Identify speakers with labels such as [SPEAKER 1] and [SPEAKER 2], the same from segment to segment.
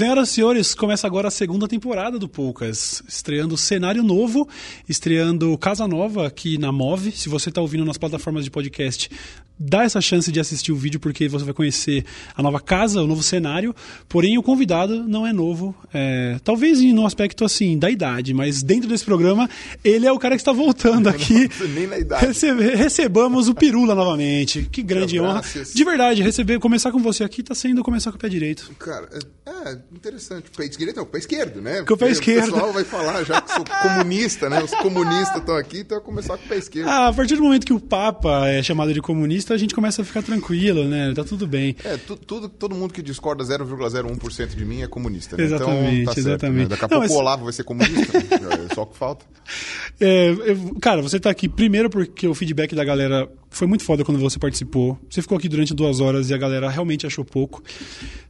[SPEAKER 1] Senhoras e senhores, começa agora a segunda temporada do Poucas, estreando cenário novo, estreando Casa Nova aqui na Move. Se você está ouvindo nas plataformas de podcast, dá essa chance de assistir o vídeo porque você vai conhecer a nova casa, o novo cenário. Porém, o convidado não é novo, é, talvez no aspecto assim da idade, mas dentro desse programa ele é o cara que está voltando aqui.
[SPEAKER 2] nem na idade.
[SPEAKER 1] Recebe, recebamos o Pirula novamente. Que grande honra. De verdade, receber, começar com você aqui está sendo começar com o pé direito.
[SPEAKER 2] Cara, é, é interessante. Pé direito não, pé esquerdo, né?
[SPEAKER 1] Com o pé esquerdo.
[SPEAKER 2] O pessoal vai falar já que sou comunista, né? Os comunistas estão aqui, então eu começar com o pé esquerdo.
[SPEAKER 1] Ah, a partir do momento que o Papa é chamado de comunista, a gente começa a ficar tranquilo, né? Tá tudo bem.
[SPEAKER 2] É, tu, tudo, todo mundo que discorda 0,01% de mim é comunista. Né?
[SPEAKER 1] Exatamente,
[SPEAKER 2] então, tá
[SPEAKER 1] exatamente.
[SPEAKER 2] Certo, né? Daqui a pouco mas... o Olavo vai ser comunista. é só o que falta.
[SPEAKER 1] É, eu, cara, você tá aqui primeiro porque o feedback da galera foi muito foda quando você participou. Você ficou aqui durante duas horas e a galera realmente achou pouco.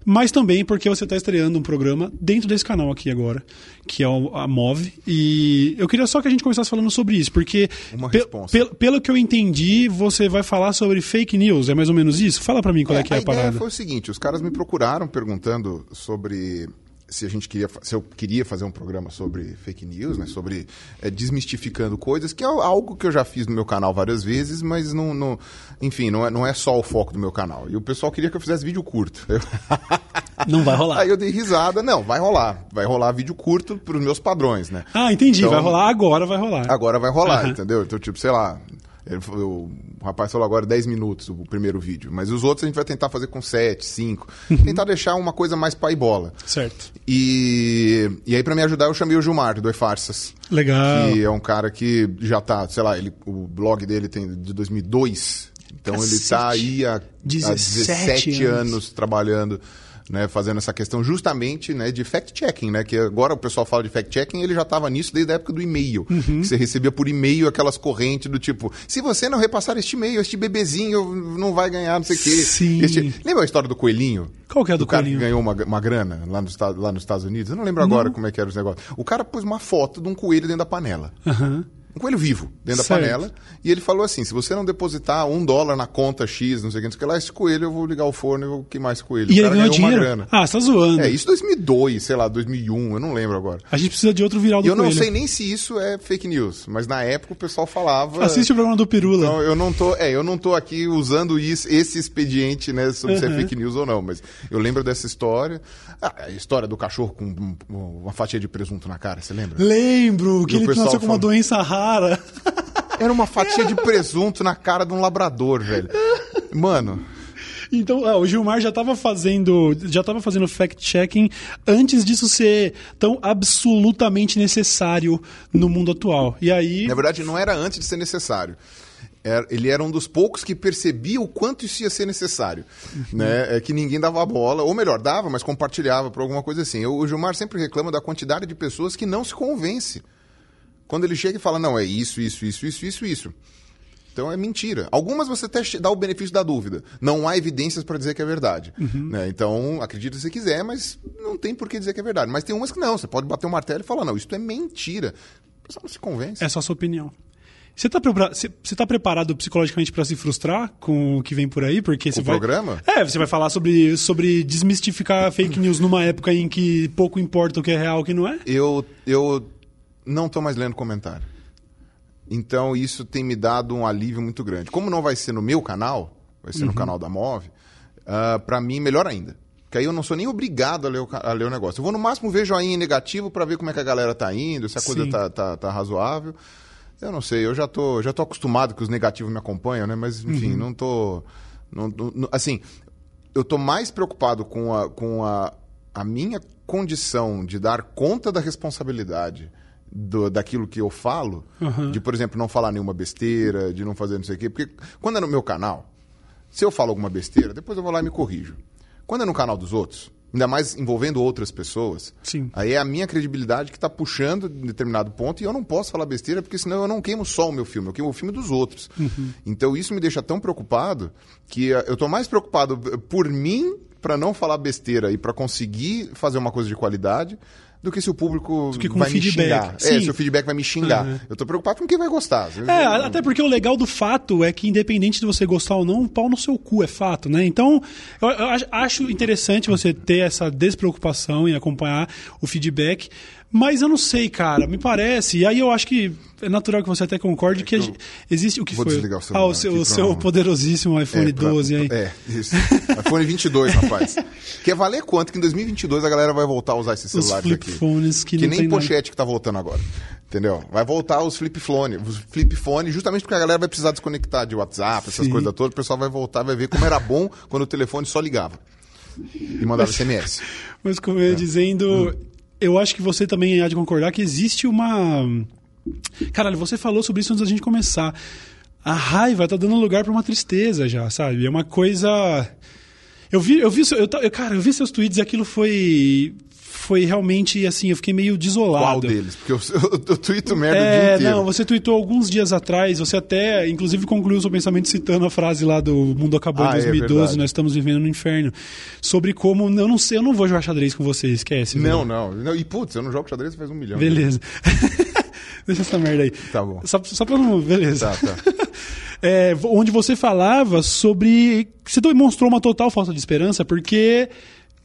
[SPEAKER 1] Mas também porque você está estreando um programa dentro desse canal aqui agora, que é a Move. E eu queria só que a gente começasse falando sobre isso, porque pe pe pelo que eu entendi, você vai falar sobre fake news. É mais ou menos isso? Fala para mim qual é, é que é a, a parada.
[SPEAKER 2] foi o seguinte: os caras me procuraram perguntando sobre se a gente queria, se eu queria fazer um programa sobre fake news, né, sobre é, desmistificando coisas, que é algo que eu já fiz no meu canal várias vezes, mas não, não enfim, não é, não é só o foco do meu canal. E o pessoal queria que eu fizesse vídeo curto.
[SPEAKER 1] Não vai rolar.
[SPEAKER 2] Aí eu dei risada, não, vai rolar, vai rolar vídeo curto para os meus padrões, né?
[SPEAKER 1] Ah, entendi, então, vai rolar agora, vai rolar.
[SPEAKER 2] Agora vai rolar, uhum. entendeu? Então tipo, sei lá, o rapaz falou agora 10 minutos o primeiro vídeo, mas os outros a gente vai tentar fazer com 7, 5. Uhum. Tentar deixar uma coisa mais pai bola.
[SPEAKER 1] Certo.
[SPEAKER 2] E, e aí, para me ajudar, eu chamei o Gilmar, do E-Farsas.
[SPEAKER 1] Legal.
[SPEAKER 2] Que é um cara que já tá, sei lá, ele, o blog dele tem de 2002. Então Cacete. ele tá aí há, 17, há 17 anos. anos trabalhando né, fazendo essa questão justamente né, de fact-checking, né? Que agora o pessoal fala de fact-checking, ele já estava nisso desde a época do e-mail. Uhum. Você recebia por e-mail aquelas correntes do tipo, se você não repassar este e-mail, este bebezinho não vai ganhar não sei o quê.
[SPEAKER 1] Sim.
[SPEAKER 2] Este... Lembra a história do coelhinho?
[SPEAKER 1] Qual que é a do,
[SPEAKER 2] do cara
[SPEAKER 1] coelhinho?
[SPEAKER 2] que ganhou uma, uma grana lá nos, lá nos Estados Unidos? Eu não lembro agora não. como é que era os negócios. O cara pôs uma foto de um coelho dentro da panela.
[SPEAKER 1] Uhum
[SPEAKER 2] um coelho vivo dentro certo. da panela. E ele falou assim: se você não depositar um dólar na conta X, não sei o que, não sei o que lá, esse coelho eu vou ligar o forno e vou queimar esse coelho.
[SPEAKER 1] E o ele ganhou dinheiro? Uma grana. Ah, você tá zoando.
[SPEAKER 2] É, isso 2002, sei lá, 2001, eu não lembro agora.
[SPEAKER 1] A gente precisa de outro viral do
[SPEAKER 2] eu
[SPEAKER 1] coelho.
[SPEAKER 2] Eu não sei nem se isso é fake news, mas na época o pessoal falava.
[SPEAKER 1] Assiste o programa do Pirula.
[SPEAKER 2] Então, eu não tô, é, eu não tô aqui usando isso, esse expediente, né, sobre uhum. se é fake news ou não, mas eu lembro dessa história. Ah, a história do cachorro com uma fatia de presunto na cara, você lembra?
[SPEAKER 1] Lembro, que e ele nasceu com uma doença rara.
[SPEAKER 2] Era uma fatia de presunto na cara de um labrador, velho. Mano.
[SPEAKER 1] Então, ah, o Gilmar já estava fazendo, já estava fazendo fact-checking antes disso ser tão absolutamente necessário no mundo atual. E aí,
[SPEAKER 2] na verdade, não era antes de ser necessário. Era, ele era um dos poucos que percebia o quanto isso ia ser necessário. Uhum. Né? É que ninguém dava bola, ou melhor, dava, mas compartilhava por alguma coisa assim. O Gilmar sempre reclama da quantidade de pessoas que não se convence. Quando ele chega e fala, não, é isso, isso, isso, isso, isso, isso. Então é mentira. Algumas você até dá o benefício da dúvida. Não há evidências para dizer que é verdade. Uhum. Né? Então, acredita se quiser, mas não tem por que dizer que é verdade. Mas tem umas que não. Você pode bater o um martelo e falar, não, isso é mentira. O pessoal não se convence.
[SPEAKER 1] É só a sua opinião. Você está tá preparado psicologicamente para se frustrar com o que vem por aí? Porque você
[SPEAKER 2] o
[SPEAKER 1] vai...
[SPEAKER 2] programa?
[SPEAKER 1] É, você vai falar sobre, sobre desmistificar fake news numa época em que pouco importa o que é real e o que não é?
[SPEAKER 2] Eu, eu não estou mais lendo comentário. Então isso tem me dado um alívio muito grande. Como não vai ser no meu canal, vai ser uhum. no canal da Move, uh, ah, para mim melhor ainda. Porque aí eu não sou nem obrigado a ler, o, a ler o negócio. Eu vou no máximo ver joinha negativo para ver como é que a galera tá indo, se a coisa tá, tá, tá, razoável. Eu não sei, eu já tô, já tô acostumado que os negativos me acompanham, né? Mas, enfim, uhum. não tô. Não, não, assim, eu tô mais preocupado com a, com a, a minha condição de dar conta da responsabilidade do, daquilo que eu falo, uhum. de, por exemplo, não falar nenhuma besteira, de não fazer não sei o quê. Porque quando é no meu canal, se eu falo alguma besteira, depois eu vou lá e me corrijo. Quando é no canal dos outros, ainda mais envolvendo outras pessoas,
[SPEAKER 1] Sim.
[SPEAKER 2] aí é a minha credibilidade que está puxando em determinado ponto e eu não posso falar besteira, porque senão eu não queimo só o meu filme, eu queimo o filme dos outros. Uhum. Então isso me deixa tão preocupado que eh, eu estou mais preocupado por mim para não falar besteira e para conseguir fazer uma coisa de qualidade do que se o público
[SPEAKER 1] que com
[SPEAKER 2] vai me
[SPEAKER 1] feedback.
[SPEAKER 2] xingar.
[SPEAKER 1] Sim.
[SPEAKER 2] É, se o feedback vai me xingar.
[SPEAKER 1] Uhum.
[SPEAKER 2] Eu tô preocupado com quem vai gostar.
[SPEAKER 1] É, até porque o legal do fato é que, independente de você gostar ou não, um pau no seu cu é fato, né? Então, eu, eu ach- acho interessante você ter essa despreocupação em acompanhar o feedback. Mas eu não sei, cara, me parece. E aí eu acho que é natural que você até concorde que, a gente- existe o que
[SPEAKER 2] vou
[SPEAKER 1] foi.
[SPEAKER 2] desligar o
[SPEAKER 1] ah,
[SPEAKER 2] celular
[SPEAKER 1] o seu, o
[SPEAKER 2] pra
[SPEAKER 1] seu poderosíssimo iPhone
[SPEAKER 2] É, pra-
[SPEAKER 1] 12 aí.
[SPEAKER 2] É, isso. iPhone 22, rapaz. Quer valer quanto que em 2022 a galera vai voltar a usar esses celulares
[SPEAKER 1] flip
[SPEAKER 2] aqui?
[SPEAKER 1] phones que,
[SPEAKER 2] Que nem
[SPEAKER 1] tem nada.
[SPEAKER 2] pochete que tá voltando agora. Entendeu? Vai voltar os flip phone, os flip phone, justamente porque a galera vai precisar desconectar de WhatsApp, essas
[SPEAKER 1] Sim.
[SPEAKER 2] coisas todas, o pessoal vai voltar, vai ver como era bom quando o telefone só ligava. E mandava SMS.
[SPEAKER 1] Mas como eu ia dizendo, eu acho que você também há de concordar que existe uma. Caralho, você falou sobre isso antes da gente começar. A raiva tá dando lugar pra uma tristeza já, sabe? É uma coisa. Eu vi, eu vi, eu, eu- cara, eu vi seus tweets e aquilo foi. Foi realmente assim, eu fiquei meio desolado.
[SPEAKER 2] Qual deles? Porque eu, eu, eu tweeto merda o dia
[SPEAKER 1] É,
[SPEAKER 2] inteiro.
[SPEAKER 1] não, você tweetou alguns dias atrás, você até, inclusive, concluiu seu pensamento citando a frase lá do Mundo Acabou
[SPEAKER 2] Ah,
[SPEAKER 1] em
[SPEAKER 2] é
[SPEAKER 1] 2012,
[SPEAKER 2] verdade.
[SPEAKER 1] nós estamos vivendo no inferno. Sobre como, eu não sei, eu não vou jogar xadrez com você, esquece.
[SPEAKER 2] Não, não, não. E putz, eu não jogo xadrez faz um milhão.
[SPEAKER 1] Beleza. Deixa essa merda aí.
[SPEAKER 2] Tá bom.
[SPEAKER 1] Só, só pra não. Beleza.
[SPEAKER 2] Tá, tá.
[SPEAKER 1] É, onde você falava sobre. Você demonstrou uma total falta de esperança, porque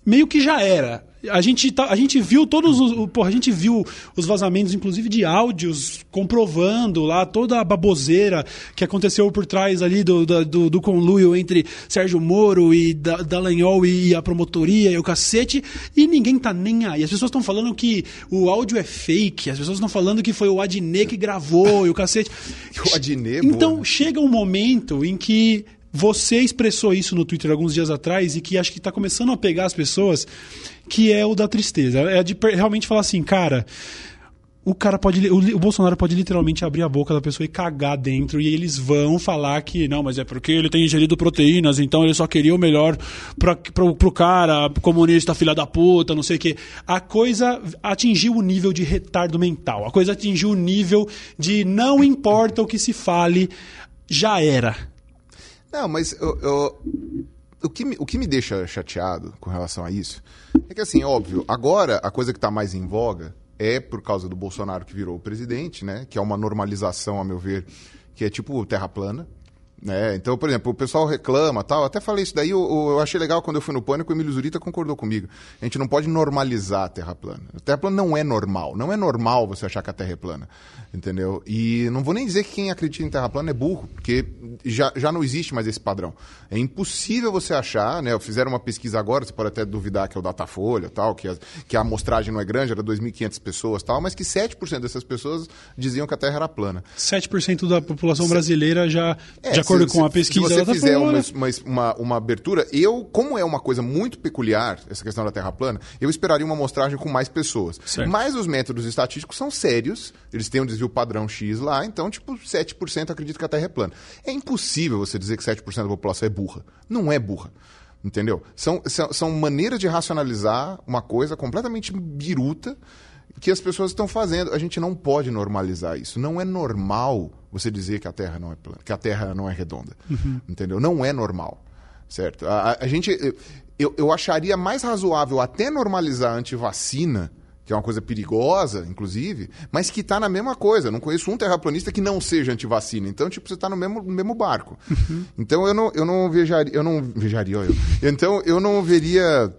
[SPEAKER 1] meio que já era. A gente, tá- a gente viu todos os. Porra, a gente viu os vazamentos, inclusive de áudios, comprovando lá toda a baboseira que aconteceu por trás ali do, do, do conluio entre Sérgio Moro e da, Dallagnol e a promotoria e o cacete, e ninguém tá nem aí. As pessoas estão falando que o áudio é fake, as pessoas estão falando que foi o Adnet que gravou e o cacete.
[SPEAKER 2] O Adnet,
[SPEAKER 1] Então,
[SPEAKER 2] boa, né?
[SPEAKER 1] chega um momento em que você expressou isso no Twitter alguns dias atrás e que acho que está começando a pegar as pessoas, que é o da tristeza. É de realmente falar assim, cara. O cara pode. O, Bolsonaro pode literalmente abrir a boca da pessoa e cagar dentro, e eles vão falar que não, mas é porque ele tem ingerido proteínas, então ele só queria o melhor pra, pro, pro cara, comunista, filha da puta, não sei o quê. A coisa atingiu o nível de retardo mental. A coisa atingiu o nível de não importa o que se fale, já era.
[SPEAKER 2] Não, mas eu- eu- o, que me, o que me deixa chateado com relação a isso é que, assim, óbvio, agora a coisa que está mais em voga é por causa do Bolsonaro que virou o presidente, né? Que é uma normalização, a meu ver, que é tipo terra plana. Né? Então, por exemplo, o pessoal reclama tal. Até falei isso daí, eu, eu achei legal quando eu fui no Pânico, o Emílio Zurita concordou comigo. A gente não pode normalizar a Terra plana. A Terra plana não é normal. Não é normal você achar que a Terra é plana. Entendeu? E não vou nem dizer que quem acredita em Terra plana é burro, porque já, já não existe mais esse padrão. É impossível você achar, né? Fizeram uma pesquisa agora, você pode até duvidar que é o Datafolha, tal, que a, que a amostragem não é grande, era 2.500 pessoas, tal, mas que 7% dessas pessoas diziam que a Terra era plana.
[SPEAKER 1] 7% da população brasileira já,
[SPEAKER 2] É,
[SPEAKER 1] de acordo
[SPEAKER 2] se-
[SPEAKER 1] com a
[SPEAKER 2] se-
[SPEAKER 1] pesquisa
[SPEAKER 2] Se você
[SPEAKER 1] da
[SPEAKER 2] fizer uma, uma, uma, uma abertura, eu, como é uma coisa muito peculiar, essa questão da Terra plana, eu esperaria uma amostragem com mais pessoas.
[SPEAKER 1] Certo.
[SPEAKER 2] Mas os métodos estatísticos são sérios, eles têm um desvio padrão X lá, então, tipo, 7% acredita que a Terra é plana. É impossível você dizer que 7% da população é burra. Não é burra. Entendeu? São, são, são maneiras de racionalizar uma coisa completamente biruta que as pessoas estão fazendo. A gente não pode normalizar isso. Não é normal você dizer que a Terra não é plana, que a Terra não é redonda. Entendeu? Não é normal. Certo? A, a- a gente. Eu, eu acharia mais razoável até normalizar a antivacina, que é uma coisa perigosa, inclusive, mas que está na mesma coisa. Eu não conheço um terraplanista que não seja antivacina. Então, tipo, você está no mesmo, no mesmo barco. Então eu não, eu não vejaria. Eu não vejaria, eu. Então eu não veria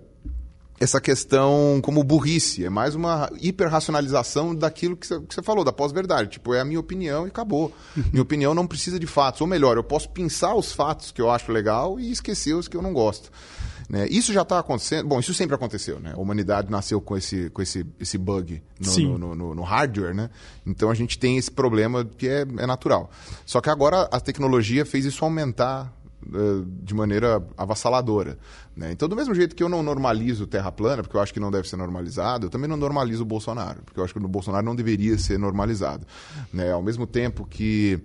[SPEAKER 2] essa questão como burrice, é mais uma hiperracionalização daquilo que você que você falou, da pós-verdade. Tipo, é a minha opinião e acabou. minha opinião não precisa de fatos. Ou melhor, eu posso pensar os fatos que eu acho legal e esquecer os que eu não gosto. Né? Isso já está acontecendo. Bom, isso sempre aconteceu, né? A humanidade nasceu com esse, com esse, esse bug no, no- no- no hardware, né? Então a gente tem esse problema que é, é natural. Só que agora a tecnologia fez isso aumentar eh, de maneira avassaladora. Né? Então, do mesmo jeito que eu não normalizo Terra plana, porque eu acho que não deve ser normalizado, eu também não normalizo o Bolsonaro, porque eu acho que o Bolsonaro não deveria ser normalizado. Né? Ao mesmo tempo que.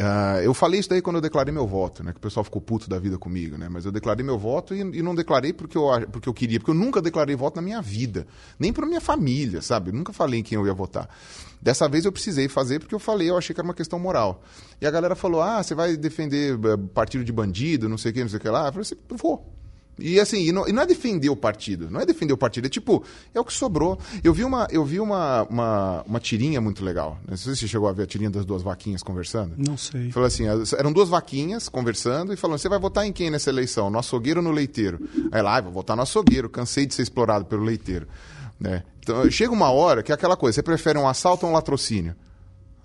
[SPEAKER 2] Ah, eu falei isso daí quando eu declarei meu voto, né? Que o pessoal ficou puto da vida comigo, né? Mas eu declarei meu voto e, e não declarei porque eu, porque eu queria, porque eu nunca declarei voto na minha vida, nem para minha família, sabe? Eu nunca falei em quem eu ia votar. Dessa vez eu precisei fazer porque eu falei, eu achei que era uma questão moral. E a galera falou: ah, você vai defender eh, partido de bandido, não sei o que, não sei o que lá. Eu falei assim: vou. E assim, e não, e não, é defender o partido, não é defender o partido, é tipo, é o que sobrou. Eu vi uma, eu vi uma, uma, uma tirinha muito legal. Não sei se você chegou a ver a tirinha das duas vaquinhas conversando.
[SPEAKER 1] Não sei.
[SPEAKER 2] Falou assim, eram duas vaquinhas conversando e falando, você vai votar em quem nessa eleição? No açougueiro ou no leiteiro? Aí lá, ah, vou votar no açougueiro, cansei de ser explorado pelo leiteiro. Né? Então, chega uma hora que é aquela coisa, você prefere um assalto ou um latrocínio?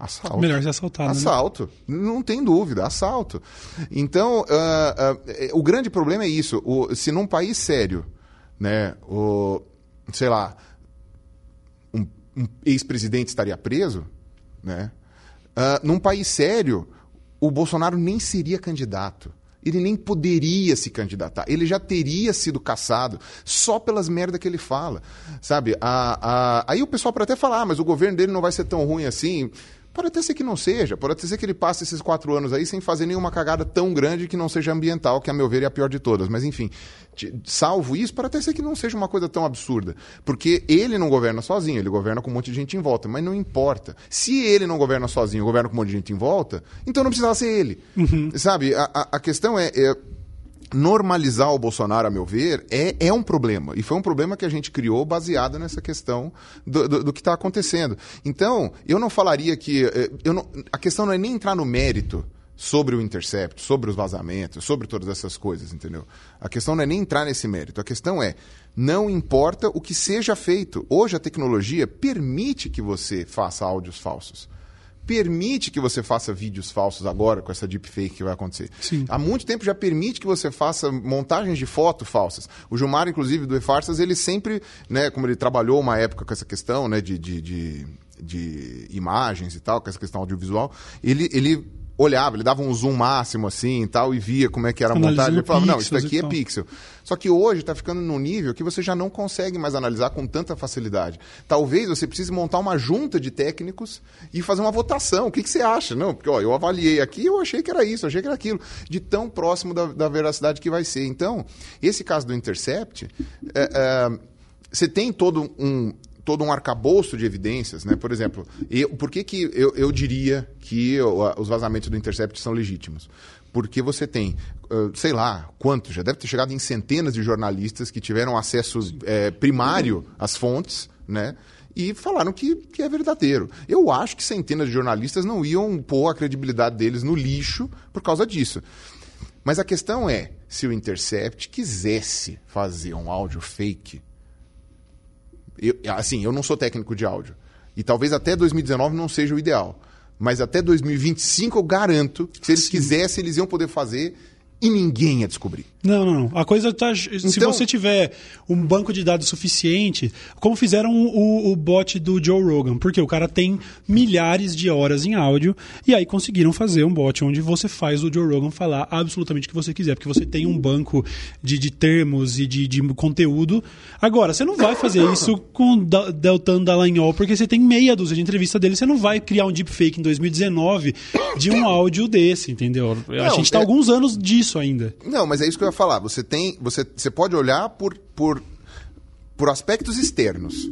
[SPEAKER 2] Assalto.
[SPEAKER 1] Melhor ser assaltado.
[SPEAKER 2] Né? Assalto. Né? Não tem dúvida, assalto. Então, uh, uh, o grande problema é isso. O, se num país sério, né, o, sei lá, um, um ex-presidente estaria preso, né, uh, num país sério, o Bolsonaro nem seria candidato. Ele nem poderia se candidatar. Ele já teria sido caçado só pelas merdas que ele fala. Sabe? A, a... Aí o pessoal pode até falar, ah, mas o governo dele não vai ser tão ruim assim. Pode até ser que não seja, pode até ser que ele passe esses quatro anos aí sem fazer nenhuma cagada tão grande que não seja ambiental, que a meu ver é a pior de todas. Mas enfim, salvo isso, pode até ser que não seja uma coisa tão absurda. Porque ele não governa sozinho, ele governa com um monte de gente em volta, mas não importa. Se ele não governa sozinho, governa com um monte de gente em volta, então não precisava ser ele. Uhum. Sabe, a, a, a questão é, é normalizar o Bolsonaro, a meu ver, é, é um problema. E foi um problema que a gente criou baseado nessa questão do, do, do que está acontecendo. Então, eu não falaria que. Eh, eu não, a questão não é nem entrar no mérito sobre o intercept, sobre os vazamentos, sobre todas essas coisas, entendeu? A questão não é nem entrar nesse mérito. A questão é. Não importa o que seja feito. Hoje a tecnologia permite que você faça áudios falsos permite que você faça vídeos falsos agora com essa deepfake que vai acontecer.
[SPEAKER 1] Sim.
[SPEAKER 2] Há muito tempo já permite que você faça montagens de foto falsas. O Gilmar, inclusive, do E-Farsas, ele sempre, né, como ele trabalhou uma época com essa questão né, de, de, de, de imagens e tal, com essa questão audiovisual, ele, ele olhava, ele dava um zoom máximo assim e tal, e via como é que era a montagem. Ele falava, não, isso daqui é pixel. Só que hoje está ficando num nível que você já não consegue mais analisar com tanta facilidade. Talvez você precise montar uma junta de técnicos e fazer uma votação. O que, que você acha? Não, porque ó, eu avaliei aqui eu achei que era isso, eu achei que era aquilo. De tão próximo da, da veracidade que vai ser. Então, esse caso do Intercept, é, é, você tem todo um todo um arcabouço de evidências, né? Por exemplo, eu, por que, que eu, eu diria que os vazamentos do Intercept são legítimos? Porque você tem, uh, sei lá, quantos, já deve ter chegado em centenas de jornalistas que tiveram acesso é, primário às fontes, né? E falaram que, que é verdadeiro. Eu acho que centenas de jornalistas não iam pôr a credibilidade deles no lixo por causa disso. Mas a questão é, se o Intercept quisesse fazer um áudio fake, eu, assim, eu não sou técnico de áudio. E talvez até 2019 não seja o ideal. Mas até 2025 eu garanto que se eles Sim. quisessem, eles iam poder fazer e ninguém ia descobrir.
[SPEAKER 1] Não, não, não. A coisa tá. Então, se você tiver um banco de dados suficiente, como fizeram o, o bot do Joe Rogan, porque o cara tem milhares de horas em áudio e aí conseguiram fazer um bot onde você faz o Joe Rogan falar absolutamente o que você quiser, porque você tem um banco de, de termos e de, de conteúdo. Agora, você não vai fazer isso com o Deltan Dallagnol, porque você tem meia dúzia de entrevista dele, você não vai criar um deepfake em 2019 de um áudio desse, entendeu? Não, a gente está é... alguns anos disso ainda.
[SPEAKER 2] Não, mas é isso que eu falar, você tem, você, você pode olhar por, por, por aspectos externos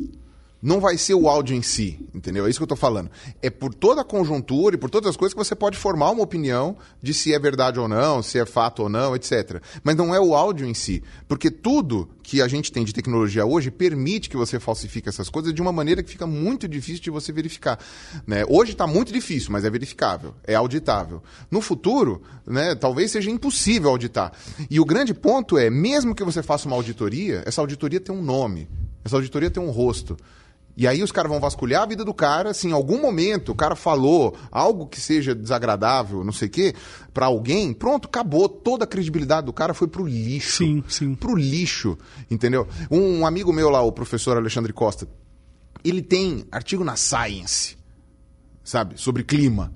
[SPEAKER 2] não vai ser o áudio em si, entendeu? É isso que eu estou falando. É por toda a conjuntura e por todas as coisas que você pode formar uma opinião de se é verdade ou não, se é fato ou não, etc. Mas não é o áudio em si. Porque tudo que a gente tem de tecnologia hoje permite que você falsifique essas coisas de uma maneira que fica muito difícil de você verificar. Né? Hoje está muito difícil, mas é verificável, é auditável. No futuro, né, talvez seja impossível auditar. E o grande ponto é, mesmo que você faça uma auditoria, essa auditoria tem um nome, essa auditoria tem um rosto. E aí os caras vão vasculhar a vida do cara, se em algum momento o cara falou algo que seja desagradável, não sei o quê, para alguém, pronto, acabou. Toda a credibilidade do cara foi pro lixo.
[SPEAKER 1] Sim, sim.
[SPEAKER 2] Pro lixo, entendeu? Um amigo meu lá, o professor Alexandre Costa, ele tem artigo na Science, sabe, sobre clima.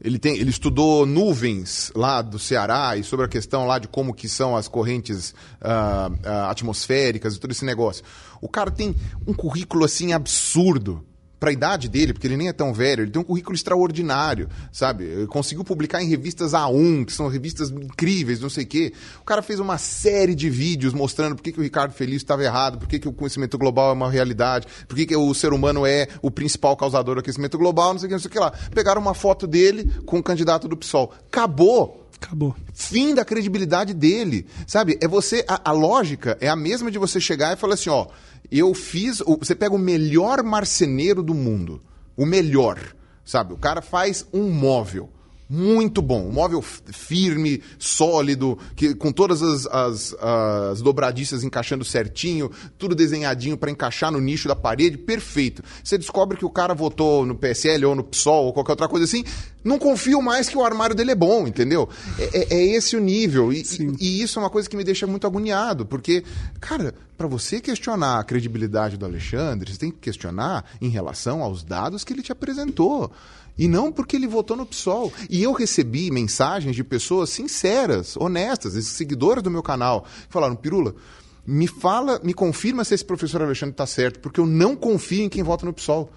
[SPEAKER 2] Ele, tem, ele estudou nuvens lá do Ceará e sobre a questão lá de como que são as correntes uh, uh, atmosféricas e todo esse negócio. O cara tem um currículo assim absurdo para a idade dele, porque ele nem é tão velho, ele tem um currículo extraordinário, sabe? Ele conseguiu publicar em revistas A1, que são revistas incríveis, não sei o quê. O cara fez uma série de vídeos mostrando por que, que o Ricardo Feliz estava errado, por que, que o conhecimento global é uma realidade, por que, que o ser humano é o principal causador do aquecimento global, não sei o que, não sei o que lá. Pegaram uma foto dele com o candidato do PSOL. Acabou!
[SPEAKER 1] Acabou.
[SPEAKER 2] Fim da credibilidade dele. Sabe? É você. A, a lógica é a mesma de você chegar e falar assim: ó, eu fiz. Você pega o melhor marceneiro do mundo. O melhor. Sabe? O cara faz um móvel. Muito bom. Um móvel firme, sólido, que, com todas as, as, as dobradiças encaixando certinho, tudo desenhadinho para encaixar no nicho da parede, perfeito. Você descobre que o cara votou no PSL ou no PSOL ou qualquer outra coisa assim, não confio mais que o armário dele é bom, entendeu? É, é- é esse o nível. E, e- e isso é uma coisa que me deixa muito agoniado, porque, cara, para você questionar a credibilidade do Alexandre, você tem que questionar em relação aos dados que ele te apresentou. E não porque ele votou no PSOL. E eu recebi mensagens de pessoas sinceras, honestas, seguidores do meu canal, que falaram, Pirula, me fala, me confirma se esse professor Alexandre está certo, porque eu não confio em quem vota no PSOL.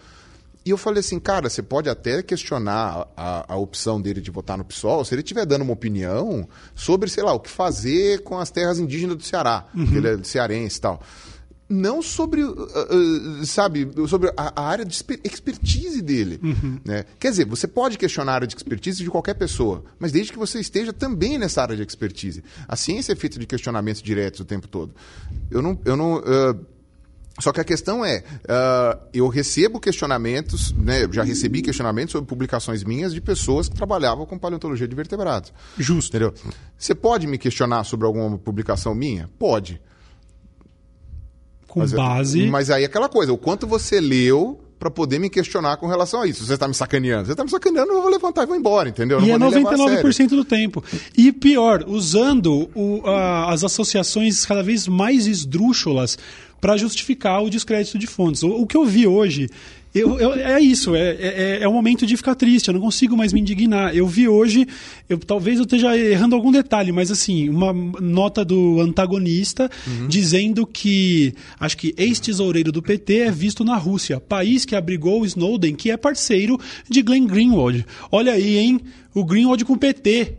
[SPEAKER 2] E eu falei assim, cara, você pode até questionar a, a opção dele de votar no PSOL se ele estiver dando uma opinião sobre, sei lá, o que fazer com as terras indígenas do Ceará, porque ele é cearense e tal. Não sobre, uh, uh, sabe, sobre a, a área de exper- expertise dele. Né? Quer dizer, você pode questionar a área de expertise de qualquer pessoa, mas desde que você esteja também nessa área de expertise. A ciência é feita de questionamentos diretos o tempo todo. Eu não. Eu não uh, só que a questão é, ah, eu recebo questionamentos, né, já recebi questionamentos sobre publicações minhas de pessoas que trabalhavam com paleontologia de vertebrados.
[SPEAKER 1] Justo.
[SPEAKER 2] Entendeu? Você pode me questionar sobre alguma publicação minha? Pode.
[SPEAKER 1] Com
[SPEAKER 2] Mas,
[SPEAKER 1] base.
[SPEAKER 2] Mas aí é aquela coisa, o quanto você leu para poder me questionar com relação a isso. Você está me sacaneando. Você está me sacaneando, eu vou levantar e vou embora, entendeu? Eu
[SPEAKER 1] E é
[SPEAKER 2] não vou nem levar a sério.
[SPEAKER 1] 99% do tempo. E pior, usando o- a- as associações cada vez mais esdrúxulas para justificar o descrédito de fontes. O, o que eu vi hoje. Eu- eu- é isso, é, é, é um momento de ficar triste, eu não consigo mais me indignar. Eu vi hoje, eu, talvez eu esteja errando algum detalhe, mas assim, uma nota do antagonista dizendo que acho que ex-tesoureiro do PT é visto na Rússia, país que abrigou o Snowden, que é parceiro de Glenn Greenwald. Olha aí, hein? O Greenwald com o PT.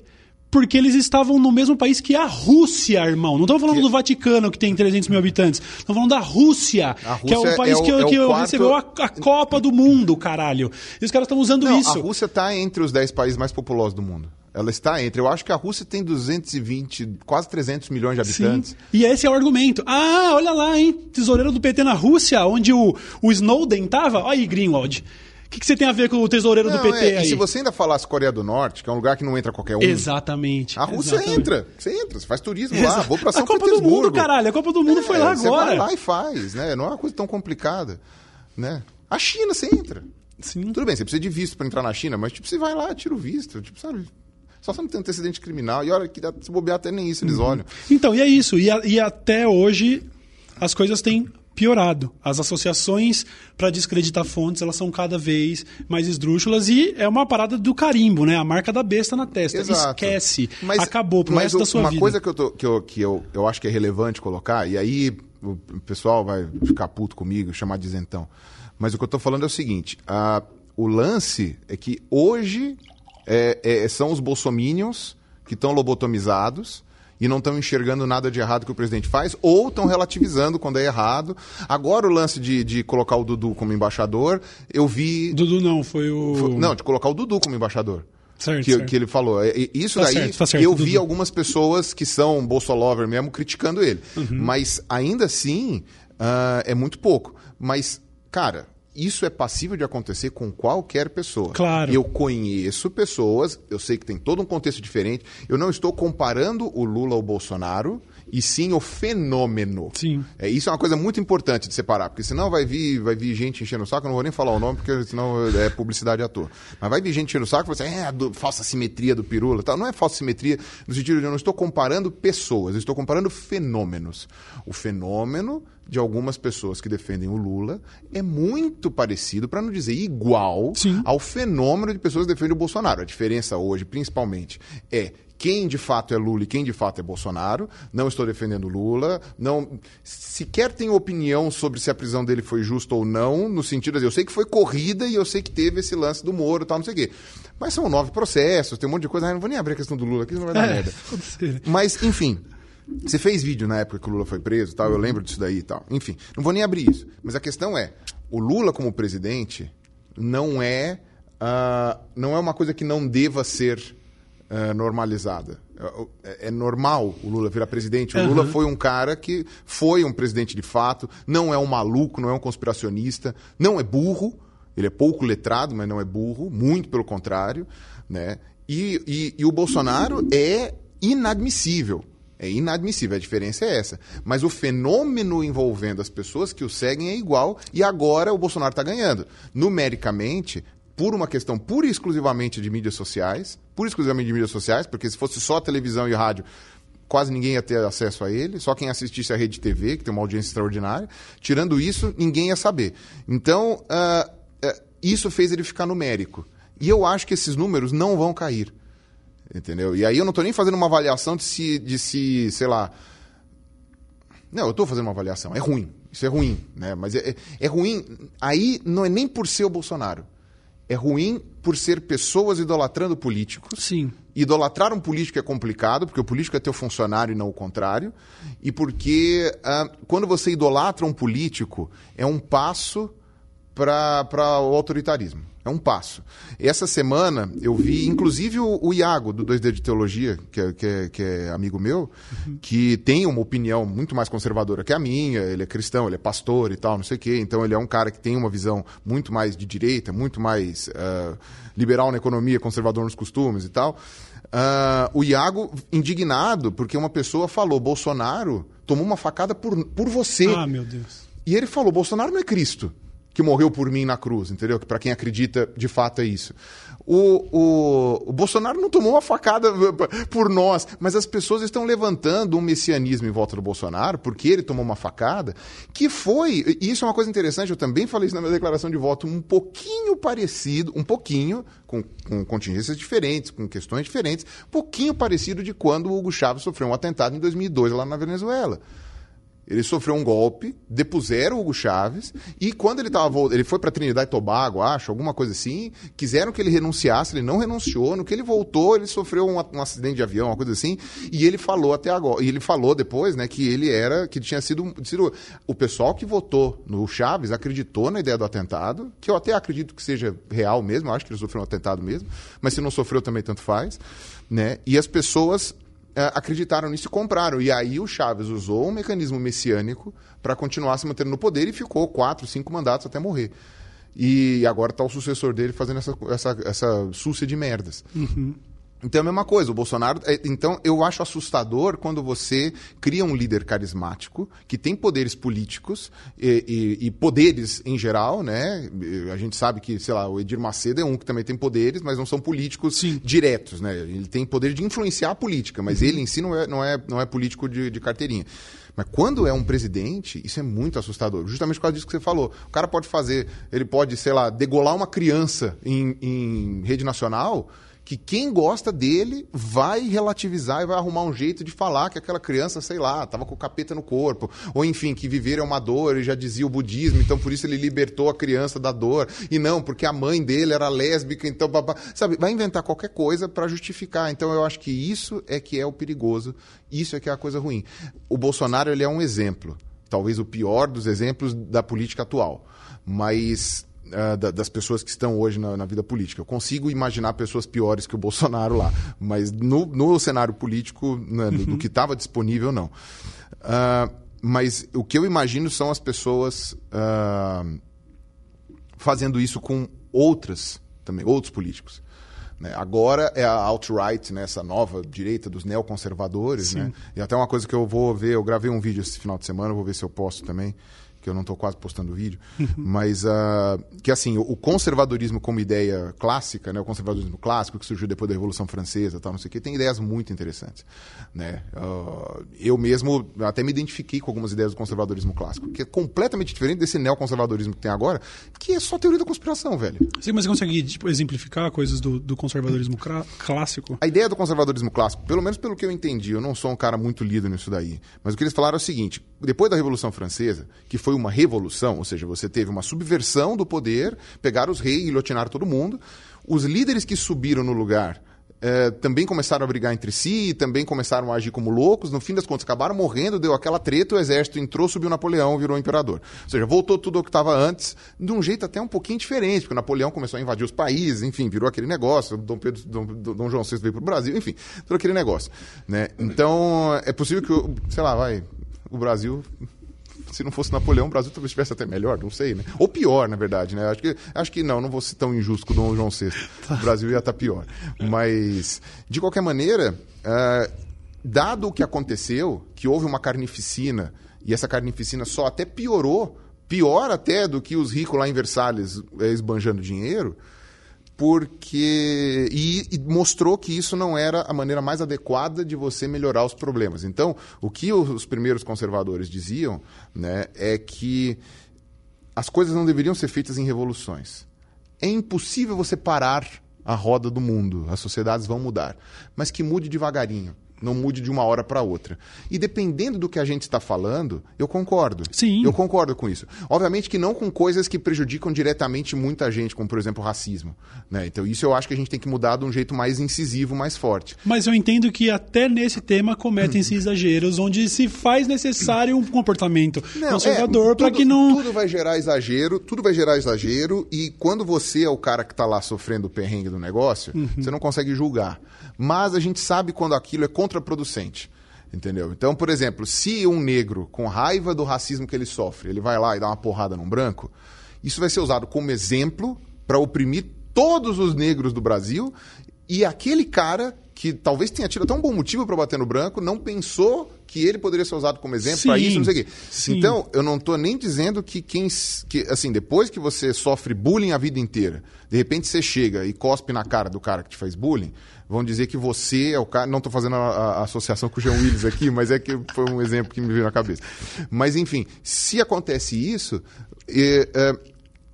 [SPEAKER 1] Porque eles estavam no mesmo país que a Rússia, irmão. Não estamos falando do Vaticano, que tem 300 mil habitantes. Estamos falando da Rússia,
[SPEAKER 2] A
[SPEAKER 1] que é
[SPEAKER 2] Rússia
[SPEAKER 1] o país
[SPEAKER 2] é o-
[SPEAKER 1] que,
[SPEAKER 2] é o
[SPEAKER 1] que
[SPEAKER 2] quarto-
[SPEAKER 1] recebeu a, a Copa do Mundo, caralho. E os caras estão usando
[SPEAKER 2] Não,
[SPEAKER 1] isso.
[SPEAKER 2] a Rússia está entre os 10 países mais populosos do mundo. Ela está entre. Eu acho que a Rússia tem 220, quase 300 milhões de
[SPEAKER 1] Sim.
[SPEAKER 2] habitantes.
[SPEAKER 1] E esse é o argumento. Ah, olha lá, hein? Tesoureiro do PT na Rússia, onde o, o Snowden tava. Olha aí, Greenwald. O que, que você tem a ver com o tesoureiro do
[SPEAKER 2] Não,
[SPEAKER 1] PT
[SPEAKER 2] é,
[SPEAKER 1] aí?
[SPEAKER 2] E se você ainda falasse Coreia do Norte, que é um lugar que não entra qualquer um.
[SPEAKER 1] Exatamente.
[SPEAKER 2] A Rússia
[SPEAKER 1] exatamente.
[SPEAKER 2] entra. Você entra, você faz turismo lá. Vou pra São
[SPEAKER 1] A Copa do
[SPEAKER 2] Petersburgo.
[SPEAKER 1] Mundo, caralho. A Copa do Mundo foi
[SPEAKER 2] É,
[SPEAKER 1] lá
[SPEAKER 2] Você
[SPEAKER 1] agora.
[SPEAKER 2] vai lá e faz, né? Não é uma coisa tão complicada, né? A China, você entra.
[SPEAKER 1] Sim.
[SPEAKER 2] Tudo bem, você precisa de visto para entrar na China, mas tipo, você vai lá, tira o visto, tipo, sabe? Só você não tem antecedente criminal. E olha que dá- se bobear até nem isso eles
[SPEAKER 1] Uhum.
[SPEAKER 2] olham.
[SPEAKER 1] Então, e é isso. E, a- e até hoje as coisas têm piorado. As associações para descreditar fontes, elas são cada vez mais esdrúxulas e é uma parada do carimbo, né? A marca da besta na testa.
[SPEAKER 2] Exato.
[SPEAKER 1] Esquece.
[SPEAKER 2] Mas-
[SPEAKER 1] Acabou pro
[SPEAKER 2] mas
[SPEAKER 1] resto
[SPEAKER 2] o-
[SPEAKER 1] da sua
[SPEAKER 2] uma
[SPEAKER 1] vida.
[SPEAKER 2] coisa que, eu, tô- que, eu, que eu, eu acho que é relevante colocar, e aí o pessoal vai ficar puto comigo, chamar de isentão. Mas o que eu estou falando é o seguinte: a- o lance é que hoje é- é- são os bolsominions que estão lobotomizados e não estão enxergando nada de errado que o presidente faz, ou estão relativizando quando é errado. Agora o lance de, de colocar o Dudu como embaixador, eu vi.
[SPEAKER 1] Dudu não, foi o.
[SPEAKER 2] Não, de colocar o Dudu como embaixador.
[SPEAKER 1] Certo,
[SPEAKER 2] que,
[SPEAKER 1] certo.
[SPEAKER 2] que ele falou. É, Isso
[SPEAKER 1] Tá
[SPEAKER 2] daí,
[SPEAKER 1] certo, tá
[SPEAKER 2] eu vi algumas pessoas que são bolsolover mesmo criticando ele.
[SPEAKER 1] Uhum.
[SPEAKER 2] Mas ainda assim, ah, é muito pouco. Mas, cara, isso é passível de acontecer com qualquer pessoa.
[SPEAKER 1] Claro.
[SPEAKER 2] Eu conheço pessoas, eu sei que tem todo um contexto diferente. Eu não estou comparando o Lula ao Bolsonaro, e sim o fenômeno.
[SPEAKER 1] Sim.
[SPEAKER 2] É, isso é uma coisa muito importante de separar, porque senão vai vir, vai vir gente enchendo o saco, eu não vou nem falar o nome, porque senão é publicidade à toa. Mas vai vir gente enchendo o saco e você, é, a do- falsa simetria do pirula. Tal. Não é falsa simetria, no sentido de eu não estou comparando pessoas, eu estou comparando fenômenos. O fenômeno de algumas pessoas que defendem o Lula é muito parecido, para não dizer igual,
[SPEAKER 1] Sim.
[SPEAKER 2] ao fenômeno de pessoas que defendem o Bolsonaro. A diferença hoje, principalmente, é quem de fato é Lula e quem de fato é Bolsonaro. Não estou defendendo Lula, não sequer tenho opinião sobre se a prisão dele foi justa ou não, no sentido de eu sei que foi corrida e eu sei que teve esse lance do Moro e tal, não sei o quê. Mas são nove processos, tem um monte de coisa, ah, não vou nem abrir a questão do Lula aqui, senão vai dar
[SPEAKER 1] É,
[SPEAKER 2] merda. Mas, enfim. Você fez vídeo na época que o Lula foi preso tal, eu lembro disso daí e tal. Enfim, não vou nem abrir isso. Mas a questão é, o Lula como presidente não é, ah, não é uma coisa que não deva ser uh, normalizada. É, é, normal o Lula virar presidente. O uhum. Lula foi um cara que foi um presidente de fato, não é um maluco, não é um conspiracionista, não é burro. Ele é pouco letrado, mas não é burro, muito pelo contrário. Né? E, e, e o Bolsonaro é inadmissível. É inadmissível, a diferença é essa. Mas o fenômeno envolvendo as pessoas que o seguem é igual e agora o Bolsonaro está ganhando. Numericamente, por uma questão pura e exclusivamente de mídias sociais, pura e exclusivamente de mídias sociais, porque se fosse só televisão e rádio, quase ninguém ia ter acesso a ele, só quem assistisse a Rede TV, que tem uma audiência extraordinária. Tirando isso, ninguém ia saber. Então, uh, uh, isso fez ele ficar numérico. E eu acho que esses números não vão cair. Entendeu? E aí eu não estou nem fazendo uma avaliação de se, de se sei lá. Não, eu estou fazendo uma avaliação. É ruim. Isso é ruim. Né? Mas é, é, é ruim. Aí não é nem por ser o Bolsonaro. É ruim por ser pessoas idolatrando políticos.
[SPEAKER 1] Sim.
[SPEAKER 2] Idolatrar um político é complicado, porque o político é teu funcionário e não o contrário. E porque ah, quando você idolatra um político, é um passo para o autoritarismo. É um passo. Essa semana eu vi, inclusive, o, o Iago, do 2D de Teologia, que é, que é, que é amigo meu, uhum. que tem uma opinião muito mais conservadora que a minha. Ele é cristão, ele é pastor e tal, não sei o quê. Então ele é um cara que tem uma visão muito mais de direita, muito mais uh, liberal na economia, conservador nos costumes e tal. Uh, o Iago, indignado, porque uma pessoa falou: Bolsonaro tomou uma facada por, por você.
[SPEAKER 1] Ah, meu Deus.
[SPEAKER 2] E ele falou: Bolsonaro não é Cristo que morreu por mim na cruz, entendeu? Que para quem acredita, de fato é isso. O, o, o, Bolsonaro não tomou uma facada por nós, mas as pessoas estão levantando um messianismo em volta do Bolsonaro, porque ele tomou uma facada, que foi, e isso é uma coisa interessante, eu também falei isso na minha declaração de voto, um pouquinho parecido, um pouquinho, com, com contingências diferentes, com questões diferentes, pouquinho parecido de quando o Hugo Chávez sofreu um atentado em 2002 lá na Venezuela. Ele sofreu um golpe, depuseram o Hugo Chaves, e quando ele tava, ele foi para Trinidad e Tobago, acho, alguma coisa assim, quiseram que ele renunciasse, ele não renunciou. No que ele voltou, ele sofreu um, um acidente de avião, uma coisa assim, e ele falou até agora, e ele falou depois, né, que ele era, que tinha sido, sido o pessoal que votou no Chaves acreditou na ideia do atentado, que eu até acredito que seja real mesmo, acho que ele sofreu um atentado mesmo, mas se não sofreu também tanto faz, né? E as pessoas acreditaram nisso e compraram. E aí o Chaves usou um mecanismo messiânico para continuar se mantendo no poder e ficou quatro, cinco mandatos até morrer. E agora está o sucessor dele fazendo essa, essa, essa súcia de merdas.
[SPEAKER 1] Uhum.
[SPEAKER 2] Então é a mesma coisa, o Bolsonaro. É, então eu acho assustador quando você cria um líder carismático que tem poderes políticos e, e, e, poderes em geral, né? A gente sabe que, sei lá, o Edir Macedo é um que também tem poderes, mas não são políticos
[SPEAKER 1] Sim.
[SPEAKER 2] diretos, né? Ele tem poder de influenciar a política, mas uhum. ele em si não é, não é, não é político de, de carteirinha. Mas quando é um presidente, isso é muito assustador. Justamente por causa disso que você falou. O cara pode fazer, ele pode, sei lá, degolar uma criança em, em rede nacional que quem gosta dele vai relativizar e vai arrumar um jeito de falar que aquela criança, sei lá, estava com o capeta no corpo, ou enfim, que viver é uma dor, e já dizia o budismo, então por isso ele libertou a criança da dor, e não, porque a mãe dele era lésbica, então, babá, sabe, vai inventar qualquer coisa para justificar. Então eu acho que isso é que é o perigoso, isso é que é a coisa ruim. O Bolsonaro, ele é um exemplo, talvez o pior dos exemplos da política atual, mas uh, da, das pessoas que estão hoje na, na, vida política. Eu consigo imaginar pessoas piores que o Bolsonaro lá, mas no, no cenário político, né, do, do, que estava disponível, não. Uh, mas o que eu imagino são as pessoas uh, fazendo isso com outras também, outros políticos. Né? Agora é a alt-right, né? essa nova direita dos neoconservadores. Né? E até uma coisa que eu vou ver, eu gravei um vídeo esse final de semana, vou ver se eu posto também, que eu não estou quase postando vídeo, mas uh, que assim, o, conservadorismo como ideia clássica, né, o conservadorismo clássico que surgiu depois da Revolução Francesa, tal, não sei o quê, tem ideias muito interessantes, né? Uh, eu mesmo até me identifiquei com algumas ideias do conservadorismo clássico, que é completamente diferente desse neoconservadorismo que tem agora, que é só teoria da conspiração, velho.
[SPEAKER 1] Sim, mas você consegue tipo, exemplificar coisas do, do conservadorismo clássico?
[SPEAKER 2] A ideia do conservadorismo clássico, pelo menos pelo que eu entendi, eu não sou um cara muito lido nisso daí, mas o que eles falaram é o seguinte: depois da Revolução Francesa, que foi uma revolução, ou seja, você teve uma subversão do poder, pegaram os reis e lotinaram todo mundo. Os líderes que subiram no lugar é, também começaram a brigar entre si, também começaram a agir como loucos. No fim das contas, acabaram morrendo, deu aquela treta, o exército entrou, subiu Napoleão, virou imperador. Ou seja, voltou tudo ao que estava antes, de um jeito até um pouquinho diferente, porque Napoleão começou a invadir os países, enfim, virou aquele negócio. Dom, Pedro, Dom, Dom João VI veio para o Brasil, enfim, todo aquele negócio. Né? Então, é possível que, sei lá, vai, o Brasil se não fosse Napoleão, o Brasil talvez estivesse até melhor, não sei, né? Ou pior, na verdade, né? Acho que, acho que não, não vou ser tão injusto com o Dom João VI. O Brasil ia estar pior. Mas, de qualquer maneira, uh, dado o que aconteceu, que houve uma carnificina, e essa carnificina só até piorou, pior até do que os ricos lá em Versalhes eh, esbanjando dinheiro, porque e, e, mostrou que isso não era a maneira mais adequada de você melhorar os problemas. Então, o que os primeiros conservadores diziam, né, é que as coisas não deveriam ser feitas em revoluções. É impossível você parar a roda do mundo, as sociedades vão mudar, mas que mude devagarinho não mude de uma hora para outra. E dependendo do que a gente está falando, eu concordo.
[SPEAKER 1] Sim.
[SPEAKER 2] Eu concordo com isso. Obviamente que não com coisas que prejudicam diretamente muita gente, como por exemplo o racismo. Né? Então isso eu acho que a gente tem que mudar de um jeito mais incisivo, mais forte.
[SPEAKER 1] Mas eu entendo que até nesse tema cometem-se exageros, onde se faz necessário um comportamento não, conservador é, para que não.
[SPEAKER 2] Tudo vai gerar exagero, tudo vai gerar exagero, e quando você é o cara que está lá sofrendo o perrengue do negócio, uhum. você não consegue julgar. Mas a gente sabe quando aquilo é contraproducente. Entendeu? Então, por exemplo, se um negro, com raiva do racismo que ele sofre, ele vai lá e dá uma porrada num branco, isso vai ser usado como exemplo para oprimir todos os negros do Brasil e aquele cara que talvez tenha tido até um bom motivo para bater no branco, não pensou que ele poderia ser usado como exemplo para isso, não sei o quê. Sim. Então, eu não estou nem dizendo que quem. Que, assim, depois que você sofre bullying a vida inteira, de repente você chega e cospe na cara do cara que te faz bullying, vão dizer que você é o cara. Não estou fazendo a, a, associação com o Jean Willis aqui, mas é que foi um exemplo que me veio na cabeça. Mas, enfim, se acontece isso. É, é,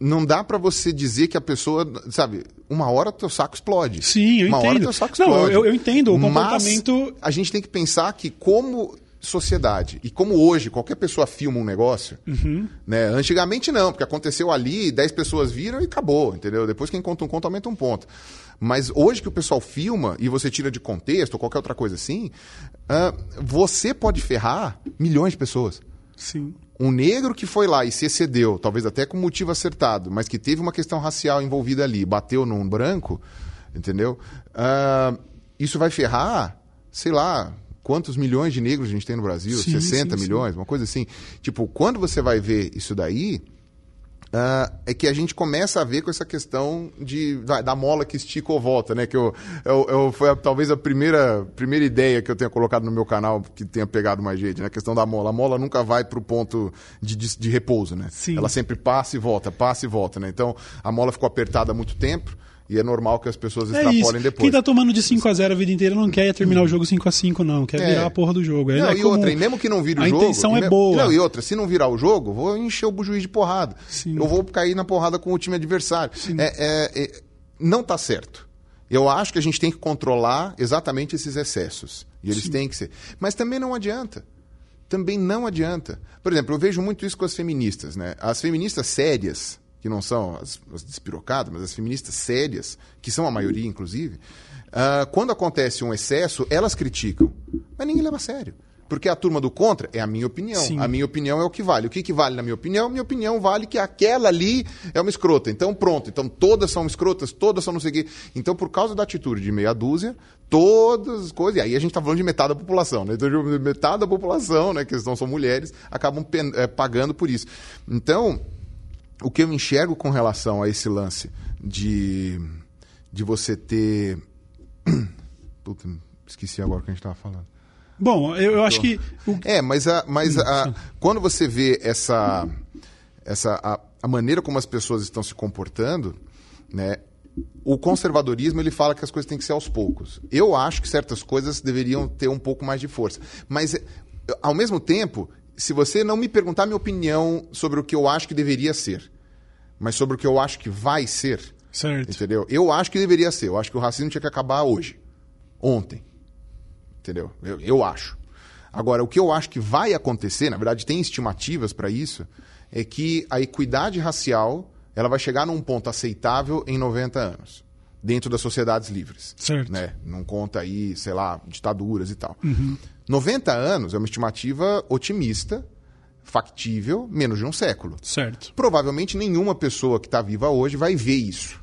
[SPEAKER 2] não dá para você dizer que a pessoa, sabe, uma hora teu saco explode.
[SPEAKER 1] Sim, eu
[SPEAKER 2] uma
[SPEAKER 1] entendo.
[SPEAKER 2] hora teu saco explode.
[SPEAKER 1] Não, eu, eu entendo o comportamento.
[SPEAKER 2] Mas a gente tem que pensar que como sociedade e como hoje qualquer pessoa filma um negócio, uhum. né? Antigamente não, porque aconteceu ali, 10 pessoas viram e acabou, entendeu? Depois quem conta um conto aumenta um ponto. Mas hoje que o pessoal filma e você tira de contexto ou qualquer outra coisa assim, uh, você pode ferrar milhões de pessoas.
[SPEAKER 1] Sim
[SPEAKER 2] um negro que foi lá e se excedeu, talvez até com motivo acertado, mas que teve uma questão racial envolvida ali, bateu num branco, entendeu? Uh, isso vai ferrar, sei lá, quantos milhões de negros a gente tem no Brasil? Sim, 60 sim, milhões, sim. uma coisa assim. Tipo, quando você vai ver isso daí, Uh, é que a gente começa a ver com essa questão de, da, da mola que estica ou volta, né? Que eu, eu, eu, foi a, talvez a primeira, primeira ideia que eu tenha colocado no meu canal que tenha pegado mais gente, né? A questão da mola. A mola nunca vai para o ponto de, de, de, repouso, né?
[SPEAKER 1] Sim.
[SPEAKER 2] Ela sempre passa e volta, passa e volta, né? Então, a mola ficou apertada há muito tempo. E é normal que as pessoas é extrapolem depois.
[SPEAKER 1] Quem tá tomando de 5 a 0 a vida inteira não quer terminar o jogo 5 a 5 não. Quer é. virar a porra do jogo.
[SPEAKER 2] Não,
[SPEAKER 1] é
[SPEAKER 2] e outra, e mesmo que não vire o
[SPEAKER 1] a
[SPEAKER 2] jogo...
[SPEAKER 1] A intenção é boa.
[SPEAKER 2] Não, e outra, se não virar o jogo, vou encher o juiz de porrada. Sim. Eu vou cair na porrada com o time adversário. É, é, é, não tá certo. Eu acho que a gente tem que controlar exatamente esses excessos. E eles Sim. têm que ser. Mas também não adianta. Também não adianta. Por exemplo, eu vejo muito isso com as feministas, né? As feministas sérias que não são as, as despirocadas, mas as feministas sérias, que são a maioria, inclusive, uh, quando acontece um excesso, elas criticam. Mas ninguém leva a sério. Porque a turma do contra é a minha opinião. Sim. A minha opinião é o que vale. O que, que vale na minha opinião? Minha opinião vale que aquela ali é uma escrota. Então, pronto. Então, todas são escrotas, todas são não sei o quê. Então, por causa da atitude de meia dúzia, todas as coisas. E aí a gente está falando de metade da população, né? Então, metade da população, né? Que não são mulheres, acabam é, pagando por isso. Então, o que eu enxergo com relação a esse lance de, de você ter. Puta, esqueci agora o que a gente estava falando.
[SPEAKER 1] Bom, eu, eu acho que.
[SPEAKER 2] É, mas, a, mas a, quando você vê essa. essa a, a maneira como as pessoas estão se comportando, né? O conservadorismo ele fala que as coisas têm que ser aos poucos. Eu acho que certas coisas deveriam ter um pouco mais de força. Mas, ao mesmo tempo, se você não me perguntar minha opinião sobre o que eu acho que deveria ser, mas sobre o que eu acho que vai ser,
[SPEAKER 1] certo.
[SPEAKER 2] entendeu? Eu acho que deveria ser. Eu acho que o racismo tinha que acabar hoje, ontem, entendeu? Eu, eu acho. Agora, o que eu acho que vai acontecer, na verdade, tem estimativas para isso, é que a equidade racial ela vai chegar num ponto aceitável em 90 anos. Dentro das sociedades livres.
[SPEAKER 1] Certo.
[SPEAKER 2] Né? Não conta aí, sei lá, ditaduras e tal.
[SPEAKER 1] Uhum.
[SPEAKER 2] 90 anos é uma estimativa otimista, factível, menos de um século.
[SPEAKER 1] Certo.
[SPEAKER 2] Provavelmente nenhuma pessoa que está viva hoje vai ver isso.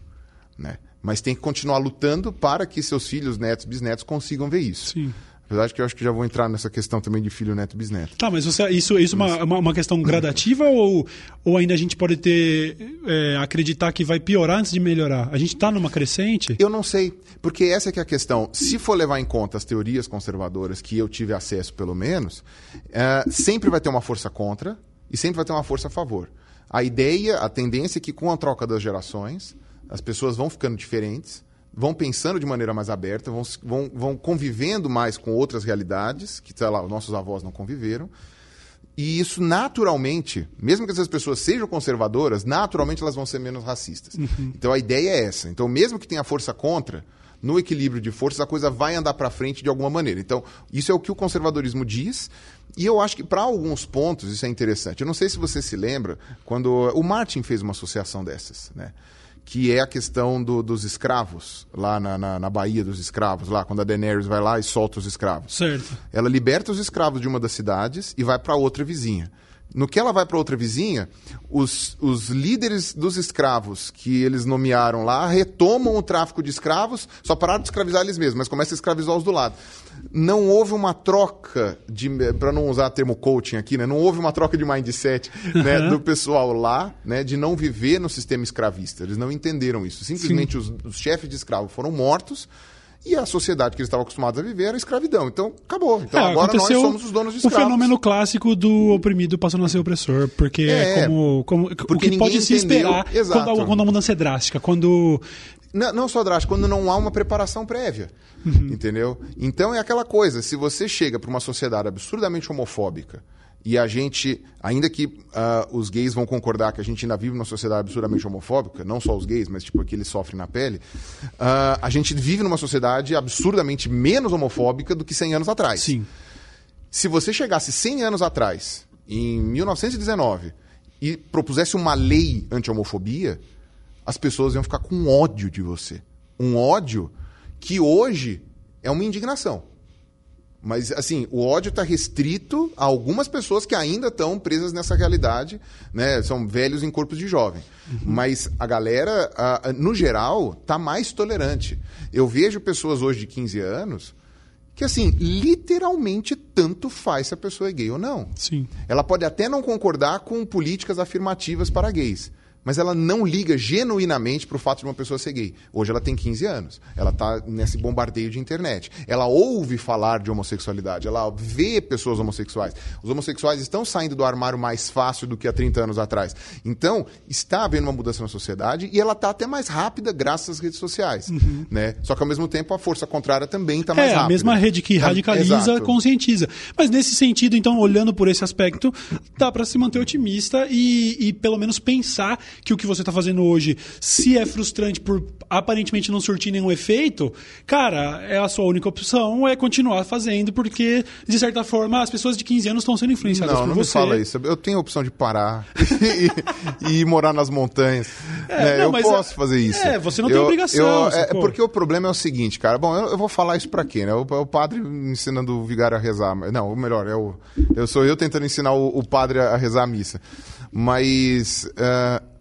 [SPEAKER 2] Né? Mas tem que continuar lutando para que seus filhos, netos, bisnetos consigam ver isso.
[SPEAKER 1] Sim.
[SPEAKER 2] Apesar de que eu acho que já vou entrar nessa questão também de filho, neto, bisneto.
[SPEAKER 1] Tá, mas você, isso, isso é uma, uma, uma questão gradativa ou, ou ainda a gente pode ter é, acreditar que vai piorar antes de melhorar? A gente está numa crescente?
[SPEAKER 2] Eu não sei, porque essa é que é a questão. Se for levar em conta as teorias conservadoras que eu tive acesso, pelo menos, é, sempre vai ter uma força contra e sempre vai ter uma força a favor. A ideia, a tendência é que com a troca das gerações, as pessoas vão ficando diferentes, vão pensando de maneira mais aberta, vão, vão, vão convivendo mais com outras realidades que, sei lá, os nossos avós não conviveram. E isso naturalmente, mesmo que essas pessoas sejam conservadoras, naturalmente elas vão ser menos racistas.
[SPEAKER 1] Uhum.
[SPEAKER 2] Então a ideia é essa. Então, mesmo que tenha força contra, no equilíbrio de forças a coisa vai andar para frente de alguma maneira. Então, isso é o que o conservadorismo diz. E eu acho que para alguns pontos isso é interessante. Eu não sei se você se lembra quando o Martin fez uma associação dessas, né? Que é a questão do, dos escravos, lá na, na, na, Baía dos Escravos, lá quando a Daenerys vai lá e solta os escravos.
[SPEAKER 1] Certo.
[SPEAKER 2] Ela liberta os escravos de uma das cidades e vai para outra vizinha. No que ela vai para outra vizinha, os, os líderes dos escravos que eles nomearam lá retomam o tráfico de escravos, só pararam de escravizar eles mesmos, mas começam a escravizar os do lado. Não houve uma troca de, para não usar termo coaching aqui, né? Não houve uma troca de mindset né, do pessoal lá, né, de não viver no sistema escravista. Eles não entenderam isso. Simplesmente os, os chefes de escravo foram mortos e a sociedade que eles estavam acostumados a viver era a escravidão. Então, acabou. Então,
[SPEAKER 1] É,
[SPEAKER 2] agora nós somos os donos de
[SPEAKER 1] O
[SPEAKER 2] escravos.
[SPEAKER 1] fenômeno clássico do oprimido passando a ser opressor, porque é, como, como o
[SPEAKER 2] porque
[SPEAKER 1] que pode se
[SPEAKER 2] entendeu.
[SPEAKER 1] esperar
[SPEAKER 2] Exato.
[SPEAKER 1] quando a, quando a mudança é drástica, quando
[SPEAKER 2] Não, não só drástico, quando não há uma preparação prévia. Entendeu? Então é aquela coisa, se você chega para uma sociedade absurdamente homofóbica e a gente, ainda que ah, os gays vão concordar que a gente ainda vive numa sociedade absurdamente homofóbica, não só os gays, mas tipo que eles sofrem na pele, ah, a gente vive numa sociedade absurdamente menos homofóbica do que 100 anos atrás.
[SPEAKER 1] sim,
[SPEAKER 2] Se você chegasse 100 anos atrás, em 1919, e propusesse uma lei anti-homofobia, as pessoas iam ficar com ódio de você. Um ódio que hoje é uma indignação. Mas, assim, o ódio está restrito a algumas pessoas que ainda estão presas nessa realidade, né? São velhos em corpos de jovem. Mas a galera, a- a- no geral, está mais tolerante. Eu vejo pessoas hoje de 15 anos que, assim, literalmente tanto faz se a pessoa é gay ou não.
[SPEAKER 1] sim.
[SPEAKER 2] Ela pode até não concordar com políticas afirmativas para gays, mas ela não liga genuinamente para o fato de uma pessoa ser gay. Hoje ela tem 15 anos, ela está nesse bombardeio de internet. Ela ouve falar de homossexualidade, ela vê pessoas homossexuais. Os homossexuais estão saindo do armário mais fácil do que há 30 anos atrás. Então, está havendo uma mudança na sociedade e ela está até mais rápida graças às redes sociais. Né? Só que, ao mesmo tempo, a força contrária também está mais
[SPEAKER 1] É,
[SPEAKER 2] rápida.
[SPEAKER 1] a mesma rede que
[SPEAKER 2] Tá-
[SPEAKER 1] radicaliza,
[SPEAKER 2] Exato.
[SPEAKER 1] conscientiza. Mas nesse sentido, então, olhando por esse aspecto, dá para se manter otimista e, e pelo menos pensar que o que você está fazendo hoje, se é frustrante por aparentemente não surtir nenhum efeito, cara, é a sua única opção é continuar fazendo, porque, de certa forma, as pessoas de 15 anos estão sendo influenciadas
[SPEAKER 2] Não,
[SPEAKER 1] por
[SPEAKER 2] não me
[SPEAKER 1] você.
[SPEAKER 2] fala isso. Eu tenho a opção de parar e, e ir morar nas montanhas.
[SPEAKER 1] É,
[SPEAKER 2] né?
[SPEAKER 1] não,
[SPEAKER 2] eu
[SPEAKER 1] mas
[SPEAKER 2] posso
[SPEAKER 1] é-
[SPEAKER 2] fazer isso.
[SPEAKER 1] é, você não tem
[SPEAKER 2] Eu-
[SPEAKER 1] obrigação,
[SPEAKER 2] eu- é, porque o problema é o seguinte, cara. Bom, eu, eu vou falar isso pra quê, né? O, o padre ensinando o vigário a rezar. Não, o melhor, é o, eu sou eu tentando ensinar o, o padre a rezar a missa. Mas. d-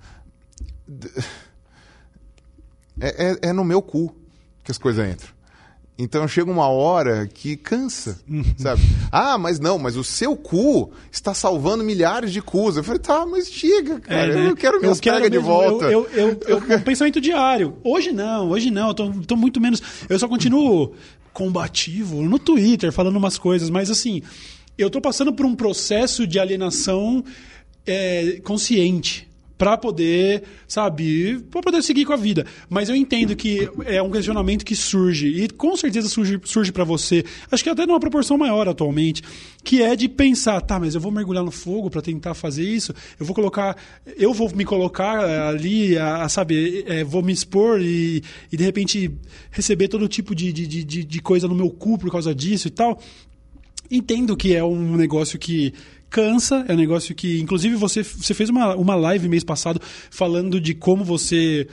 [SPEAKER 2] é, é- é no meu cu que as coisas entram. Então chega uma hora que cansa, sabe? Ah, mas não, mas o seu cu está salvando milhares de cus. Eu falei, tá, mas chega, cara.
[SPEAKER 1] É, né?
[SPEAKER 2] Eu quero minhas pregas de
[SPEAKER 1] mesmo,
[SPEAKER 2] volta.
[SPEAKER 1] Eu, eu, eu, eu- pensamento diário. Hoje não, hoje não. Eu tô, tô muito menos. Eu só continuo combativo no Twitter, falando umas coisas, mas assim, eu tô passando por um processo de alienação é, consciente. Pra poder, sabe, pra poder seguir com a vida. Mas eu entendo que é um questionamento que surge, e com certeza surge, surge para você, acho que até numa proporção maior atualmente, que é de pensar, tá, mas eu vou mergulhar no fogo para tentar fazer isso, eu vou colocar, eu vou me colocar ali, a, a, é, vou me expor e, e de repente receber todo tipo de, de, de, de coisa no meu cu por causa disso e tal. Entendo que é um negócio que cansa, é um negócio que. Inclusive, você, você fez uma, uma live mês passado falando de como você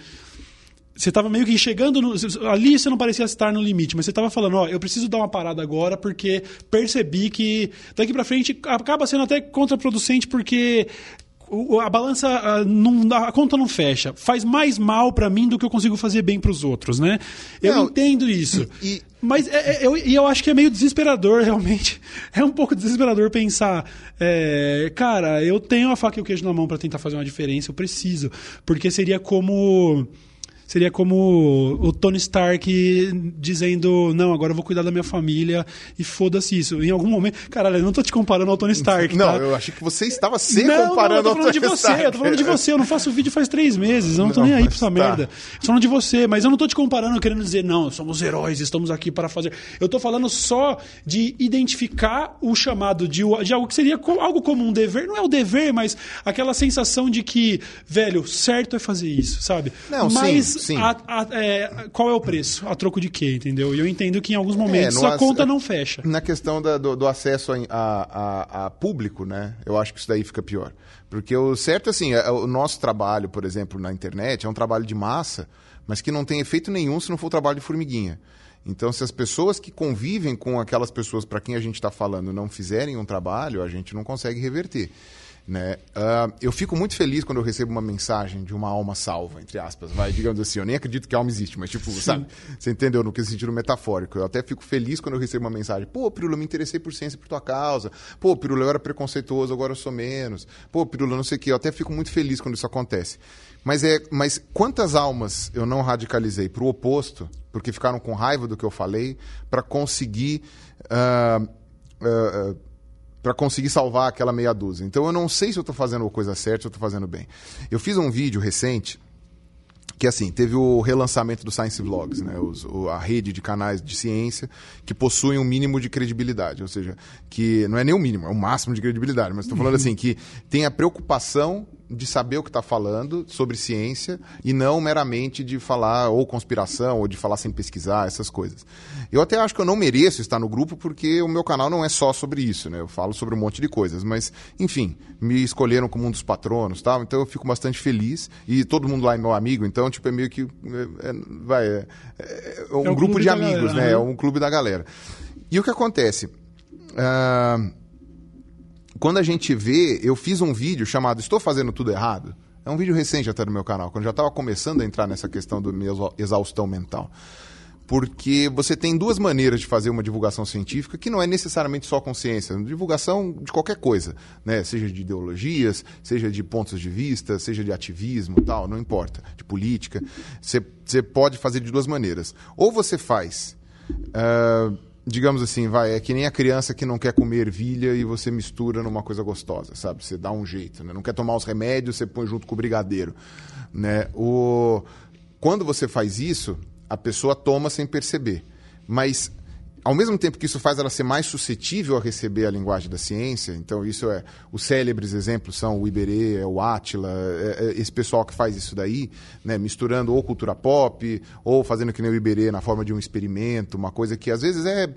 [SPEAKER 1] você tava meio que chegando no, ali você não parecia estar no limite, mas você tava falando, ó, eu preciso dar uma parada agora porque percebi que daqui para frente acaba sendo até contraproducente porque a balança a, não, a conta não fecha. Faz mais mal para mim do que eu consigo fazer bem para os outros, né? Eu não, entendo isso. E, mas é, é, eu, eu acho que é meio desesperador, realmente. É um pouco desesperador pensar, é, cara, eu tenho a faca e o queijo na mão para tentar fazer uma diferença, eu preciso. Porque seria como seria como o Tony Stark dizendo: Não, agora eu vou cuidar da minha família e foda-se isso. Em algum momento. Caralho, eu não tô te comparando ao Tony Stark.
[SPEAKER 2] Não,
[SPEAKER 1] tá?
[SPEAKER 2] eu achei que você estava se não, comparando não, eu tô falando
[SPEAKER 1] de você,
[SPEAKER 2] Stark.
[SPEAKER 1] Eu tô falando de você. Eu não faço vídeo faz três meses. Eu não tô não, nem aí pra essa tá. merda. Eu tô falando de você, mas eu não tô te comparando querendo dizer, não, somos heróis, estamos aqui para fazer. Eu tô falando só de identificar o chamado de, de algo que seria algo como um dever. Não é o dever, mas aquela sensação de que, velho, certo é fazer isso, sabe?
[SPEAKER 2] Não,
[SPEAKER 1] mas
[SPEAKER 2] sim, sim.
[SPEAKER 1] A, a, é, qual é o preço? A troco de quê, entendeu? E eu entendo que em alguns momentos é, a conta não fecha.
[SPEAKER 2] Na questão da, do, do, acesso a, a, a, público, né? Eu acho que isso daí fica pior. Porque o certo, assim, é, o nosso trabalho, por exemplo, na internet, é um trabalho de massa, mas que não tem efeito nenhum se não for trabalho de formiguinha. Então, se as pessoas que convivem com aquelas pessoas para quem a gente está falando não fizerem um trabalho, a gente não consegue reverter. Né? Uh, eu fico muito feliz quando eu recebo uma mensagem de uma alma salva, entre aspas, vai, digamos assim, eu nem acredito que a alma existe, mas tipo, Sim. sabe, você entendeu no que sentido metafórico. Eu até fico feliz quando eu recebo uma mensagem, pô, Pirula, eu me interessei por ciência por tua causa, pô, Pirula, eu era preconceituoso, agora eu sou menos, pô, Pirula, não sei o quê. Eu até fico muito feliz quando isso acontece. Mas, é, mas quantas almas eu não radicalizei para o oposto, porque ficaram com raiva do que eu falei, para conseguir. Uh, uh, para conseguir salvar aquela meia dúzia. Então eu não sei se eu estou fazendo a coisa certa, se eu estou fazendo bem. Eu fiz um vídeo recente que assim, teve o relançamento do Science Vlogs, né? Os, o, a rede de canais de ciência que possuem um mínimo de credibilidade, ou seja, que não é nem o mínimo, é o máximo de credibilidade, mas estou falando assim, que tem a preocupação de saber o que está falando sobre ciência e não meramente de falar ou conspiração ou de falar sem pesquisar, essas coisas. Eu até acho que eu não mereço estar no grupo porque o meu canal não é só sobre isso, né? Eu falo sobre um monte de coisas, mas enfim, me escolheram como um dos patronos, tal, então eu fico bastante feliz e todo mundo lá é meu amigo, então tipo é meio que é, é vai é, é, um, é um grupo de amigos, galera, né? né? É um clube da galera. E o que acontece? Uh, quando a gente vê, eu fiz um vídeo chamado Estou Fazendo Tudo Errado. É um vídeo recente até no meu canal, quando já estava começando a entrar nessa questão do meu exaustão mental. Porque você tem duas maneiras de fazer uma divulgação científica que não é necessariamente só consciência, divulgação de qualquer coisa, né? Seja de ideologias, seja de pontos de vista, seja de ativismo, tal, não importa, de política. Você, você pode fazer de duas maneiras. Ou você faz uh, digamos assim, vai, é que nem a criança que não quer comer ervilha e você mistura numa coisa gostosa, sabe? Você dá um jeito, né? Não quer tomar os remédios, você põe junto com o brigadeiro, né? O... Quando você faz isso, a pessoa toma sem perceber. Mas ao mesmo tempo que isso faz ela ser mais suscetível a receber a linguagem da ciência, então isso é os célebres exemplos são o Iberê, é o Átila, é, é esse pessoal que faz isso daí, né, misturando ou cultura pop ou fazendo que nem o Iberê na forma de um experimento, uma coisa que às vezes é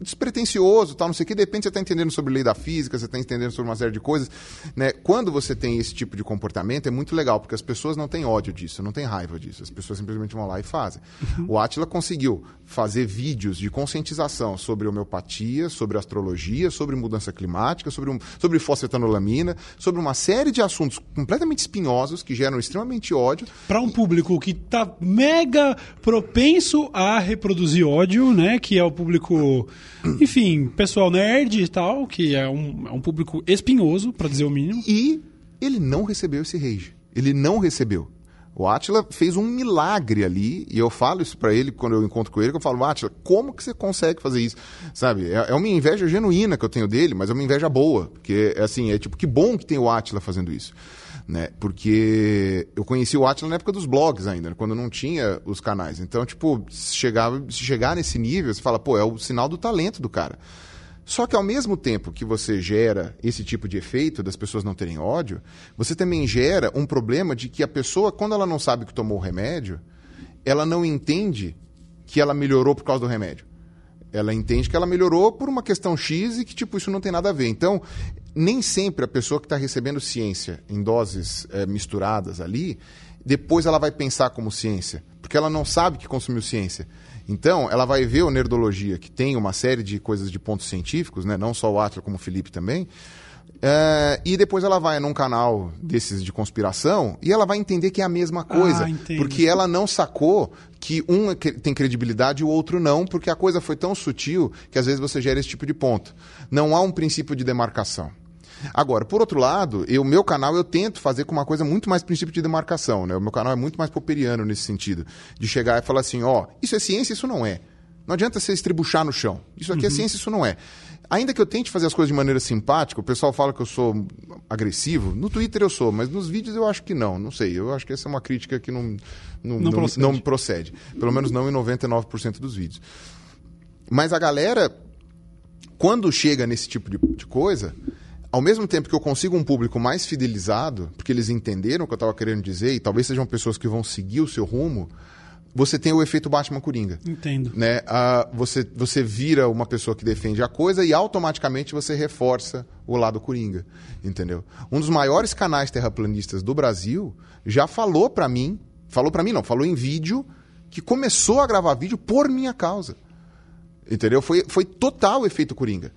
[SPEAKER 2] despretensioso, tal, não sei o que, de repente você está entendendo sobre lei da física, você está entendendo sobre uma série de coisas. Né? Quando você tem esse tipo de comportamento, é muito legal, porque as pessoas não têm ódio disso, não têm raiva disso. As pessoas simplesmente vão lá e fazem. Uhum. O Atila conseguiu fazer vídeos de conscientização sobre homeopatia, sobre astrologia, sobre mudança climática, sobre, um, sobre fosfetanolamina, sobre uma série de assuntos completamente espinhosos que geram extremamente ódio.
[SPEAKER 1] Para um público que está mega propenso a reproduzir ódio, né? Que é o público enfim, pessoal nerd e tal, que é um, é um público espinhoso, para dizer o mínimo.
[SPEAKER 2] E ele não recebeu esse rage. Ele não recebeu. O Atila fez um milagre ali, e eu falo isso para ele quando eu encontro com ele, que eu falo, Atila, como que você consegue fazer isso? Sabe, é, é, uma inveja genuína que eu tenho dele, mas é uma inveja boa, porque, assim, é tipo, que bom que tem o Atila fazendo isso né? Porque eu conheci o Atila na época dos blogs ainda, né? quando não tinha os canais. Então, tipo, se, chegava, se chegar nesse nível, você fala, pô, é o sinal do talento do cara. Só que ao mesmo tempo que você gera esse tipo de efeito das pessoas não terem ódio, você também gera um problema de que a pessoa, quando ela não sabe que tomou o remédio, ela não entende que ela melhorou por causa do remédio Ela entende que ela melhorou por uma questão X e que, tipo, isso não tem nada a ver. Então, nem sempre a pessoa que está recebendo ciência em doses é, misturadas ali, depois ela vai pensar como ciência, porque ela não sabe que consumiu ciência. Então, ela vai ver o Nerdologia, que tem uma série de coisas de pontos científicos, né? não só o Atlas, como o Felipe também, é, e depois ela vai num canal desses de conspiração e ela vai entender que é a mesma coisa.
[SPEAKER 1] Ah,
[SPEAKER 2] porque ela não sacou que um tem credibilidade e o outro não, porque a coisa foi tão sutil que às vezes você gera esse tipo de ponto. Não há um princípio de demarcação. Agora, por outro lado, o meu canal eu tento fazer com uma coisa muito mais princípio de demarcação. Né? O meu canal é muito mais popperiano nesse sentido. De chegar e falar assim, ó, oh, isso é ciência, isso não é. Não adianta você estribuchar no chão. Isso aqui é uhum. é ciência, isso não é. Ainda que eu tente fazer as coisas de maneira simpática, o pessoal fala que eu sou agressivo. No Twitter eu sou, mas nos vídeos eu acho que não. Não sei. Eu acho que essa é uma crítica que não, não, não, não procede. não procede. Pelo menos não em 99% dos vídeos. Mas a galera, quando chega nesse tipo de, de coisa, ao mesmo tempo que eu consigo um público mais fidelizado, porque eles entenderam o que eu estava querendo dizer, e talvez sejam pessoas que vão seguir o seu rumo, você tem o efeito Batman Coringa.
[SPEAKER 1] Entendo.
[SPEAKER 2] Né? Ah, você, você vira uma pessoa que defende a coisa e automaticamente você reforça o lado Coringa. Entendeu? Um dos maiores canais terraplanistas do Brasil já falou para mim, falou para mim não, falou em vídeo, que começou a gravar vídeo por minha causa. Entendeu? Foi, foi total o efeito Coringa.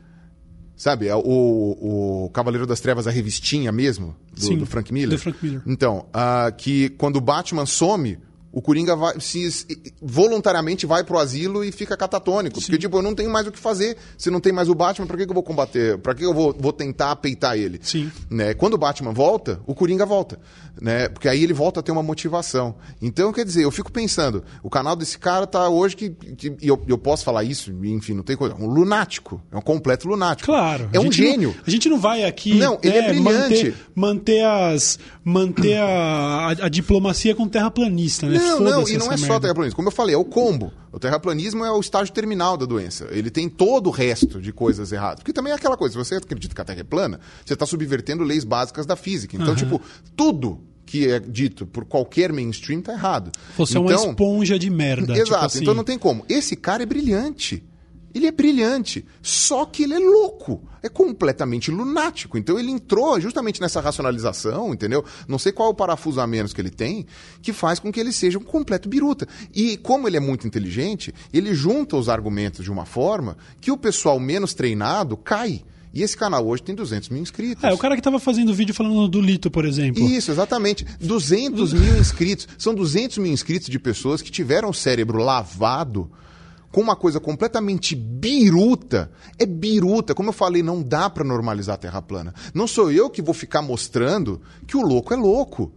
[SPEAKER 2] Sabe, é o, o Cavaleiro das Trevas, a revistinha mesmo, do,
[SPEAKER 1] Sim,
[SPEAKER 2] do Frank Miller.
[SPEAKER 1] Do Frank Miller.
[SPEAKER 2] Então, uh, que quando o Batman some, o Coringa vai, se, voluntariamente vai pro asilo e fica catatônico. Sim. Porque, tipo, eu não tenho mais o que fazer. Se não tem mais o Batman, pra que, que eu vou combater? Pra que eu vou, vou tentar peitar ele?
[SPEAKER 1] Sim.
[SPEAKER 2] Né? Quando o Batman volta, o Coringa volta. Né? Porque aí ele volta a ter uma motivação. Então, quer dizer, eu fico pensando, o canal desse cara tá hoje que. que eu, eu posso falar isso, enfim, não tem coisa. Um lunático. É um completo lunático.
[SPEAKER 1] Claro.
[SPEAKER 2] É um gênio.
[SPEAKER 1] Não, a gente não vai aqui.
[SPEAKER 2] Não, ele é, é brilhante.
[SPEAKER 1] Manter, manter, as, manter a, a, a diplomacia com terraplanista, né?
[SPEAKER 2] Não, não, e não é só terraplanismo. Como eu falei, é o combo. O terraplanismo é o estágio terminal da doença. Ele tem todo o resto de coisas erradas. Porque também é aquela coisa, se você acredita que a Terra é plana, você está subvertendo leis básicas da física. Então, uhum. tipo, tudo que é dito por qualquer mainstream está errado.
[SPEAKER 1] Você então, é uma então, esponja de merda.
[SPEAKER 2] Exato,
[SPEAKER 1] tipo assim.
[SPEAKER 2] então não tem como. Esse cara é brilhante. Ele é brilhante, só que ele é louco, é completamente lunático. Então ele entrou justamente nessa racionalização, entendeu? Não sei qual é o parafuso a menos que ele tem, que faz com que ele seja um completo biruta. E como ele é muito inteligente, ele junta os argumentos de uma forma que o pessoal menos treinado cai. E esse canal hoje tem 200 mil inscritos.
[SPEAKER 1] É, o cara que estava fazendo vídeo falando do Lito, por exemplo.
[SPEAKER 2] Isso, exatamente. 200 mil inscritos. São 200 mil inscritos de pessoas que tiveram o cérebro lavado com uma coisa completamente biruta, é biruta. Como eu falei, não dá para normalizar a Terra plana. Não sou eu que vou ficar mostrando que o louco é louco.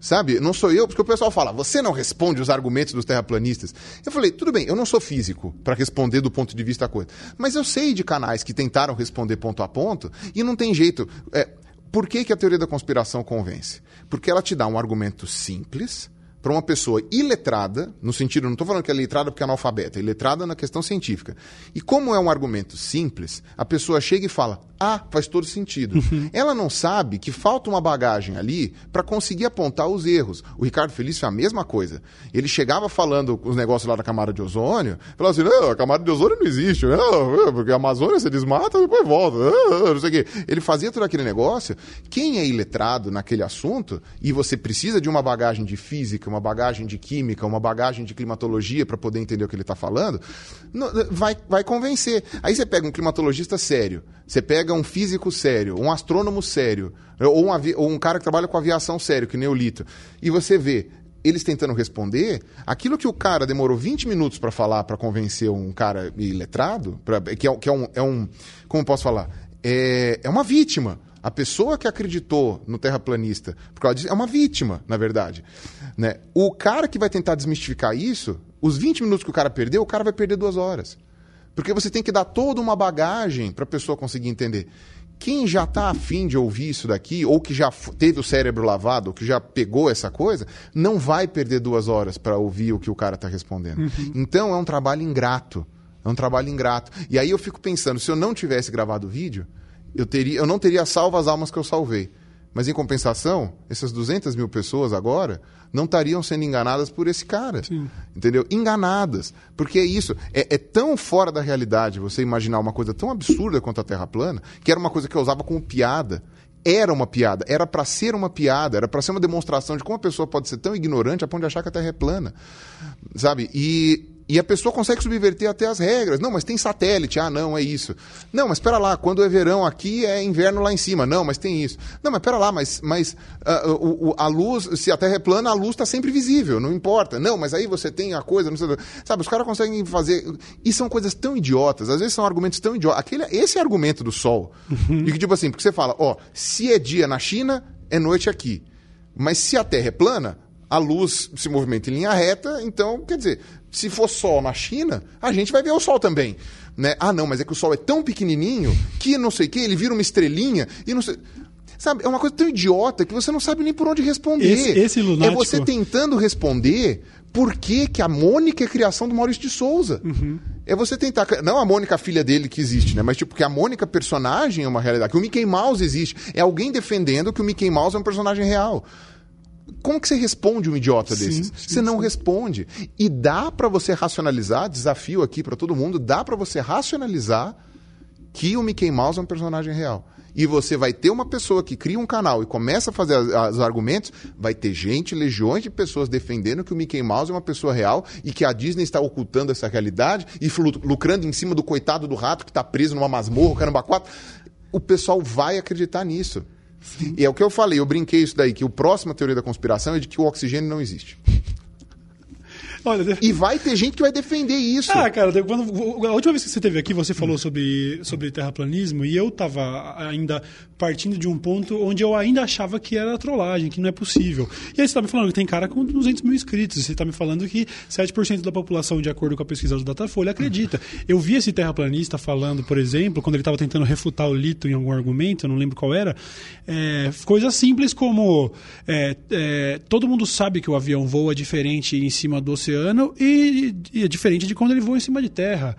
[SPEAKER 2] Sabe? Não sou eu, porque o pessoal fala, você não responde os argumentos dos terraplanistas. Eu falei, tudo bem, eu não sou físico para responder do ponto de vista da coisa. Mas eu sei de canais que tentaram responder ponto a ponto e não tem jeito. É, por que, que a teoria da conspiração convence? Porque ela te dá um argumento simples, para uma pessoa iletrada, no sentido, não estou falando que é letrada porque é analfabeta, é iletrada na questão científica. E como é um argumento simples, a pessoa chega e fala: Ah, faz todo sentido. Uhum. Ela não sabe que falta uma bagagem ali para conseguir apontar os erros. O Ricardo Felício é a mesma coisa. Ele chegava falando os negócios lá da camada de ozônio, falava assim: Não, a camada de ozônio não existe, não, porque a Amazônia você desmata, depois volta, não sei o quê. Ele fazia todo aquele negócio. Quem é iletrado naquele assunto e você precisa de uma bagagem de física, uma bagagem de química, uma bagagem de climatologia para poder entender o que ele está falando, vai, vai convencer. Aí você pega um climatologista sério, você pega um físico sério, um astrônomo sério, ou um, ou um cara que trabalha com aviação sério, que nem o Lito, e você vê eles tentando responder, aquilo que o cara demorou 20 minutos para falar, para convencer um cara iletrado, pra, que, é, que é, um, é um. Como posso falar? É, é uma vítima. A pessoa que acreditou no terraplanista por causa disso é uma vítima, na verdade. Né? O cara que vai tentar desmistificar isso, os 20 minutos que o cara perdeu, o cara vai perder duas horas. Porque você tem que dar toda uma bagagem para a pessoa conseguir entender. Quem já está afim de ouvir isso daqui, ou que já teve o cérebro lavado, ou que já pegou essa coisa, não vai perder duas horas para ouvir o que o cara está respondendo. Uhum. Então é um trabalho ingrato. É um trabalho ingrato. E aí eu fico pensando, se eu não tivesse gravado o vídeo, eu, teria, eu não teria salvo as almas que eu salvei. Mas em compensação, essas 200 mil pessoas agora não estariam sendo enganadas por esse cara.
[SPEAKER 1] Sim.
[SPEAKER 2] Entendeu? Enganadas. Porque é isso. É, é, tão fora da realidade você imaginar uma coisa tão absurda quanto a Terra plana, que era uma coisa que eu usava como piada. Era uma piada. Era para ser uma piada. Era para ser uma demonstração de como a pessoa pode ser tão ignorante a ponto de achar que a Terra é plana. Sabe? E e a pessoa consegue subverter até as regras. Não, mas tem satélite. Ah, não, é isso. Não, mas espera lá, quando é verão aqui é inverno lá em cima. Não, mas tem isso. Não, mas espera lá, mas, mas uh, o, o, a luz, se a Terra é plana, a luz está sempre visível, não importa. Não, mas aí você tem a coisa, não sei, sabe, os caras conseguem fazer. E são coisas tão idiotas, às vezes são argumentos tão idiotas. Aquele, esse é argumento do Sol. Uhum. E que, tipo assim, porque você fala, ó, se é dia na China, é noite aqui. Mas se a Terra é plana, a luz se movimenta em linha reta, então, quer dizer, se for sol na China, a gente vai ver o sol também. Né? Ah, não, mas é que o sol é tão pequenininho que não sei o que, ele vira uma estrelinha e não sei. Sabe, é uma coisa tão idiota que você não sabe nem por onde responder.
[SPEAKER 1] Esse, esse lunático...
[SPEAKER 2] É você tentando responder por que, que a Mônica é criação do Maurício de Souza.
[SPEAKER 1] Uhum.
[SPEAKER 2] É você tentar. Não a Mônica, a filha dele, que existe, né? Mas, tipo, que a Mônica, personagem, é uma realidade. Que o Mickey Mouse existe. É alguém defendendo que o Mickey Mouse é um personagem real. Como que você responde um idiota
[SPEAKER 1] sim,
[SPEAKER 2] desses?
[SPEAKER 1] Sim,
[SPEAKER 2] você não
[SPEAKER 1] sim.
[SPEAKER 2] responde. E dá para você racionalizar, desafio aqui para todo mundo, dá para você racionalizar que o Mickey Mouse é um personagem real. E você vai ter uma pessoa que cria um canal e começa a fazer os argumentos, vai ter gente, legiões de pessoas defendendo que o Mickey Mouse é uma pessoa real e que a Disney está ocultando essa realidade e lucrando em cima do coitado do rato que está preso numa masmorra, caramba, quatro. O pessoal vai acreditar nisso.
[SPEAKER 1] Sim.
[SPEAKER 2] E é o que eu falei, eu brinquei isso daí, que o próximo teoria da conspiração é de que o oxigênio não existe.
[SPEAKER 1] Olha,
[SPEAKER 2] E vai ter gente que vai defender isso.
[SPEAKER 1] Ah, cara, quando, a última vez que você esteve aqui, você falou sobre, sobre terraplanismo e eu estava ainda partindo de um ponto onde eu ainda achava que era trollagem, que não é possível. E aí você está me falando que tem cara com 200 mil inscritos, você está me falando que 7% da população, de acordo com a pesquisa do Datafolha, acredita. Eu vi esse terraplanista falando, por exemplo, quando ele estava tentando refutar o Lito em algum argumento, eu não lembro qual era, é, coisas simples como é, é, todo mundo sabe que o avião voa diferente em cima do oceano e, e é diferente de quando ele voa em cima de terra.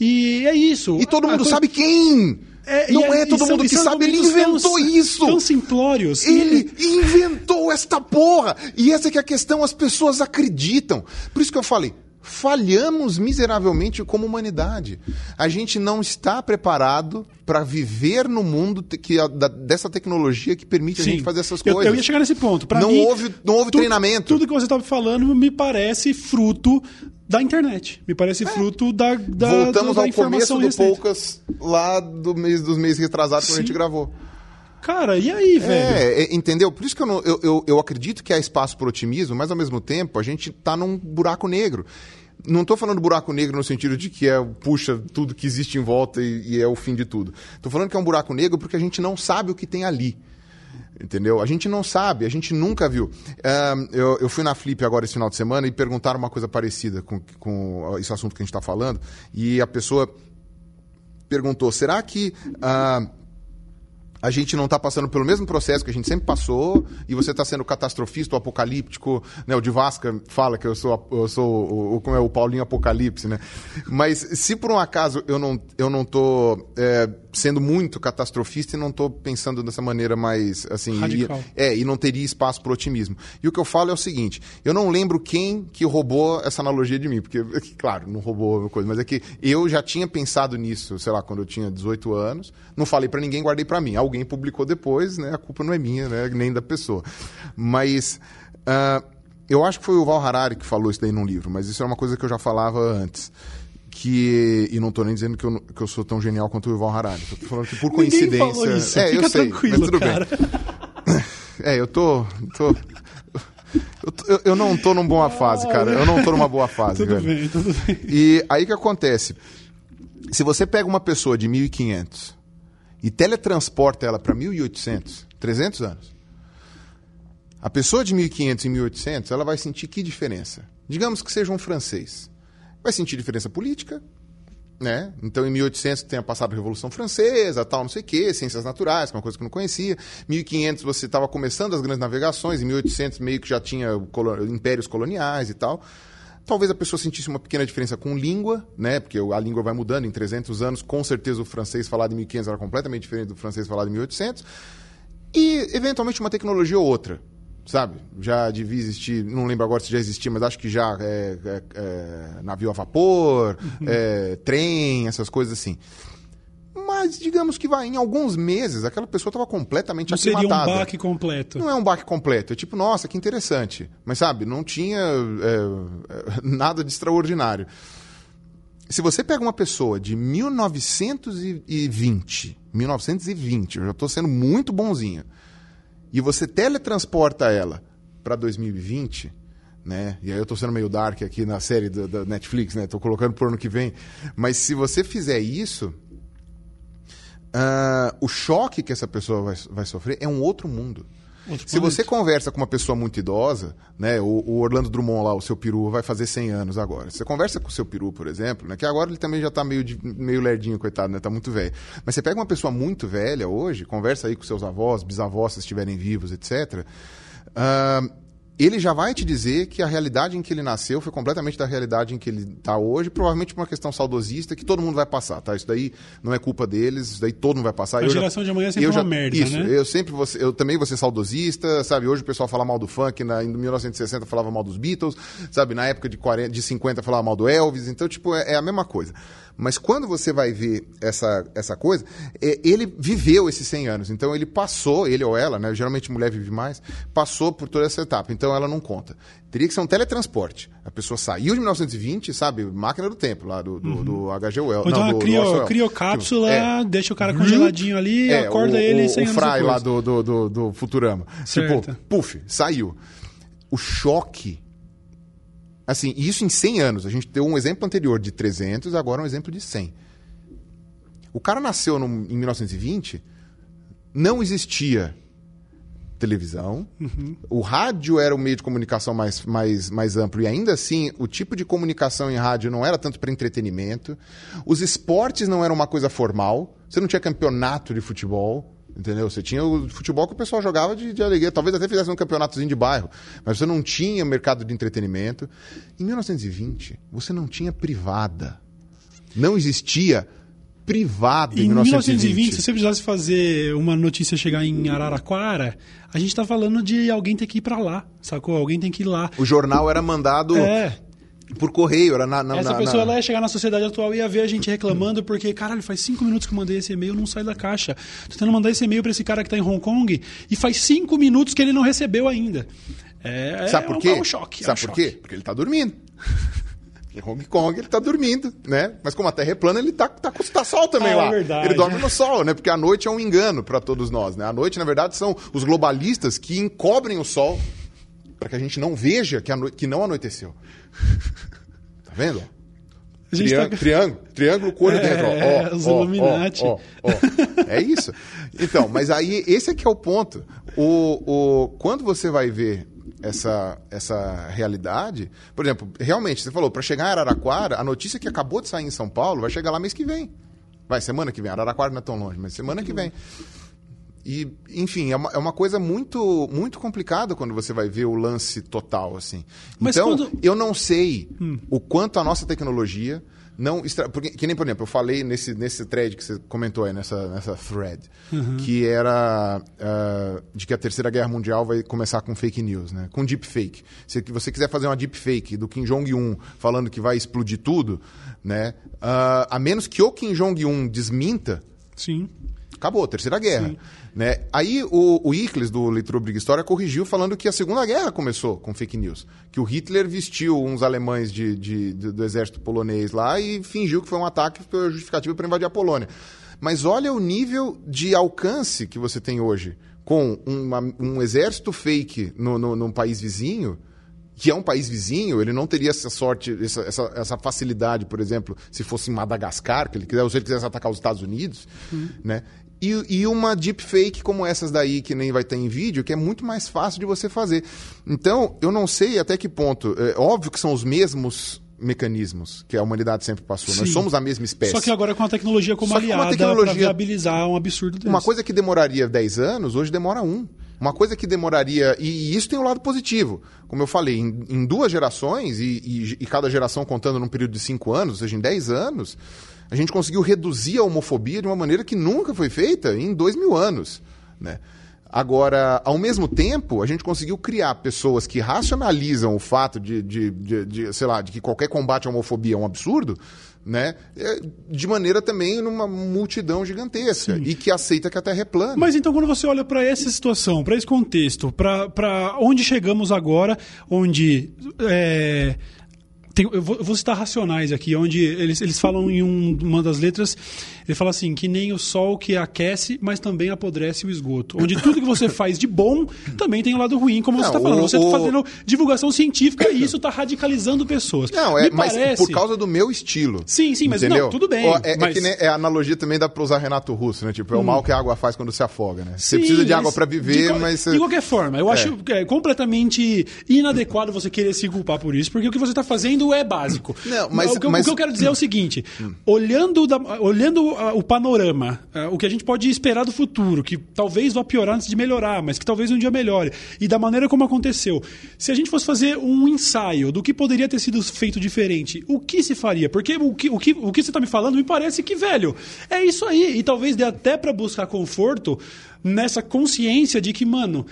[SPEAKER 1] E é isso.
[SPEAKER 2] E todo
[SPEAKER 1] A
[SPEAKER 2] mundo
[SPEAKER 1] coisa-
[SPEAKER 2] sabe quem!
[SPEAKER 1] É,
[SPEAKER 2] não
[SPEAKER 1] e
[SPEAKER 2] é todo
[SPEAKER 1] são-
[SPEAKER 2] mundo que sabe, ele inventou
[SPEAKER 1] tão-
[SPEAKER 2] isso!
[SPEAKER 1] Tão simplórios.
[SPEAKER 2] Ele inventou esta porra! E essa que é a questão, as pessoas acreditam. Por isso que eu falei, falhamos miseravelmente como humanidade. A gente não está preparado para viver no mundo que, a- da- dessa tecnologia que permite a
[SPEAKER 1] Sim.
[SPEAKER 2] gente fazer essas
[SPEAKER 1] Eu-
[SPEAKER 2] coisas.
[SPEAKER 1] Eu, ia chegar nesse ponto. Pra
[SPEAKER 2] Não
[SPEAKER 1] mim,
[SPEAKER 2] houve- não houve
[SPEAKER 1] tudo-
[SPEAKER 2] treinamento.
[SPEAKER 1] Tudo que você estava falando me parece fruto da internet. Me parece fruto da, da,
[SPEAKER 2] É. Voltamos
[SPEAKER 1] da
[SPEAKER 2] ao
[SPEAKER 1] informação
[SPEAKER 2] começo do
[SPEAKER 1] recente.
[SPEAKER 2] Poucas lá do mês, dos meses retrasados quando a gente gravou.
[SPEAKER 1] Cara, e aí, velho?
[SPEAKER 2] É, é, entendeu? Por isso que eu, não- eu, eu, eu acredito que há espaço para otimismo, mas ao mesmo tempo a gente está num buraco negro. Não estou falando buraco negro no sentido de que é puxa tudo que existe em volta e, e é o fim de tudo. Estou falando que é um buraco negro porque a gente não sabe o que tem ali. Entendeu? A gente não sabe, a gente nunca viu. Ahn, eu, eu fui na Flip agora esse final de semana e perguntaram uma coisa parecida com, com esse assunto que a gente está falando. E a pessoa perguntou: será que ah, a gente não está passando pelo mesmo processo que a gente sempre passou e você está sendo catastrofista ou apocalíptico? Né? O de Vasca fala que eu sou, eu sou o, o- como é, o Paulinho Apocalipse, né? Mas se por um acaso eu não eu não tô é, sendo muito catastrofista e não estou pensando dessa maneira mais assim
[SPEAKER 1] Radical.
[SPEAKER 2] e- é, e não teria espaço para otimismo. E o que eu falo é o seguinte: eu não lembro quem que roubou essa analogia de mim, porque, claro, não roubou a coisa, mas é que eu já tinha pensado nisso, sei lá, quando eu tinha 18 anos, não falei para ninguém, guardei para mim. Alguém publicou depois, né? A culpa não é minha, né? Nem da pessoa. Mas. ah, eu acho que foi o Val Harari que falou isso daí num livro, mas isso é uma coisa que eu já falava antes. Que, e não estou nem dizendo que eu, que eu sou tão genial quanto o Val Harari. Tô falando que por coincidência.
[SPEAKER 1] falou isso.
[SPEAKER 2] É,
[SPEAKER 1] Fica
[SPEAKER 2] eu sei, mas tudo
[SPEAKER 1] cara.
[SPEAKER 2] bem. É, eu tô. tô- eu, eu- não tô numa boa fase, cara. Eu não tô numa boa fase,
[SPEAKER 1] Tudo
[SPEAKER 2] velho.
[SPEAKER 1] bem, tudo bem.
[SPEAKER 2] E aí o que acontece? Se você pega uma pessoa de 1500 e teletransporta ela para 1800, 300 anos, a pessoa de 1500 e 1800, ela vai sentir que diferença? Digamos que seja um francês. Vai sentir diferença política, né? Então, em 1800 tenha passado a Revolução Francesa, tal, não sei o quê, ciências naturais, é uma coisa que eu não conhecia. 1500 você estava começando as grandes navegações, em 1800 meio que já tinha impérios coloniais e tal. Talvez a pessoa sentisse uma pequena diferença com língua, né? Porque a língua vai mudando em 300 anos, com certeza o francês falado em 1500 era completamente diferente do francês falado em 1800. E, eventualmente, uma tecnologia ou outra. Sabe? Já devia existir, não lembro agora se já existia, mas acho que já é, é, é navio a vapor, uhum. é, trem, essas coisas assim. Mas digamos que vai, em alguns meses, aquela pessoa estava completamente
[SPEAKER 1] não aclimatada. seria um baque completo.
[SPEAKER 2] Não é um baque completo. É tipo, nossa, que interessante. Mas sabe, não tinha é, nada de extraordinário. Se você pega uma pessoa de 1920, 1920, eu já estou sendo muito bonzinho, e você teletransporta ela para 2020, né? E aí eu estou sendo meio dark aqui na série da, Netflix, né? Tô colocando por ano que vem. Mas se você fizer isso, uh, o choque que essa pessoa vai, vai sofrer é um outro mundo. Se você conversa com uma pessoa muito idosa, né, o, o, Orlando Drummond lá, o seu peru, vai fazer 100 anos agora. Você conversa com o seu peru, por exemplo, né, que agora ele também já está meio, de, meio lerdinho, coitado, né, tá muito velho. Mas você pega uma pessoa muito velha hoje, conversa aí com seus avós, bisavós, se estiverem vivos, etc. Uh, ele já vai te dizer que a realidade em que ele nasceu foi completamente da realidade em que ele está hoje, provavelmente por uma questão saudosista que todo mundo vai passar, tá? Isso daí não é culpa deles, isso daí todo mundo vai passar.
[SPEAKER 1] A
[SPEAKER 2] eu
[SPEAKER 1] geração
[SPEAKER 2] já,
[SPEAKER 1] de amanhã é sempre uma
[SPEAKER 2] já,
[SPEAKER 1] merda,
[SPEAKER 2] isso,
[SPEAKER 1] né?
[SPEAKER 2] Eu sempre vou, eu também vou ser saudosista, sabe? Hoje o pessoal fala mal do funk, na, em 1960 falava mal dos Beatles, sabe? Na época de, 40, de 50 falava mal do Elvis, então, tipo, é, é a mesma coisa. Mas quando você vai ver essa, essa coisa, é, ele viveu esses 100 anos. Então ele passou, ele ou ela, né? Geralmente mulher vive mais, passou por toda essa etapa. Então ela não conta. Teria que ser um teletransporte. A pessoa saiu de 1920, sabe? Máquina do tempo, lá do, do, uhum. do HG Well.
[SPEAKER 1] Ou então não, do, crio, criocápsula, é, deixa o cara congeladinho ali, é, acorda o, ele
[SPEAKER 2] o, o Fry lá do, do, do, do Futurama. Certo. Tipo, puf, saiu. O choque Assim, isso em 100 anos. A gente deu um exemplo anterior de 300, agora um exemplo de 100. O cara nasceu no, em 1920, não existia televisão, uhum. o rádio era o meio de comunicação mais, mais, mais amplo, e ainda assim o tipo de comunicação em rádio não era tanto para entretenimento, os esportes não eram uma coisa formal, você não tinha campeonato de futebol, Entendeu? Você tinha o futebol que o pessoal jogava de, de alegria. Talvez até fizesse um campeonatozinho de bairro. Mas você não tinha mercado de entretenimento. Em 1920, você não tinha privada. Não existia privada em, em 1920. 1920,
[SPEAKER 1] se você precisasse fazer uma notícia chegar em Araraquara, a gente está falando de alguém ter que ir para lá, sacou? Alguém tem que ir lá.
[SPEAKER 2] O jornal era mandado é por correio, era na. na
[SPEAKER 1] Essa
[SPEAKER 2] na,
[SPEAKER 1] pessoa
[SPEAKER 2] na...
[SPEAKER 1] ela ia chegar na sociedade atual e ia ver a gente reclamando porque, caralho, faz cinco minutos que eu mandei esse e-mail não sai da caixa. Tô tentando mandar esse e-mail para esse cara que tá em Hong Kong e faz cinco minutos que ele não recebeu ainda. É,
[SPEAKER 2] Sabe por
[SPEAKER 1] é
[SPEAKER 2] quê?
[SPEAKER 1] É um choque.
[SPEAKER 2] Sabe
[SPEAKER 1] é
[SPEAKER 2] um por choque. quê? Porque ele tá dormindo. Em Hong Kong ele tá dormindo, né? Mas como a Terra é plana, ele tá, tá, tá sol também ah, lá. É
[SPEAKER 1] verdade.
[SPEAKER 2] Ele dorme no sol, né? Porque a noite é um engano para todos nós, né? A noite, na verdade, são os globalistas que encobrem o sol para que a gente não veja que, que não anoiteceu. vendo? Triângulo, tá... triângulo, triângulo olho é, dentro. Ó, ó,
[SPEAKER 1] os ó, Illuminati.
[SPEAKER 2] Ó, ó, é isso. Então, mas aí esse é, é o ponto. O, o, quando você vai ver essa, essa realidade, por exemplo, realmente, você falou, para chegar em Araraquara, a notícia que acabou de sair em São Paulo vai chegar lá mês que vem. Vai, semana que vem. Araraquara não é tão longe, mas semana que vem. E, enfim, é uma, é uma coisa muito muito complicada quando você vai ver o lance total, assim. Mas então, quando... eu não sei hum. o quanto a nossa tecnologia não extra... Porque, que nem por exemplo eu falei nesse nesse thread que você comentou aí nessa nessa thread uhum. que era uh, de que a terceira guerra mundial vai começar com fake news né com deepfake se você quiser fazer uma deepfake do Kim Jong Un falando que vai explodir tudo né uh, a menos que o Kim Jong Un desminta
[SPEAKER 1] sim
[SPEAKER 2] acabou terceira guerra Sim. Né? Aí o, o Icles, do Leitura Briga História, corrigiu falando que a Segunda Guerra começou com fake news. Que o Hitler vestiu uns alemães de, de, de do exército polonês lá e fingiu que foi um ataque justificativo para invadir a Polônia. Mas olha o nível de alcance que você tem hoje com uma, um exército fake no, no, num país vizinho que é um país vizinho, ele não teria essa sorte, essa, essa, essa, facilidade, por exemplo, se fosse em Madagascar, que ele quiser, ou se ele quisesse atacar os Estados Unidos, uhum. né? E, e uma deepfake como essas daí, que nem vai ter em vídeo, que é muito mais fácil de você fazer. Então, eu não sei até que ponto. É óbvio que são os mesmos mecanismos que a humanidade sempre passou. Sim. Nós somos a mesma espécie.
[SPEAKER 1] Só que agora com a tecnologia como Só aliada tecnologia... para viabilizar um absurdo desse.
[SPEAKER 2] Uma coisa que demoraria 10 anos, hoje demora um. Uma coisa que demoraria. E, isso tem um lado positivo. Como eu falei, em, em duas gerações, e, e, e, cada geração contando num período de 5 anos, ou seja, em 10 anos, a gente conseguiu reduzir a homofobia de uma maneira que nunca foi feita em dois mil anos. Né? Agora, ao mesmo tempo, a gente conseguiu criar pessoas que racionalizam o fato de, de, de, de, sei lá, de que qualquer combate à homofobia é um absurdo, né? É, de maneira também numa multidão gigantesca Sim. e que aceita que a Terra é plana.
[SPEAKER 1] Mas então quando você olha para essa situação, para esse contexto, para onde chegamos agora, onde é, tem, eu, vou, eu, vou, citar Racionais aqui, onde eles, eles falam em um, uma das letras, ele fala assim, que nem o sol que aquece, mas também apodrece o esgoto. Onde tudo que você faz de bom também tem o um lado ruim, como não, você está falando. Você está fazendo divulgação científica e isso está radicalizando pessoas.
[SPEAKER 2] Não, é, mas parece... por causa do meu estilo.
[SPEAKER 1] Sim, sim, mas entendeu? não, tudo bem.
[SPEAKER 2] É,
[SPEAKER 1] mas...
[SPEAKER 2] é que nem, é a analogia também dá para usar Renato Russo, né? Tipo, é o hum. mal que a água faz quando se afoga, né? Você sim, precisa de água para viver,
[SPEAKER 1] de,
[SPEAKER 2] mas...
[SPEAKER 1] De qualquer forma, eu é. acho é, completamente inadequado você querer se culpar por isso, porque o que você está fazendo é básico.
[SPEAKER 2] Não, mas,
[SPEAKER 1] o, que,
[SPEAKER 2] mas...
[SPEAKER 1] o que eu quero dizer é o seguinte: hum. olhando, da, olhando o panorama, o que a gente pode esperar do futuro, que talvez vá piorar antes de melhorar, mas que talvez um dia melhore, e da maneira como aconteceu, se a gente fosse fazer um ensaio do que poderia ter sido feito diferente, o que se faria? Porque o que, o que, o que você está me falando me parece que, velho, é isso aí. E talvez dê até para buscar conforto nessa consciência de que, mano,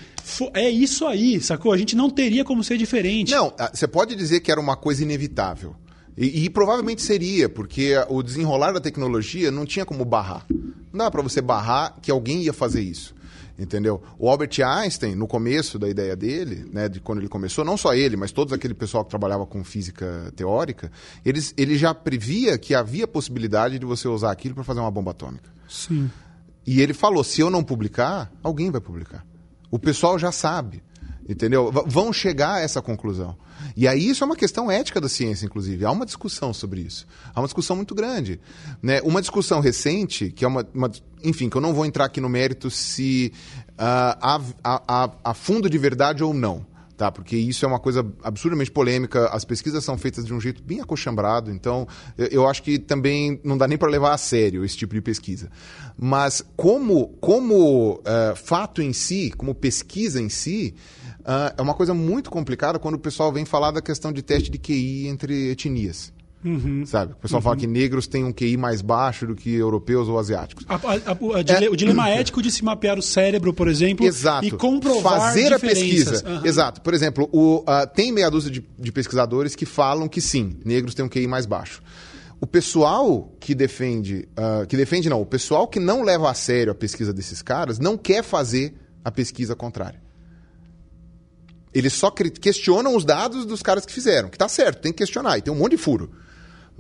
[SPEAKER 1] é isso aí, sacou? A gente não teria como ser diferente.
[SPEAKER 2] Não, você pode dizer que era uma coisa inevitável. E, e, provavelmente seria, porque o desenrolar da tecnologia não tinha como barrar. Não dá para você barrar que alguém ia fazer isso. Entendeu? O Albert Einstein, no começo da ideia dele, né, de quando ele começou, não só ele, mas todo aquele pessoal que trabalhava com física teórica, eles, ele já previa que havia possibilidade de você usar aquilo para fazer uma bomba atômica.
[SPEAKER 1] Sim.
[SPEAKER 2] E ele falou: se eu não publicar, alguém vai publicar. O pessoal já sabe. Entendeu? V vão chegar a essa conclusão. E aí isso é uma questão ética da ciência, inclusive. Há uma discussão sobre isso. Há uma discussão muito grande. Né? Uma discussão recente, que é uma, uma Enfim, que eu não vou entrar aqui no mérito se uh, há, há, há fundo de verdade ou não tá? Porque isso é uma coisa absurdamente polêmica. As pesquisas são feitas de um jeito bem acochambrado, então eu, eu acho que também não dá nem para levar a sério esse tipo de pesquisa. Mas como como uh, fato em si, como pesquisa em si, uh, é uma coisa muito complicada quando o pessoal vem falar da questão de teste de QI entre etnias. Uhum. Sabe? O pessoal uhum. fala que negros têm um QI mais baixo do que europeus ou asiáticos.
[SPEAKER 1] A, a, a, é... O dilema ético de se mapear o cérebro, por exemplo,
[SPEAKER 2] Exato.
[SPEAKER 1] e comprovar
[SPEAKER 2] Fazer
[SPEAKER 1] a
[SPEAKER 2] pesquisa. Uhum. Exato. Por exemplo, o, uh, tem meia dúzia de, de pesquisadores que falam que sim, negros têm um QI mais baixo. O pessoal que defende, uh, que defende não, o pessoal que não leva a sério a pesquisa desses caras não quer fazer a pesquisa contrária. Eles só questionam os dados dos caras que fizeram, que tá certo, tem que questionar, e tem um monte de furo.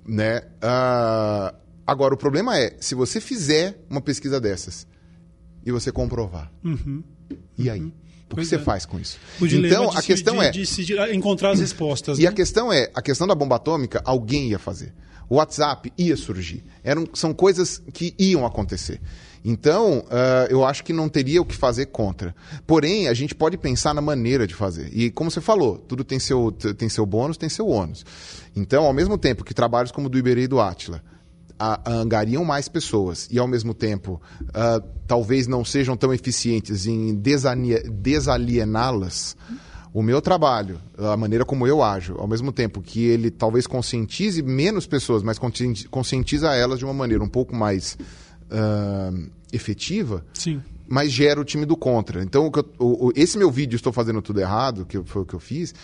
[SPEAKER 2] Né? Uh, agora, o problema é, se você fizer uma pesquisa dessas e você comprovar,
[SPEAKER 1] uhum.
[SPEAKER 2] e aí? Uhum. O que você é. faz com isso?
[SPEAKER 1] então, a questão de, é. De, de encontrar as respostas.
[SPEAKER 2] E né? a questão é: a questão da bomba atômica, alguém ia fazer. O WhatsApp ia surgir. Eram, são coisas que iam acontecer. Então, uh, eu acho que não teria o que fazer contra. Porém, a gente pode pensar na maneira de fazer. E como você falou, tudo tem seu, tem seu bônus, tem seu ônus. Então, ao mesmo tempo que trabalhos como o do Iberê e do Átila angariam mais pessoas e, ao mesmo tempo, uh, talvez não sejam tão eficientes em desaliená-las, o meu trabalho, a maneira como eu ajo, ao mesmo tempo que ele talvez conscientize menos pessoas, mas conscientiza elas de uma maneira um pouco mais uh, efetiva,
[SPEAKER 1] Sim.
[SPEAKER 2] mas gera o time do contra. Então, o, o, esse meu vídeo, Estou Fazendo Tudo Errado, que foi o que eu fiz,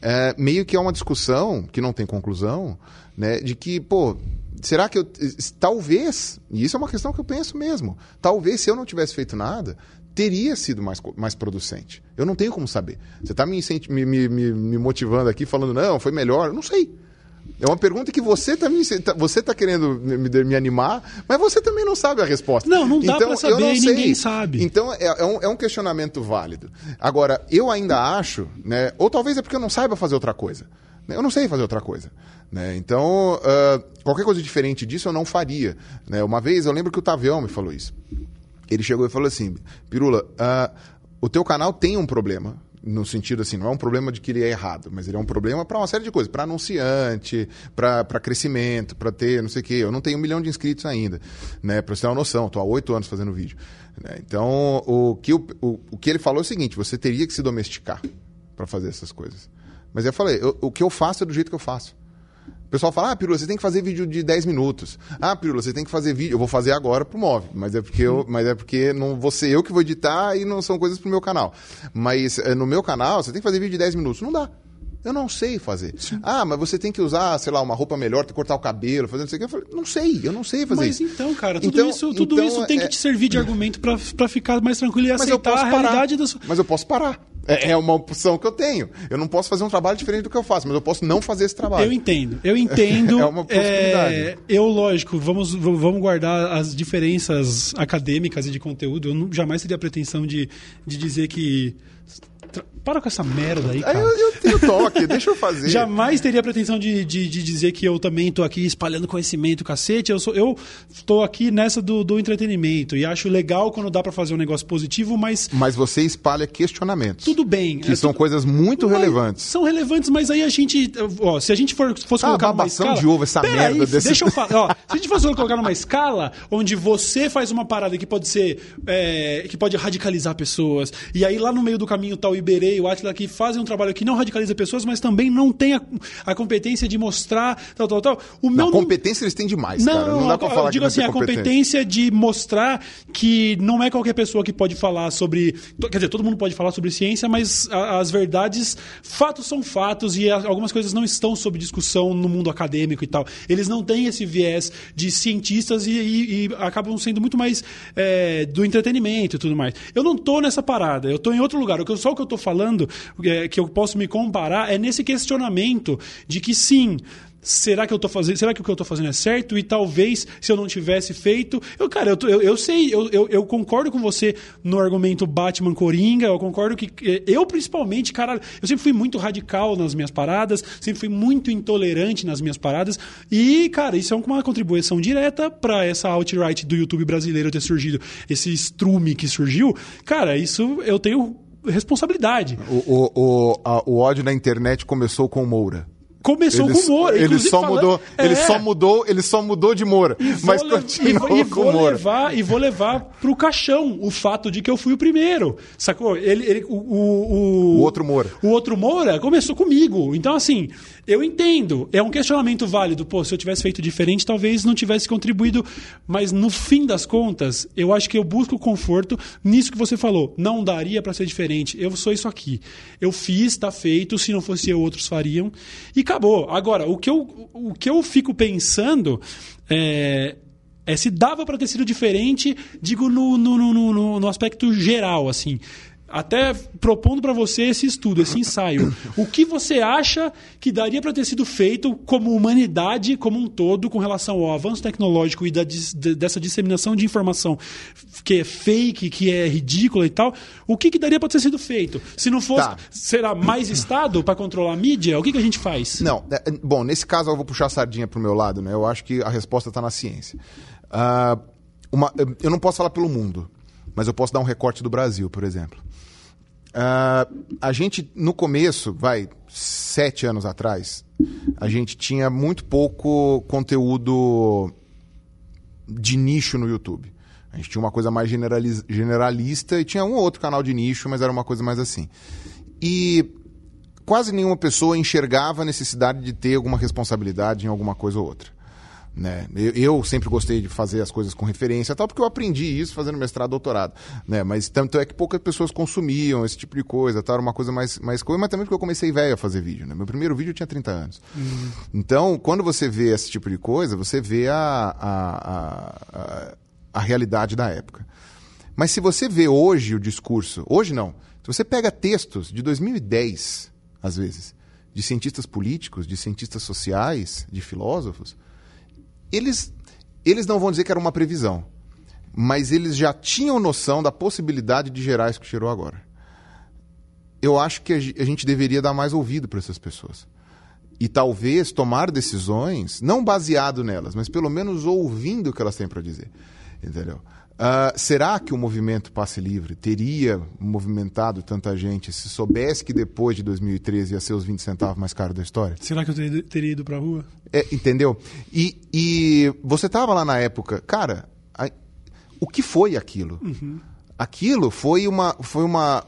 [SPEAKER 2] é, meio que é uma discussão, que não tem conclusão, né, de que, pô, será que eu. Talvez, e isso é uma questão que eu penso mesmo, talvez se eu não tivesse feito nada, teria sido mais, mais producente. Eu não tenho como saber. Você está me, me, me, me motivando aqui, falando, não, foi melhor. Eu não sei. É uma pergunta que você também tá, você está querendo me, me, animar, mas você também não sabe a resposta.
[SPEAKER 1] Não, não dá então, para saber e ninguém sabe.
[SPEAKER 2] Então é, é, um, é um questionamento válido. Agora, eu ainda acho, né, ou talvez é porque eu não saiba fazer outra coisa. Eu não sei fazer outra coisa. Né? Então, uh, qualquer coisa diferente disso eu não faria. Né? Uma vez eu lembro que o Tavião me falou isso. Ele chegou e falou assim: Pirula, uh, o teu canal tem um problema no sentido assim, não é um problema de que ele é errado, mas ele é um problema para uma série de coisas, para anunciante, para crescimento, para ter não sei o quê. Eu não tenho um milhão de inscritos ainda, né? Para você ter uma noção, estou há oito anos fazendo vídeo. Né? Então, o que, o, o, o, que ele falou é o seguinte: você teria que se domesticar para fazer essas coisas. Mas eu falei, eu, o que eu faço é do jeito que eu faço. O pessoal fala, ah, Pirula, você tem que fazer vídeo de 10 minutos. Ah, Pirula, você tem que fazer vídeo. Eu vou fazer agora pro Move, mas é porque, eu, mas é porque não vou ser eu que vou editar e não são coisas pro meu canal. Mas eh, no meu canal, você tem que fazer vídeo de 10 minutos. Não dá. Eu não sei fazer. Sim. Ah, mas você tem que usar, sei lá, uma roupa melhor, cortar o cabelo, fazer não sei o que. Eu falei, não sei, eu não sei fazer
[SPEAKER 1] mas
[SPEAKER 2] isso.
[SPEAKER 1] Mas então, cara, tudo então, isso, tudo então, isso tem é... que te servir de argumento para ficar mais tranquilo e mas aceitar a realidade
[SPEAKER 2] parar.
[SPEAKER 1] das.
[SPEAKER 2] Mas eu posso parar. É, é uma opção que eu tenho. Eu não posso fazer um trabalho diferente do que eu faço, mas eu posso não fazer esse trabalho.
[SPEAKER 1] Eu entendo. Eu entendo. é uma possibilidade. É, eu, lógico, vamos, vamos guardar as diferenças acadêmicas e de conteúdo. Eu não, jamais teria a pretensão de, de dizer que para com essa merda aí, cara.
[SPEAKER 2] Eu, eu tenho toque, deixa eu fazer.
[SPEAKER 1] Jamais teria a pretensão de, de, de, dizer que eu também tô aqui espalhando conhecimento, cacete. Eu, sou, eu tô aqui nessa do, do entretenimento e acho legal quando dá para fazer um negócio positivo, mas...
[SPEAKER 2] Mas você espalha questionamentos.
[SPEAKER 1] Tudo bem.
[SPEAKER 2] Que é, são
[SPEAKER 1] tudo...
[SPEAKER 2] coisas muito mas, relevantes.
[SPEAKER 1] São relevantes, mas aí a gente... Ó, se a gente for, fosse ah, colocar numa escala...
[SPEAKER 2] de ovo, essa merda
[SPEAKER 1] aí,
[SPEAKER 2] desse...
[SPEAKER 1] deixa eu falar. Ó, se a gente fosse colocar numa escala onde você faz uma parada que pode ser... É, que pode radicalizar pessoas, e aí lá no meio do caminho tá o Iberê e o Atila que fazem um trabalho que não radicaliza pessoas, mas também não tem a, a competência de mostrar tal, tal, tal.
[SPEAKER 2] O meu competência eles têm demais, não, cara. Não dá pra falar
[SPEAKER 1] eu digo assim, a competência de mostrar que não é qualquer pessoa que pode falar sobre. Quer dizer, todo mundo pode falar sobre ciência, mas a, as verdades, fatos são fatos e algumas coisas não estão sob discussão no mundo acadêmico e tal. Eles não têm esse viés de cientistas e, e, e acabam sendo muito mais é, do entretenimento e tudo mais. Eu não tô nessa parada, eu tô em outro lugar. Só o que eu tô falando é, que eu posso me comparar é nesse questionamento de que sim, será que eu tô fazendo, será que o que eu estou fazendo é certo? E talvez se eu não tivesse feito, eu cara, eu, eu, eu sei, eu, eu, eu, concordo com você no argumento Batman Coringa, eu concordo que eu principalmente, cara, eu sempre fui muito radical nas minhas paradas, sempre fui muito intolerante nas minhas paradas e, cara, isso é uma contribuição direta para essa alt-right do YouTube brasileiro ter surgido, esse estrume que surgiu. Cara, isso eu tenho responsabilidade.
[SPEAKER 2] O, o, o, a, o ódio na internet começou com o Moura.
[SPEAKER 1] Começou ele, com Moura.
[SPEAKER 2] Ele só falando, mudou, é, ele só mudou, ele só mudou de Moura, mas continuou e, e com Moura.
[SPEAKER 1] Levar, e vou levar pro caixão o fato de que eu fui o primeiro. Sacou? Ele, ele o, o, o,
[SPEAKER 2] o outro Moura.
[SPEAKER 1] O outro Moura começou comigo. Então assim, eu entendo. É um questionamento válido. Pô, se eu tivesse feito diferente, talvez não tivesse contribuído. Mas no fim das contas, eu acho que eu busco conforto nisso que você falou. Não daria para ser diferente. Eu sou isso aqui. Eu fiz, tá feito. Se não fosse eu, outros fariam. E acabou. Agora, o que eu, o que eu fico pensando é, é se dava para ter sido diferente, digo no, no, no, no, aspecto geral, assim até propondo para você esse estudo, esse ensaio. O que você acha que daria para ter sido feito como humanidade como um todo com relação ao avanço tecnológico e da, de, dessa disseminação de informação que é fake, que é ridícula e tal? O que, que daria para ter sido feito? Se não fosse, tá. será mais Estado para controlar a mídia? O que, que a gente faz?
[SPEAKER 2] Não, é, é, bom, nesse caso eu vou puxar a sardinha para o meu lado, né? Eu acho que a resposta está na ciência. Uh, uma, eu não posso falar pelo mundo, mas eu posso dar um recorte do Brasil, por exemplo. Uh, a gente, no começo, vai, sete anos atrás, a gente tinha muito pouco conteúdo de nicho no YouTube. A gente tinha uma coisa mais generalista e tinha um ou outro canal de nicho, mas era uma coisa mais assim. E quase nenhuma pessoa enxergava a necessidade de ter alguma responsabilidade em alguma coisa ou outra. Né? Eu, eu, sempre gostei de fazer as coisas com referência tal, porque eu aprendi isso fazendo mestrado doutorado. Né? Mas tanto é que poucas pessoas consumiam esse tipo de coisa, tal, era uma coisa mais, mais coisa, mas também porque eu comecei velho a fazer vídeo. Né? Meu primeiro vídeo eu tinha 30 anos. Uhum. Então, quando você vê esse tipo de coisa, você vê a, a, a, a realidade da época. Mas se você vê hoje o discurso, hoje não, se você pega textos de 2010, às vezes, de cientistas políticos, de cientistas sociais, de filósofos, eles, eles não vão dizer que era uma previsão, mas eles já tinham noção da possibilidade de gerar isso que gerou agora. Eu acho que a gente deveria dar mais ouvido para essas pessoas. E talvez tomar decisões, não baseado nelas, mas pelo menos ouvindo o que elas têm para dizer. Entendeu? Uh, será que o movimento Passe Livre teria movimentado tanta gente se soubesse que depois de 2013 ia ser os 20 centavos mais caro da história?
[SPEAKER 1] Será que eu teria ido para a rua?
[SPEAKER 2] É, entendeu? E, e você estava lá na época, cara, a, o que foi aquilo? Uhum. Aquilo foi uma, foi uma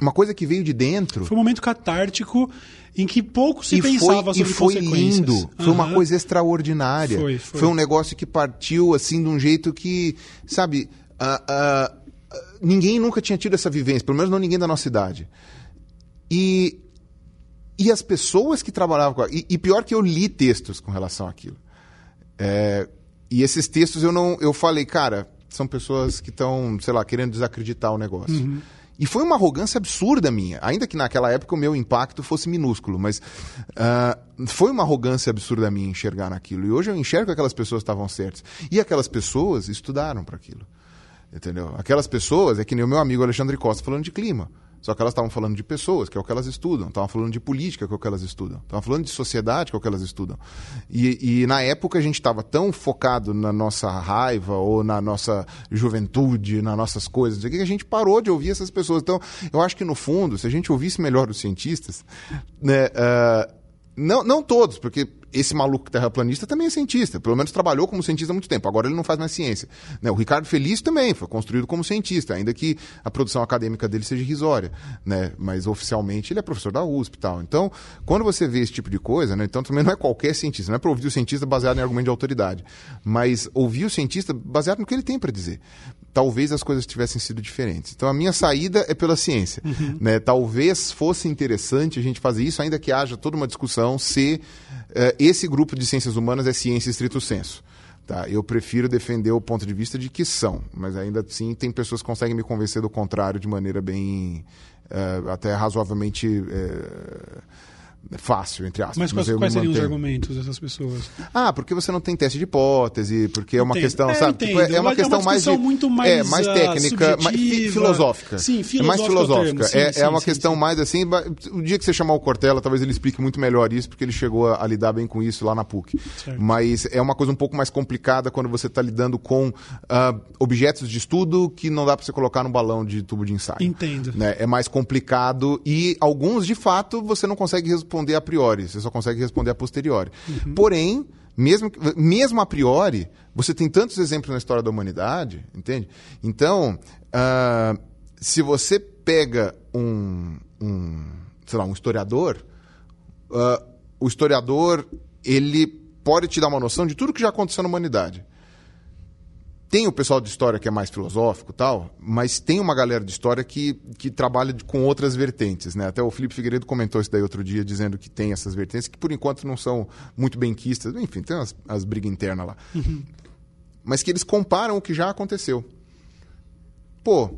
[SPEAKER 2] uma coisa que veio de dentro.
[SPEAKER 1] Foi um momento catártico em que pouco se
[SPEAKER 2] e
[SPEAKER 1] pensava
[SPEAKER 2] foi,
[SPEAKER 1] sobre
[SPEAKER 2] e foi lindo. Foi uma coisa extraordinária.
[SPEAKER 1] Foi, foi.
[SPEAKER 2] um negócio que partiu assim de um jeito que, sabe, ah, ah, ninguém nunca tinha tido essa vivência, pelo menos não ninguém da nossa idade. E, e as pessoas que trabalhavam com. E, e pior que eu li textos com relação àquilo. É, e esses textos eu não. Eu falei, cara, são pessoas que estão, sei lá, querendo desacreditar o negócio.
[SPEAKER 1] Uhum.
[SPEAKER 2] E foi uma arrogância absurda minha. Ainda que naquela época o meu impacto fosse minúsculo, mas ah, foi uma arrogância absurda minha enxergar naquilo. E hoje eu enxergo que aquelas pessoas estavam certas. E aquelas pessoas estudaram para aquilo. Entendeu? Aquelas pessoas, é que nem o meu amigo Alexandre Costa falando de clima. Só que elas estavam falando de pessoas, que é o que elas estudam. Estavam falando de política, que é o que elas estudam. Estavam falando de sociedade, que é o que elas estudam. E, e na época a gente estava tão focado na nossa raiva ou na nossa juventude, nas nossas coisas, que, a gente parou de ouvir essas pessoas. Então, eu acho que no fundo, se a gente ouvisse melhor os cientistas, né, ah, não, não todos, porque esse maluco terraplanista também é cientista, pelo menos trabalhou como cientista há muito tempo, agora ele não faz mais ciência. Né? O Ricardo Felício também foi construído como cientista, ainda que a produção acadêmica dele seja irrisória, né? mas oficialmente ele é professor da USP e tal. Então, quando você vê esse tipo de coisa, né? então também não é qualquer cientista, não é para ouvir o cientista baseado em argumento de autoridade, mas ouvir o cientista baseado no que ele tem para dizer. Talvez as coisas tivessem sido diferentes. Então, a minha saída é pela ciência. Né? Talvez fosse interessante a gente fazer isso, ainda que haja toda uma discussão se eh, esse grupo de ciências humanas é ciência estrito senso. Tá? Eu prefiro defender o ponto de vista de que são, mas ainda assim tem pessoas que conseguem me convencer do contrário de maneira bem. eh, até razoavelmente. eh, fácil, entre aspas.
[SPEAKER 1] Mas quais,
[SPEAKER 2] eu
[SPEAKER 1] quais
[SPEAKER 2] me
[SPEAKER 1] seriam os argumentos dessas pessoas?
[SPEAKER 2] Ah, porque você não tem teste de hipótese, porque é uma
[SPEAKER 1] Entendo.
[SPEAKER 2] questão,
[SPEAKER 1] É,
[SPEAKER 2] sabe? Tipo, é uma
[SPEAKER 1] Mas é
[SPEAKER 2] questão
[SPEAKER 1] uma
[SPEAKER 2] mais de,
[SPEAKER 1] muito mais,
[SPEAKER 2] é, mais
[SPEAKER 1] ah,
[SPEAKER 2] técnica, mais filosófica.
[SPEAKER 1] Sim,
[SPEAKER 2] é mais
[SPEAKER 1] filosófica é o
[SPEAKER 2] filosófica.
[SPEAKER 1] termo. Sim,
[SPEAKER 2] é,
[SPEAKER 1] sim,
[SPEAKER 2] é uma
[SPEAKER 1] sim,
[SPEAKER 2] questão mais assim. O dia que você chamar o Cortella, talvez ele explique muito melhor isso, porque ele chegou a, a lidar bem com isso lá na PUC.
[SPEAKER 1] Certo.
[SPEAKER 2] Mas é uma coisa um pouco mais complicada quando você está lidando com ah, objetos de estudo que não dá para você colocar no balão de tubo de ensaio.
[SPEAKER 1] Entendo.
[SPEAKER 2] né? É mais complicado e alguns, de fato, você não consegue responder a priori, você só consegue responder a posteriori. Porém, mesmo, mesmo a priori, você tem tantos exemplos na história da humanidade, entende? Então, ah, se você pega um, um, sei lá, um historiador, ah, o historiador ele pode te dar uma noção de tudo que já aconteceu na humanidade. Tem o pessoal de história que é mais filosófico tal, mas tem uma galera de história que, que trabalha com outras vertentes, né? Até o Felipe Figueiredo comentou isso daí outro dia, dizendo que tem essas vertentes, que por enquanto não são muito benquistas, enfim, tem as, as brigas internas lá. Mas que eles comparam o que já aconteceu. Pô,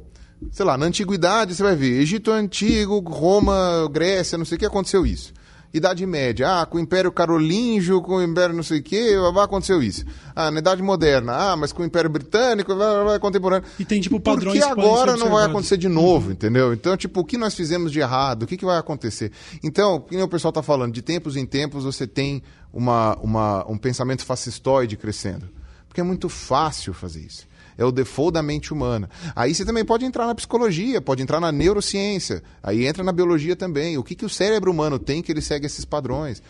[SPEAKER 2] sei lá, na antiguidade você vai ver, Egito Antigo, Roma, Grécia, não sei o que, aconteceu isso. Idade Média, ah, com o Império Carolíngio, com o Império não sei o que, aconteceu isso. Ah, na Idade Moderna, ah, mas com o Império Britânico, blá, blá, contemporâneo.
[SPEAKER 1] E tem, tipo,
[SPEAKER 2] Por
[SPEAKER 1] padrões
[SPEAKER 2] que
[SPEAKER 1] que
[SPEAKER 2] agora não vai acontecer de novo, entendeu? Então, tipo, o que nós fizemos de errado? O que, que vai acontecer? Então, que nem o pessoal está falando, de tempos em tempos você tem uma, uma, um pensamento fascistoide crescendo. Porque é muito fácil fazer isso. É o default da mente humana. Aí você também pode entrar na psicologia, pode entrar na neurociência. Aí entra na biologia também. O que, que o cérebro humano tem que ele segue esses padrões?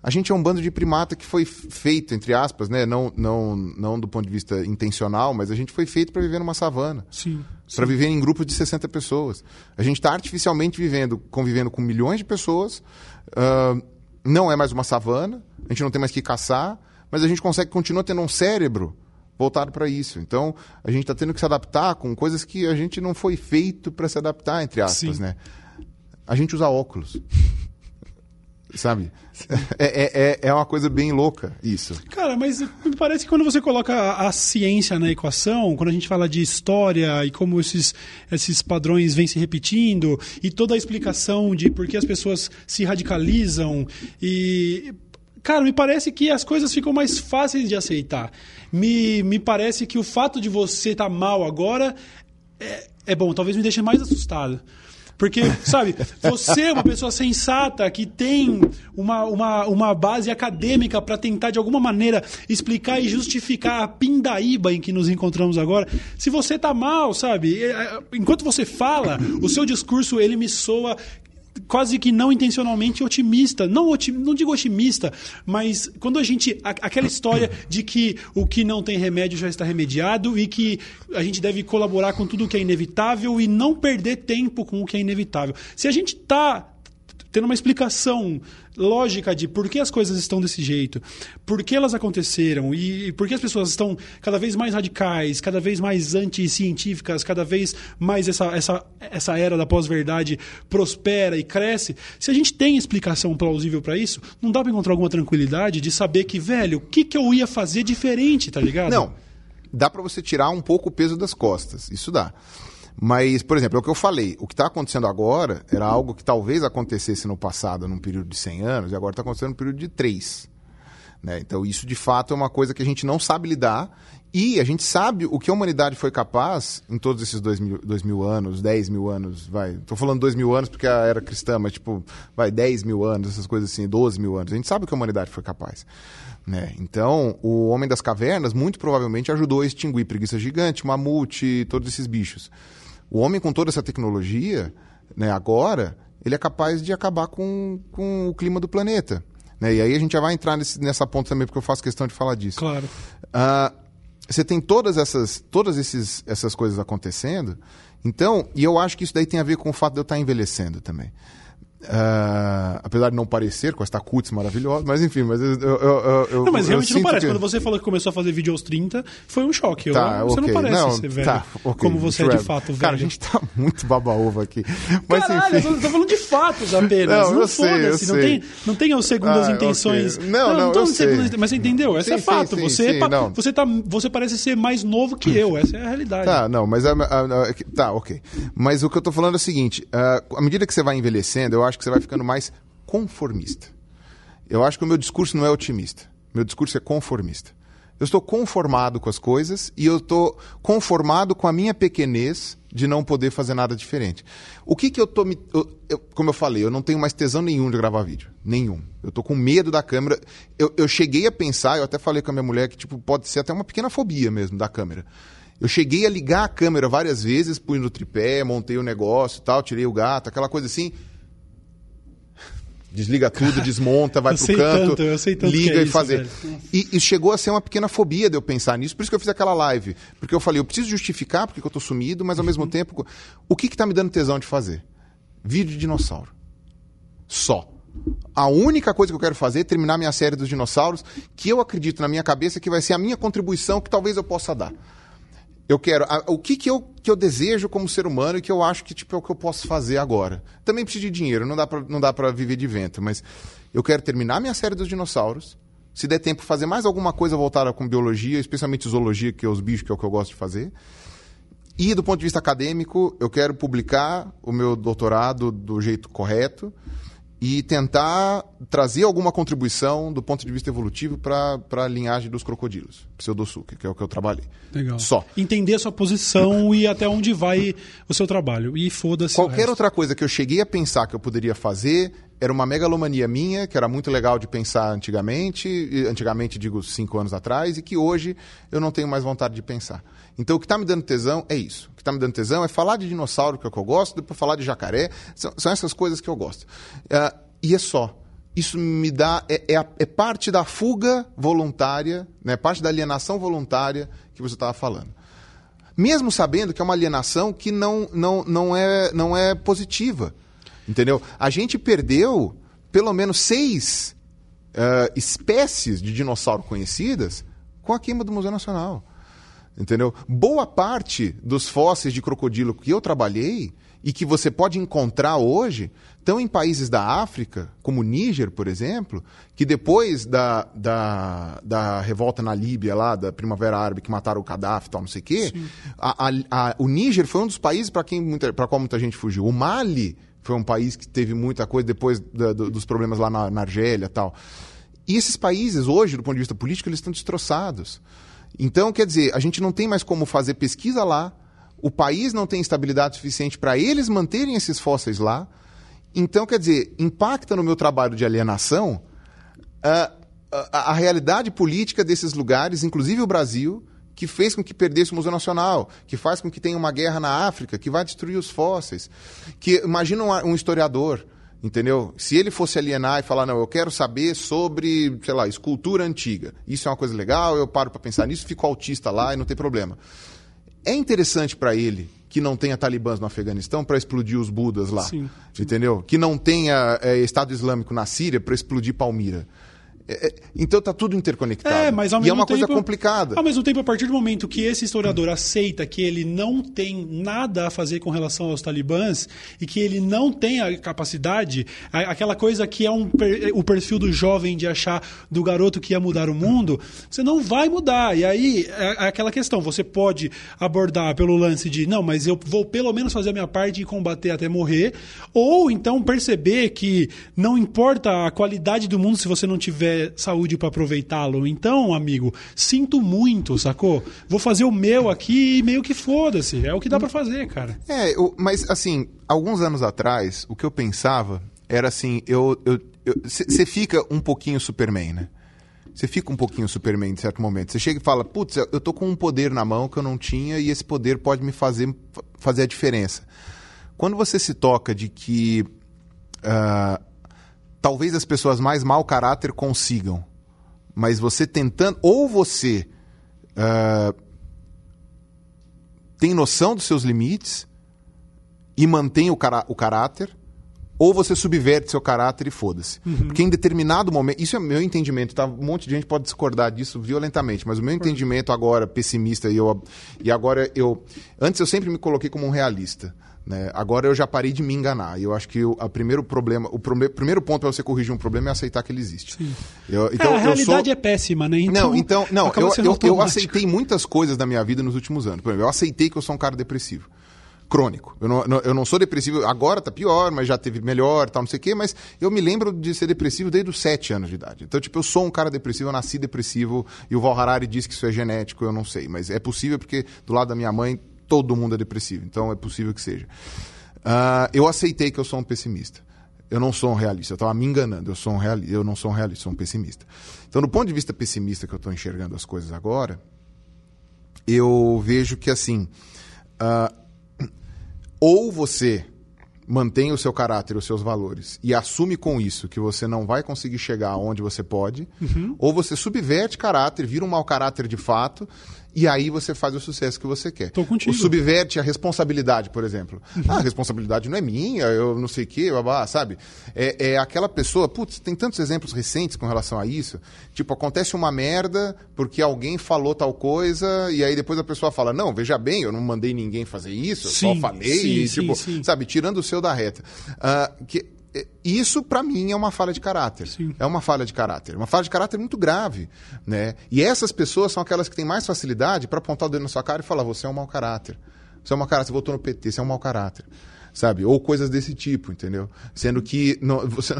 [SPEAKER 2] A gente é um bando de primata que foi feito, entre aspas, né? não, não, não do ponto de vista intencional, mas a gente foi feito para viver numa savana
[SPEAKER 1] Sim.
[SPEAKER 2] para viver em grupos de 60 pessoas. A gente está artificialmente vivendo, convivendo com milhões de pessoas. ah, não é mais uma savana, a gente não tem mais que caçar, mas a gente consegue continuar tendo um cérebro voltado para isso. Então, a gente está tendo que se adaptar com coisas que a gente não foi feito para se adaptar, entre aspas,
[SPEAKER 1] Sim.
[SPEAKER 2] né? A gente usa óculos. Sabe? É, é, é- é uma coisa bem louca isso.
[SPEAKER 1] Cara, mas me parece que quando você coloca a, a ciência na equação, quando a gente fala de história e como esses, esses padrões vêm se repetindo, e toda a explicação de por que as pessoas se radicalizam, e. Cara, me parece que as coisas ficam mais fáceis de aceitar. Me, me parece que o fato de você estar mal agora é, é bom, talvez me deixe mais assustado. Porque, sabe, você é uma pessoa sensata que tem uma, uma, uma base acadêmica para tentar, de alguma maneira, explicar e justificar a pindaíba em que nos encontramos agora. Se você tá mal, sabe, é, é, enquanto você fala, o seu discurso, ele me soa quase que não intencionalmente otimista. Não, otim, não digo otimista, mas quando a gente. A, aquela história de que o que não tem remédio já está remediado e que a gente deve colaborar com tudo o que é inevitável e não perder tempo com o que é inevitável. Se a gente está tendo uma explicação lógica de por que as coisas estão desse jeito, por que elas aconteceram e por que as pessoas estão cada vez mais radicais, cada vez mais anticientíficas, cada vez mais essa, essa, essa era da pós-verdade prospera e cresce. Se a gente tem explicação plausível para isso, não dá para encontrar alguma tranquilidade de saber que, velho, o que, que eu ia fazer diferente, tá ligado?
[SPEAKER 2] Não. Dá para você tirar um pouco o peso das costas. Isso dá. Mas, por exemplo, é o que eu falei. O que está acontecendo agora era algo que talvez acontecesse no passado, num período de 100 anos, e agora está acontecendo num período de 3. Né? Então, isso de fato é uma coisa que a gente não sabe lidar. E a gente sabe o que a humanidade foi capaz em todos esses dois mil, mil anos, 10 mil anos, vai. Estou falando dois mil anos porque a era cristã, mas tipo, vai, 10 mil anos, essas coisas assim, 12 mil anos. A gente sabe o que a humanidade foi capaz. Né? Então, o Homem das Cavernas muito provavelmente ajudou a extinguir preguiça gigante, mamute, todos esses bichos. O homem com toda essa tecnologia, né, agora, ele é capaz de acabar com, com o clima do planeta. Né? E aí a gente já vai entrar nesse, nessa ponta também, porque eu faço questão de falar disso.
[SPEAKER 1] Claro.
[SPEAKER 2] Uh, você tem todas essas, todas esses, essas coisas acontecendo. Então, e eu acho que isso daí tem a ver com o fato de eu estar envelhecendo também. Uh, apesar de não parecer com esta cutis maravilhosa, mas enfim, mas eu. eu, eu
[SPEAKER 1] não, mas realmente não parece.
[SPEAKER 2] Que...
[SPEAKER 1] Quando você falou que começou a fazer vídeo aos 30, foi um choque.
[SPEAKER 2] Tá,
[SPEAKER 1] você
[SPEAKER 2] okay.
[SPEAKER 1] não parece
[SPEAKER 2] não,
[SPEAKER 1] ser velho.
[SPEAKER 2] Tá, okay.
[SPEAKER 1] Como você é de fato velho.
[SPEAKER 2] Cara, a gente tá muito baba-ovo aqui. Mas,
[SPEAKER 1] Caralho,
[SPEAKER 2] enfim...
[SPEAKER 1] eu tô, falando de fatos apenas.
[SPEAKER 2] Não,
[SPEAKER 1] não foda-se. Não tem, não tem as segundas
[SPEAKER 2] Ah,
[SPEAKER 1] intenções.
[SPEAKER 2] ok. Não, não,
[SPEAKER 1] tô
[SPEAKER 2] eu
[SPEAKER 1] falando de segundas. Mas você entendeu?
[SPEAKER 2] Sim,
[SPEAKER 1] é fato.
[SPEAKER 2] sim,
[SPEAKER 1] você,
[SPEAKER 2] sim,
[SPEAKER 1] é pa-
[SPEAKER 2] não.
[SPEAKER 1] você, tá, você parece ser mais novo que eu. Essa é a realidade.
[SPEAKER 2] Tá, não, mas a, a- a- tá, ok. Mas o que eu tô falando é o seguinte: ah, à medida que você vai envelhecendo, eu acho que você vai ficando mais conformista. Eu acho que o meu discurso não é otimista. Meu discurso é conformista. Eu estou conformado com as coisas e eu estou conformado com a minha pequenez de não poder fazer nada diferente. O que que eu tô me. eu- eu- como eu falei, eu não tenho mais tesão nenhum de gravar vídeo. Nenhum. Eu tô com medo da câmera. Eu, eu cheguei a pensar, eu até falei com a minha mulher que tipo, pode ser até uma pequena fobia mesmo da câmera. Eu cheguei a ligar a câmera várias vezes, pus no tripé, montei o negócio tal, tirei o gato, aquela coisa assim. Desliga tudo, desmonta, vai
[SPEAKER 1] eu
[SPEAKER 2] pro
[SPEAKER 1] sei
[SPEAKER 2] canto,
[SPEAKER 1] tanto, eu sei tanto
[SPEAKER 2] liga
[SPEAKER 1] é
[SPEAKER 2] e
[SPEAKER 1] isso,
[SPEAKER 2] fazer. E, e chegou a ser uma pequena fobia de eu pensar nisso, por isso que eu fiz aquela live. Porque eu falei, eu preciso justificar porque que eu tô sumido, mas ao mesmo
[SPEAKER 1] Uhum.
[SPEAKER 2] tempo, o que que tá me dando tesão de fazer? Vídeo de dinossauro. Só. A única coisa que eu quero fazer é terminar minha série dos dinossauros, que eu acredito na minha cabeça que vai ser a minha contribuição que talvez eu possa dar. Eu quero. a- o que, que, eu, que eu desejo como ser humano e que eu acho que tipo, é o que eu posso fazer agora. Também preciso de dinheiro, não dá pra, não dá viver de vento, mas eu quero terminar minha série dos dinossauros. Se der tempo, fazer mais alguma coisa voltada com biologia, especialmente zoologia, que é os bichos, que é o que eu gosto de fazer. E do ponto de vista acadêmico, eu quero publicar o meu doutorado do jeito correto e tentar trazer alguma contribuição do ponto de vista evolutivo para a linhagem dos crocodilos, pseudossuca, que é o que eu trabalhei.
[SPEAKER 1] Legal.
[SPEAKER 2] Só.
[SPEAKER 1] Entender a sua posição e até onde vai o seu trabalho. E foda-se.
[SPEAKER 2] Qualquer outra coisa que eu cheguei a pensar que eu poderia fazer era uma megalomania minha, que era muito legal de pensar antigamente, antigamente digo cinco anos atrás, e que hoje eu não tenho mais vontade de pensar. Então o que está me dando tesão é isso. Está me dando tesão é falar de dinossauro, que é o que eu gosto, depois falar de jacaré. São, são essas coisas que eu gosto. Ah, e é só. Isso me dá. É, é, é parte da fuga voluntária, né? parte da alienação voluntária que você estava falando mesmo sabendo que é uma alienação que não, não, não, é, não é positiva. Entendeu? A gente perdeu pelo menos seis eh, espécies de dinossauro conhecidas com a queima do Museu Nacional. Entendeu? Boa parte dos fósseis de crocodilo que eu trabalhei e que você pode encontrar hoje estão em países da África, como o Níger, por exemplo, que depois da, da, da revolta na Líbia, lá, da Primavera Árabe, que mataram o Gaddafi e tal, não sei o quê, a, a- a- o Níger foi um dos países para qual muita gente fugiu. O Mali foi um país que teve muita coisa depois da- do- dos problemas lá na, na Argélia e tal. E esses países, hoje, do ponto de vista político, eles estão destroçados. Então, quer dizer, a gente não tem mais como fazer pesquisa lá, o país não tem estabilidade suficiente para eles manterem esses fósseis lá. Então, quer dizer, impacta no meu trabalho de alienação a, a- a realidade política desses lugares, inclusive o Brasil, que fez com que perdesse o Museu Nacional, que faz com que tenha uma guerra na África, que vai destruir os fósseis. Que imagina um, um historiador Entendeu? Se ele fosse alienar e falar, não, eu quero saber sobre, sei lá, escultura antiga. Isso é uma coisa legal, eu paro para pensar nisso, fico autista lá e não tem problema. É interessante para ele que não tenha talibãs no Afeganistão para explodir os budas lá.
[SPEAKER 1] Sim.
[SPEAKER 2] Entendeu? Que não tenha é, Estado Islâmico na Síria para explodir Palmira. É, é, então tá tudo interconectado.
[SPEAKER 1] É, mas ao
[SPEAKER 2] e é
[SPEAKER 1] mesmo
[SPEAKER 2] uma
[SPEAKER 1] tempo,
[SPEAKER 2] coisa complicada.
[SPEAKER 1] Ao mesmo tempo, a partir do momento que esse historiador aceita que ele não tem nada a fazer com relação aos talibãs e que ele não tem a capacidade, aquela coisa que é um o perfil do jovem de achar do garoto que ia mudar o mundo, você não vai mudar. E aí é é aquela questão, você pode abordar pelo lance de não, mas eu vou pelo menos fazer a minha parte e combater até morrer, ou então perceber que não importa a qualidade do mundo se você não tiver saúde para aproveitá-lo. Então, amigo, sinto muito, sacou? Vou fazer o meu aqui e meio que foda-se. É o que dá para fazer, cara.
[SPEAKER 2] É, eu- mas assim, alguns anos atrás, o que eu pensava era assim, eu. Você fica um pouquinho Superman, né? Você fica um pouquinho Superman em certo momento. Você chega e fala, putz, eu tô com um poder na mão que eu não tinha e esse poder pode me fazer, fazer a diferença. Quando você se toca de que ah, talvez as pessoas mais mau caráter consigam, mas você tentando, ou você ah, tem noção dos seus limites e mantém o, cará- o caráter, ou você subverte seu caráter e foda-se. Porque em determinado momento. Isso é meu entendimento, tá? Um monte de gente pode discordar disso violentamente, mas o meu entendimento agora, pessimista, e, eu, e agora eu. Antes eu sempre me coloquei como um realista. Né? Agora eu já parei de me enganar. E eu acho que o primeiro problema, o prome- primeiro ponto para você corrigir um problema é aceitar que ele existe. Eu- então,
[SPEAKER 1] é, a realidade
[SPEAKER 2] sou...
[SPEAKER 1] é péssima, né? Então,
[SPEAKER 2] Não, então, não, eu, eu, eu aceitei muitas coisas da minha vida nos últimos anos. Por exemplo, eu aceitei que eu sou um cara depressivo. Crônico. Eu não, eu não sou depressivo, agora tá pior, mas já teve melhor, tal, não sei o quê, mas eu me lembro de ser depressivo desde os sete anos de idade. Então, tipo, eu sou um cara depressivo, eu nasci depressivo, e o Val Harari diz que isso é genético, eu não sei. Mas é possível porque do lado da minha mãe, todo mundo é depressivo. Então é possível que seja. Ah, eu aceitei que eu sou um pessimista. Eu não sou um realista, eu estava me enganando. Eu, sou um reali eu não sou um realista, sou um pessimista. Então, do ponto de vista pessimista que eu estou enxergando as coisas agora, eu vejo que assim. ah, ou você mantém o seu caráter, os seus valores e assume com isso que você não vai conseguir chegar onde você pode, ou você subverte caráter, vira um mau caráter de fato e aí você faz o sucesso que você quer.
[SPEAKER 1] Tô contigo.
[SPEAKER 2] O subverte a responsabilidade, por exemplo. Ah, a responsabilidade não é minha, eu não sei o quê, babá, sabe? É, é aquela pessoa, putz, tem tantos exemplos recentes com relação a isso. Tipo, acontece uma merda porque alguém falou tal coisa e aí depois a pessoa fala, não, veja bem, eu não mandei ninguém fazer isso, eu
[SPEAKER 1] Sim,
[SPEAKER 2] só falei,
[SPEAKER 1] sim,
[SPEAKER 2] e, tipo,
[SPEAKER 1] sim.
[SPEAKER 2] sabe, tirando o seu da reta. Ah, que, isso, pra mim, é uma falha de caráter.
[SPEAKER 1] Sim.
[SPEAKER 2] É uma falha de caráter. Uma falha de caráter muito grave. Né? E essas pessoas são aquelas que têm mais facilidade para apontar o dedo na sua cara e falar: você é um mau caráter. Você é um mau caráter, você votou no PT, você é um mau caráter. Sabe? Ou coisas desse tipo, entendeu? Sendo que não, você.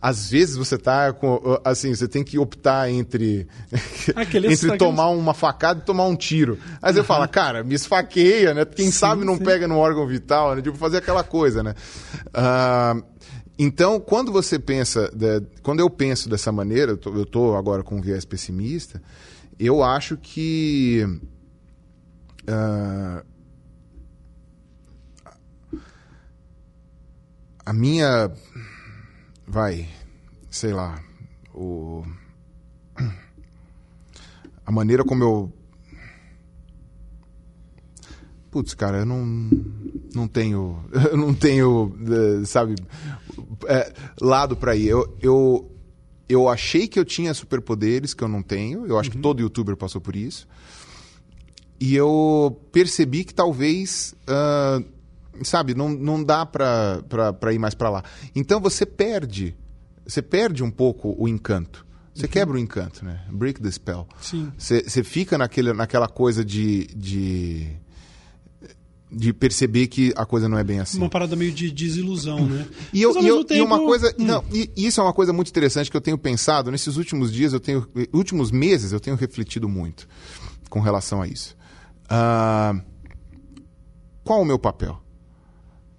[SPEAKER 2] Às vezes você tá com. Assim, você tem que optar entre.
[SPEAKER 1] Aqueles-
[SPEAKER 2] entre tomar uma facada e tomar um tiro. Aí você fala, cara, me esfaqueia, né? Quem
[SPEAKER 1] Sim,
[SPEAKER 2] sabe não
[SPEAKER 1] sim.
[SPEAKER 2] pega no órgão vital, né? Tipo, fazer aquela coisa, né? Ah, então, quando você pensa, quando eu penso dessa maneira, eu tô agora com um viés pessimista, eu acho que ah, a minha, vai, sei lá, o a maneira como eu Putz, cara, eu não, não tenho. Eu não tenho, eh, sabe, eh, lado pra ir. Eu, eu, eu achei que eu tinha superpoderes que eu não tenho. Eu acho que todo youtuber passou por isso. E eu percebi que talvez. ah, sabe, não, não dá pra ir mais pra lá. Então você perde. Você perde um pouco o encanto. Você quebra o encanto, né? Break the spell.
[SPEAKER 1] Sim.
[SPEAKER 2] Você você fica naquele, naquela coisa de, de. de perceber que a coisa não é bem assim.
[SPEAKER 1] Uma parada meio de desilusão, né?
[SPEAKER 2] E, eu, e, eu-
[SPEAKER 1] mesmo
[SPEAKER 2] e uma
[SPEAKER 1] tempo-
[SPEAKER 2] coisa.
[SPEAKER 1] Hum.
[SPEAKER 2] Não, e e isso é uma coisa muito interessante que eu tenho pensado. Nesses últimos dias, eu tenho. Últimos meses, eu tenho refletido muito com relação a isso. Ah, qual o meu papel?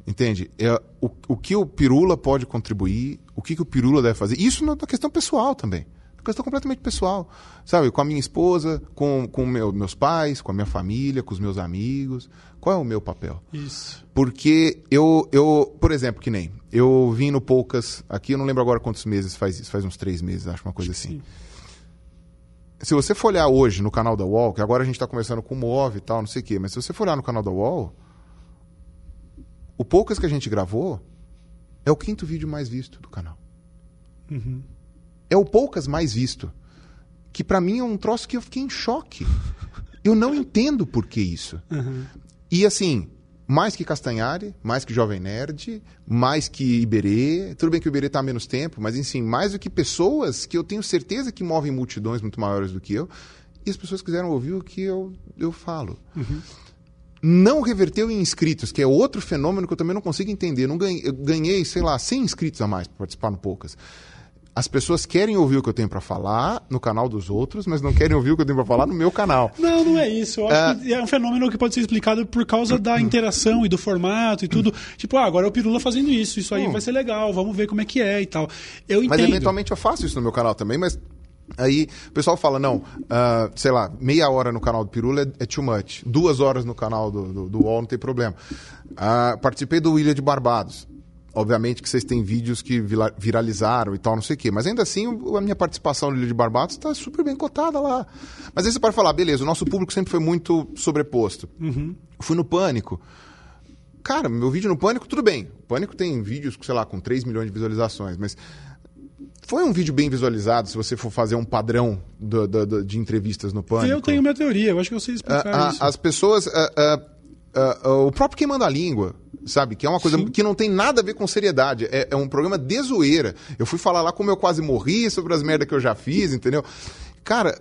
[SPEAKER 2] Entende? É, o, o que o Pirula pode contribuir, o que, que o Pirula deve fazer. Isso na na questão pessoal também. questão completamente pessoal. Sabe, com a minha esposa, com, com meu, meus pais, com a minha família, com os meus amigos. Qual é o meu papel?
[SPEAKER 1] Isso.
[SPEAKER 2] Porque eu, eu por exemplo, que nem, eu vim no Poucas aqui, eu não lembro agora quantos meses faz isso, faz uns três meses, acho, uma coisa assim.
[SPEAKER 1] Sim.
[SPEAKER 2] Se você for olhar hoje no canal da UOL, que agora a gente está conversando com o Move e tal, não sei o quê, mas se você for olhar no canal da UOL, o Poucas que a gente gravou é o quinto vídeo mais visto do canal.
[SPEAKER 1] Uhum.
[SPEAKER 2] É o Poucas mais visto. Que pra mim é um troço que eu fiquei em choque. Eu não entendo por que isso.
[SPEAKER 1] Uhum.
[SPEAKER 2] E assim, mais que Castanhari, mais que Jovem Nerd, mais que Iberê. Tudo bem que o Iberê tá há menos tempo, mas enfim, mais do que pessoas que eu tenho certeza que movem multidões muito maiores do que eu. E as pessoas quiseram ouvir o que eu, eu falo. Não reverteu em inscritos, que é outro fenômeno que eu também não consigo entender. Não ganhei, eu ganhei, sei lá, 100 inscritos a mais para participar no Poucas. As pessoas querem ouvir o que eu tenho para falar no canal dos outros, mas não querem ouvir o que eu tenho para falar no meu canal.
[SPEAKER 1] Não, não é isso. Que é um fenômeno que pode ser explicado por causa da interação e do formato e tudo. Tipo, ah, agora é o Pirula fazendo isso, isso aí
[SPEAKER 2] Hum.
[SPEAKER 1] vai ser legal, vamos ver como é que é e tal. Eu
[SPEAKER 2] Mas
[SPEAKER 1] entendo.
[SPEAKER 2] eventualmente eu faço isso no meu canal também, mas aí o pessoal fala, não, ah, sei lá, meia hora no canal do Pirula é, é too much. Duas horas no canal do, do, do UOL não tem problema. Ah, participei do Ilha de Barbados. Obviamente que vocês têm vídeos que viralizaram e tal, não sei o quê. Mas ainda assim, a minha participação no Ilha de Barbados está super bem cotada lá. Mas aí você pode falar, beleza, o nosso público sempre foi muito sobreposto. Fui no Pânico. Cara, meu vídeo no Pânico, tudo bem. O Pânico tem vídeos, sei lá, com 3 milhões de visualizações, mas foi um vídeo bem visualizado se você for fazer um padrão do- do- do- de entrevistas no Pânico.
[SPEAKER 1] Eu tenho minha teoria, eu acho que eu sei explicar
[SPEAKER 2] Ah, ah,
[SPEAKER 1] isso.
[SPEAKER 2] as pessoas. ah, o próprio Quem Manda a Língua, sabe? Que é uma coisa
[SPEAKER 1] Sim.
[SPEAKER 2] que não tem nada a ver com seriedade. É, é um programa de zoeira. Eu fui falar lá como eu quase morri, sobre as merdas que eu já fiz, entendeu? Cara,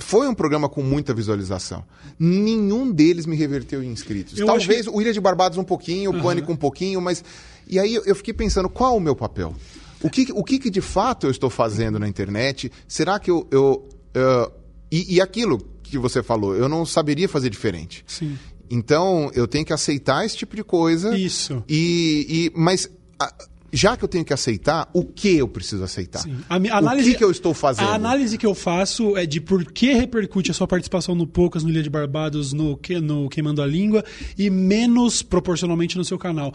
[SPEAKER 2] foi um programa com muita visualização. Nenhum deles me reverteu em inscritos.
[SPEAKER 1] Eu
[SPEAKER 2] Talvez
[SPEAKER 1] acho
[SPEAKER 2] o Ilha de Barbados um pouquinho, o Pânico um pouquinho, mas. E aí eu- eu fiquei pensando, qual o meu papel? O que, o que, que de fato eu estou fazendo na internet? Será que eu. eu, eu- e, e aquilo que você falou, eu não saberia fazer diferente.
[SPEAKER 1] Sim.
[SPEAKER 2] Então eu tenho que aceitar esse tipo de coisa.
[SPEAKER 1] Isso.
[SPEAKER 2] E, e- mas a- já que eu tenho que aceitar, o que eu preciso aceitar?
[SPEAKER 1] Sim. A mi- análise-
[SPEAKER 2] o que, que eu estou fazendo?
[SPEAKER 1] A análise que eu faço é de por que repercute a sua participação no Poucas, no Ilha de Barbados, no, no Queimando a Língua e menos proporcionalmente no seu canal.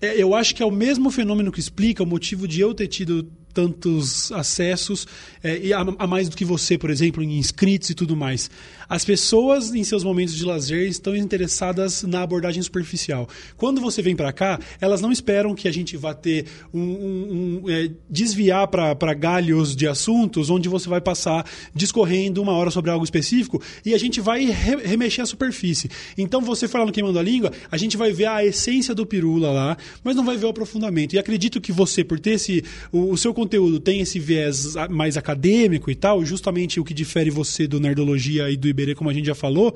[SPEAKER 1] É, eu acho que é o mesmo fenômeno que explica o motivo de eu ter tido tantos acessos é, e a, a mais do que você, por exemplo, em inscritos e tudo mais. As pessoas, em seus momentos de lazer, estão interessadas na abordagem superficial. Quando você vem para cá, elas não esperam que a gente vá ter um, um- um, é, desviar para galhos de assuntos onde você vai passar discorrendo uma hora sobre algo específico e a gente vai re- remexer a superfície. Então você no Queimando a Língua, a gente vai ver a essência do pirula lá, mas não vai ver o aprofundamento. E acredito que você, por ter esse. O, o seu conteúdo tem esse viés mais acadêmico e tal, justamente o que difere você do Nerdologia e do Iberê, como a gente já falou.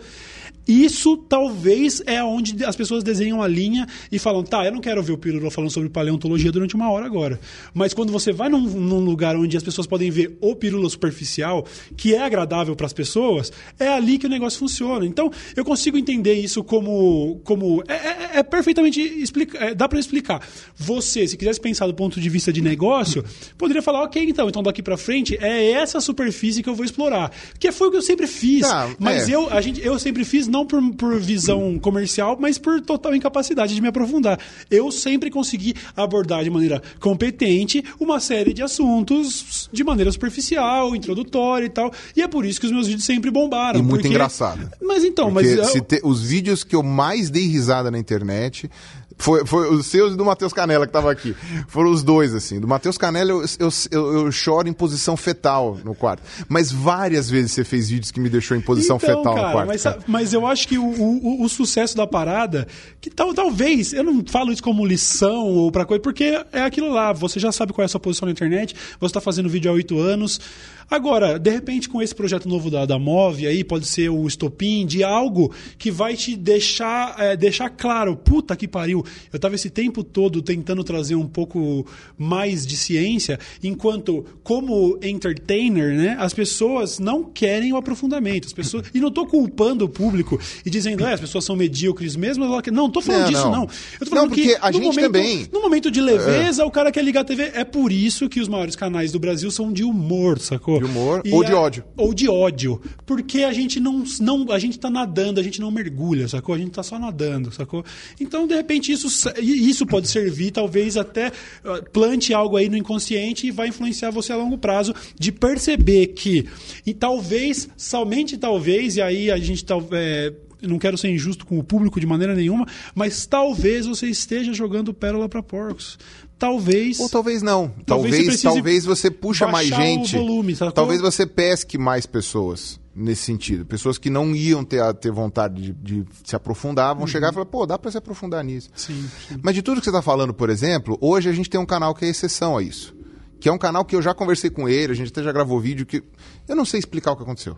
[SPEAKER 1] Isso talvez é onde as pessoas desenham a linha e falam, tá, eu não quero ver o Pirula falando sobre paleontologia durante uma hora agora. Mas quando você vai num, num lugar onde as pessoas podem ver o Pirula superficial, que é agradável para as pessoas, é ali que o negócio funciona. Então, eu consigo entender isso como. como é, é- é perfeitamente. Explica, é, dá para explicar. Você, se quisesse pensar do ponto de vista de negócio, poderia falar, ok, então, então daqui para frente é essa superfície que eu vou explorar. Que foi o que eu sempre fiz.
[SPEAKER 2] Tá,
[SPEAKER 1] mas
[SPEAKER 2] é.
[SPEAKER 1] eu, a gente, eu sempre fiz não por, por visão comercial, mas por total incapacidade de me aprofundar. Eu sempre consegui abordar de maneira competente uma série de assuntos de maneira superficial, introdutória e tal. E é por isso que os meus vídeos sempre bombaram.
[SPEAKER 2] E muito
[SPEAKER 1] porque-
[SPEAKER 2] engraçado.
[SPEAKER 1] Mas então,
[SPEAKER 2] Porque
[SPEAKER 1] mas. eu-
[SPEAKER 2] te- os vídeos que eu mais dei risada na internet foi, foi os seus e do Matheus Canela que tava aqui. Foram os dois, assim. Do Matheus Canela eu, eu, eu, eu choro em posição fetal no quarto. Mas várias vezes você fez vídeos que me deixou em posição
[SPEAKER 1] Então,
[SPEAKER 2] fetal
[SPEAKER 1] cara,
[SPEAKER 2] no quarto.
[SPEAKER 1] Mas,
[SPEAKER 2] cara.
[SPEAKER 1] mas eu acho que o, o, o sucesso da parada, que tal, talvez, eu não falo isso como lição ou pra coisa, porque é aquilo lá, você já sabe qual é a sua posição na internet, você está fazendo vídeo há oito anos. Agora, de repente, com esse projeto novo da, da Move aí, pode ser o estopim de algo que vai te deixar, é, deixar claro, puta que pariu, eu estava esse tempo todo tentando trazer um pouco mais de ciência, enquanto como entertainer, né, as pessoas não querem o aprofundamento. As pessoas e não estou culpando o público e dizendo, é, as pessoas são medíocres mesmo, ela não, estou falando
[SPEAKER 2] Não,
[SPEAKER 1] disso
[SPEAKER 2] não.
[SPEAKER 1] não. Eu tô falando
[SPEAKER 2] Não, porque
[SPEAKER 1] que
[SPEAKER 2] a
[SPEAKER 1] no
[SPEAKER 2] gente
[SPEAKER 1] momento,
[SPEAKER 2] também-
[SPEAKER 1] no momento de leveza, o cara quer ligar a TV. É por isso que os maiores canais do Brasil são de humor, sacou?
[SPEAKER 2] De humor
[SPEAKER 1] E
[SPEAKER 2] ou de
[SPEAKER 1] a-
[SPEAKER 2] ódio.
[SPEAKER 1] Ou de ódio. Porque a gente não, não. A gente tá nadando, a gente não mergulha, sacou? A gente tá só nadando, sacou? Então, de repente, isso, isso pode servir, talvez até ah, plante algo aí no inconsciente e vai influenciar você a longo prazo de perceber que. E talvez, somente talvez, e aí a gente tal, é, não quero ser injusto com o público de maneira nenhuma, mas talvez você esteja jogando pérola para porcos. Talvez.
[SPEAKER 2] Ou talvez não.
[SPEAKER 1] Talvez
[SPEAKER 2] Talvez,
[SPEAKER 1] você
[SPEAKER 2] talvez você puxa mais gente.
[SPEAKER 1] volume,
[SPEAKER 2] talvez você pesque mais pessoas nesse sentido. Pessoas que não iam ter, ter vontade de, de se aprofundar, vão chegar e falar, pô, dá pra se aprofundar nisso.
[SPEAKER 1] Uhum. Sim, sim.
[SPEAKER 2] Mas de tudo que você está falando, por exemplo, hoje a gente tem um canal que é exceção a isso. Que é um canal que eu já conversei com ele, a gente até já gravou vídeo que. Eu não sei explicar o que aconteceu.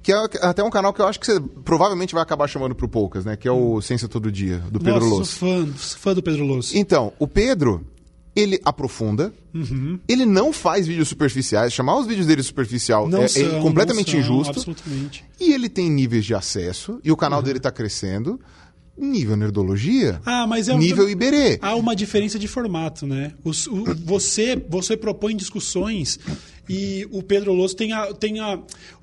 [SPEAKER 2] Que é até um canal que eu acho que você provavelmente vai acabar chamando pro Poucas, né? Que é o Ciência Todo Dia, do Pedro
[SPEAKER 1] Nossa,
[SPEAKER 2] Losso.
[SPEAKER 1] sou fã, sou fã do Pedro Losso.
[SPEAKER 2] Então, o Pedro, ele aprofunda,
[SPEAKER 1] Uhum.
[SPEAKER 2] ele não faz vídeos superficiais. Chamar os vídeos dele superficial é, é
[SPEAKER 1] são,
[SPEAKER 2] completamente
[SPEAKER 1] não são,
[SPEAKER 2] injusto.
[SPEAKER 1] Absolutamente.
[SPEAKER 2] E ele tem níveis de acesso, e o canal dele tá crescendo. Nível nerdologia,
[SPEAKER 1] Ah, mas é um-
[SPEAKER 2] nível Iberê.
[SPEAKER 1] Há uma diferença de formato, né? Os- o- você, você propõe discussões e o Pedro Losso tem a, tem a.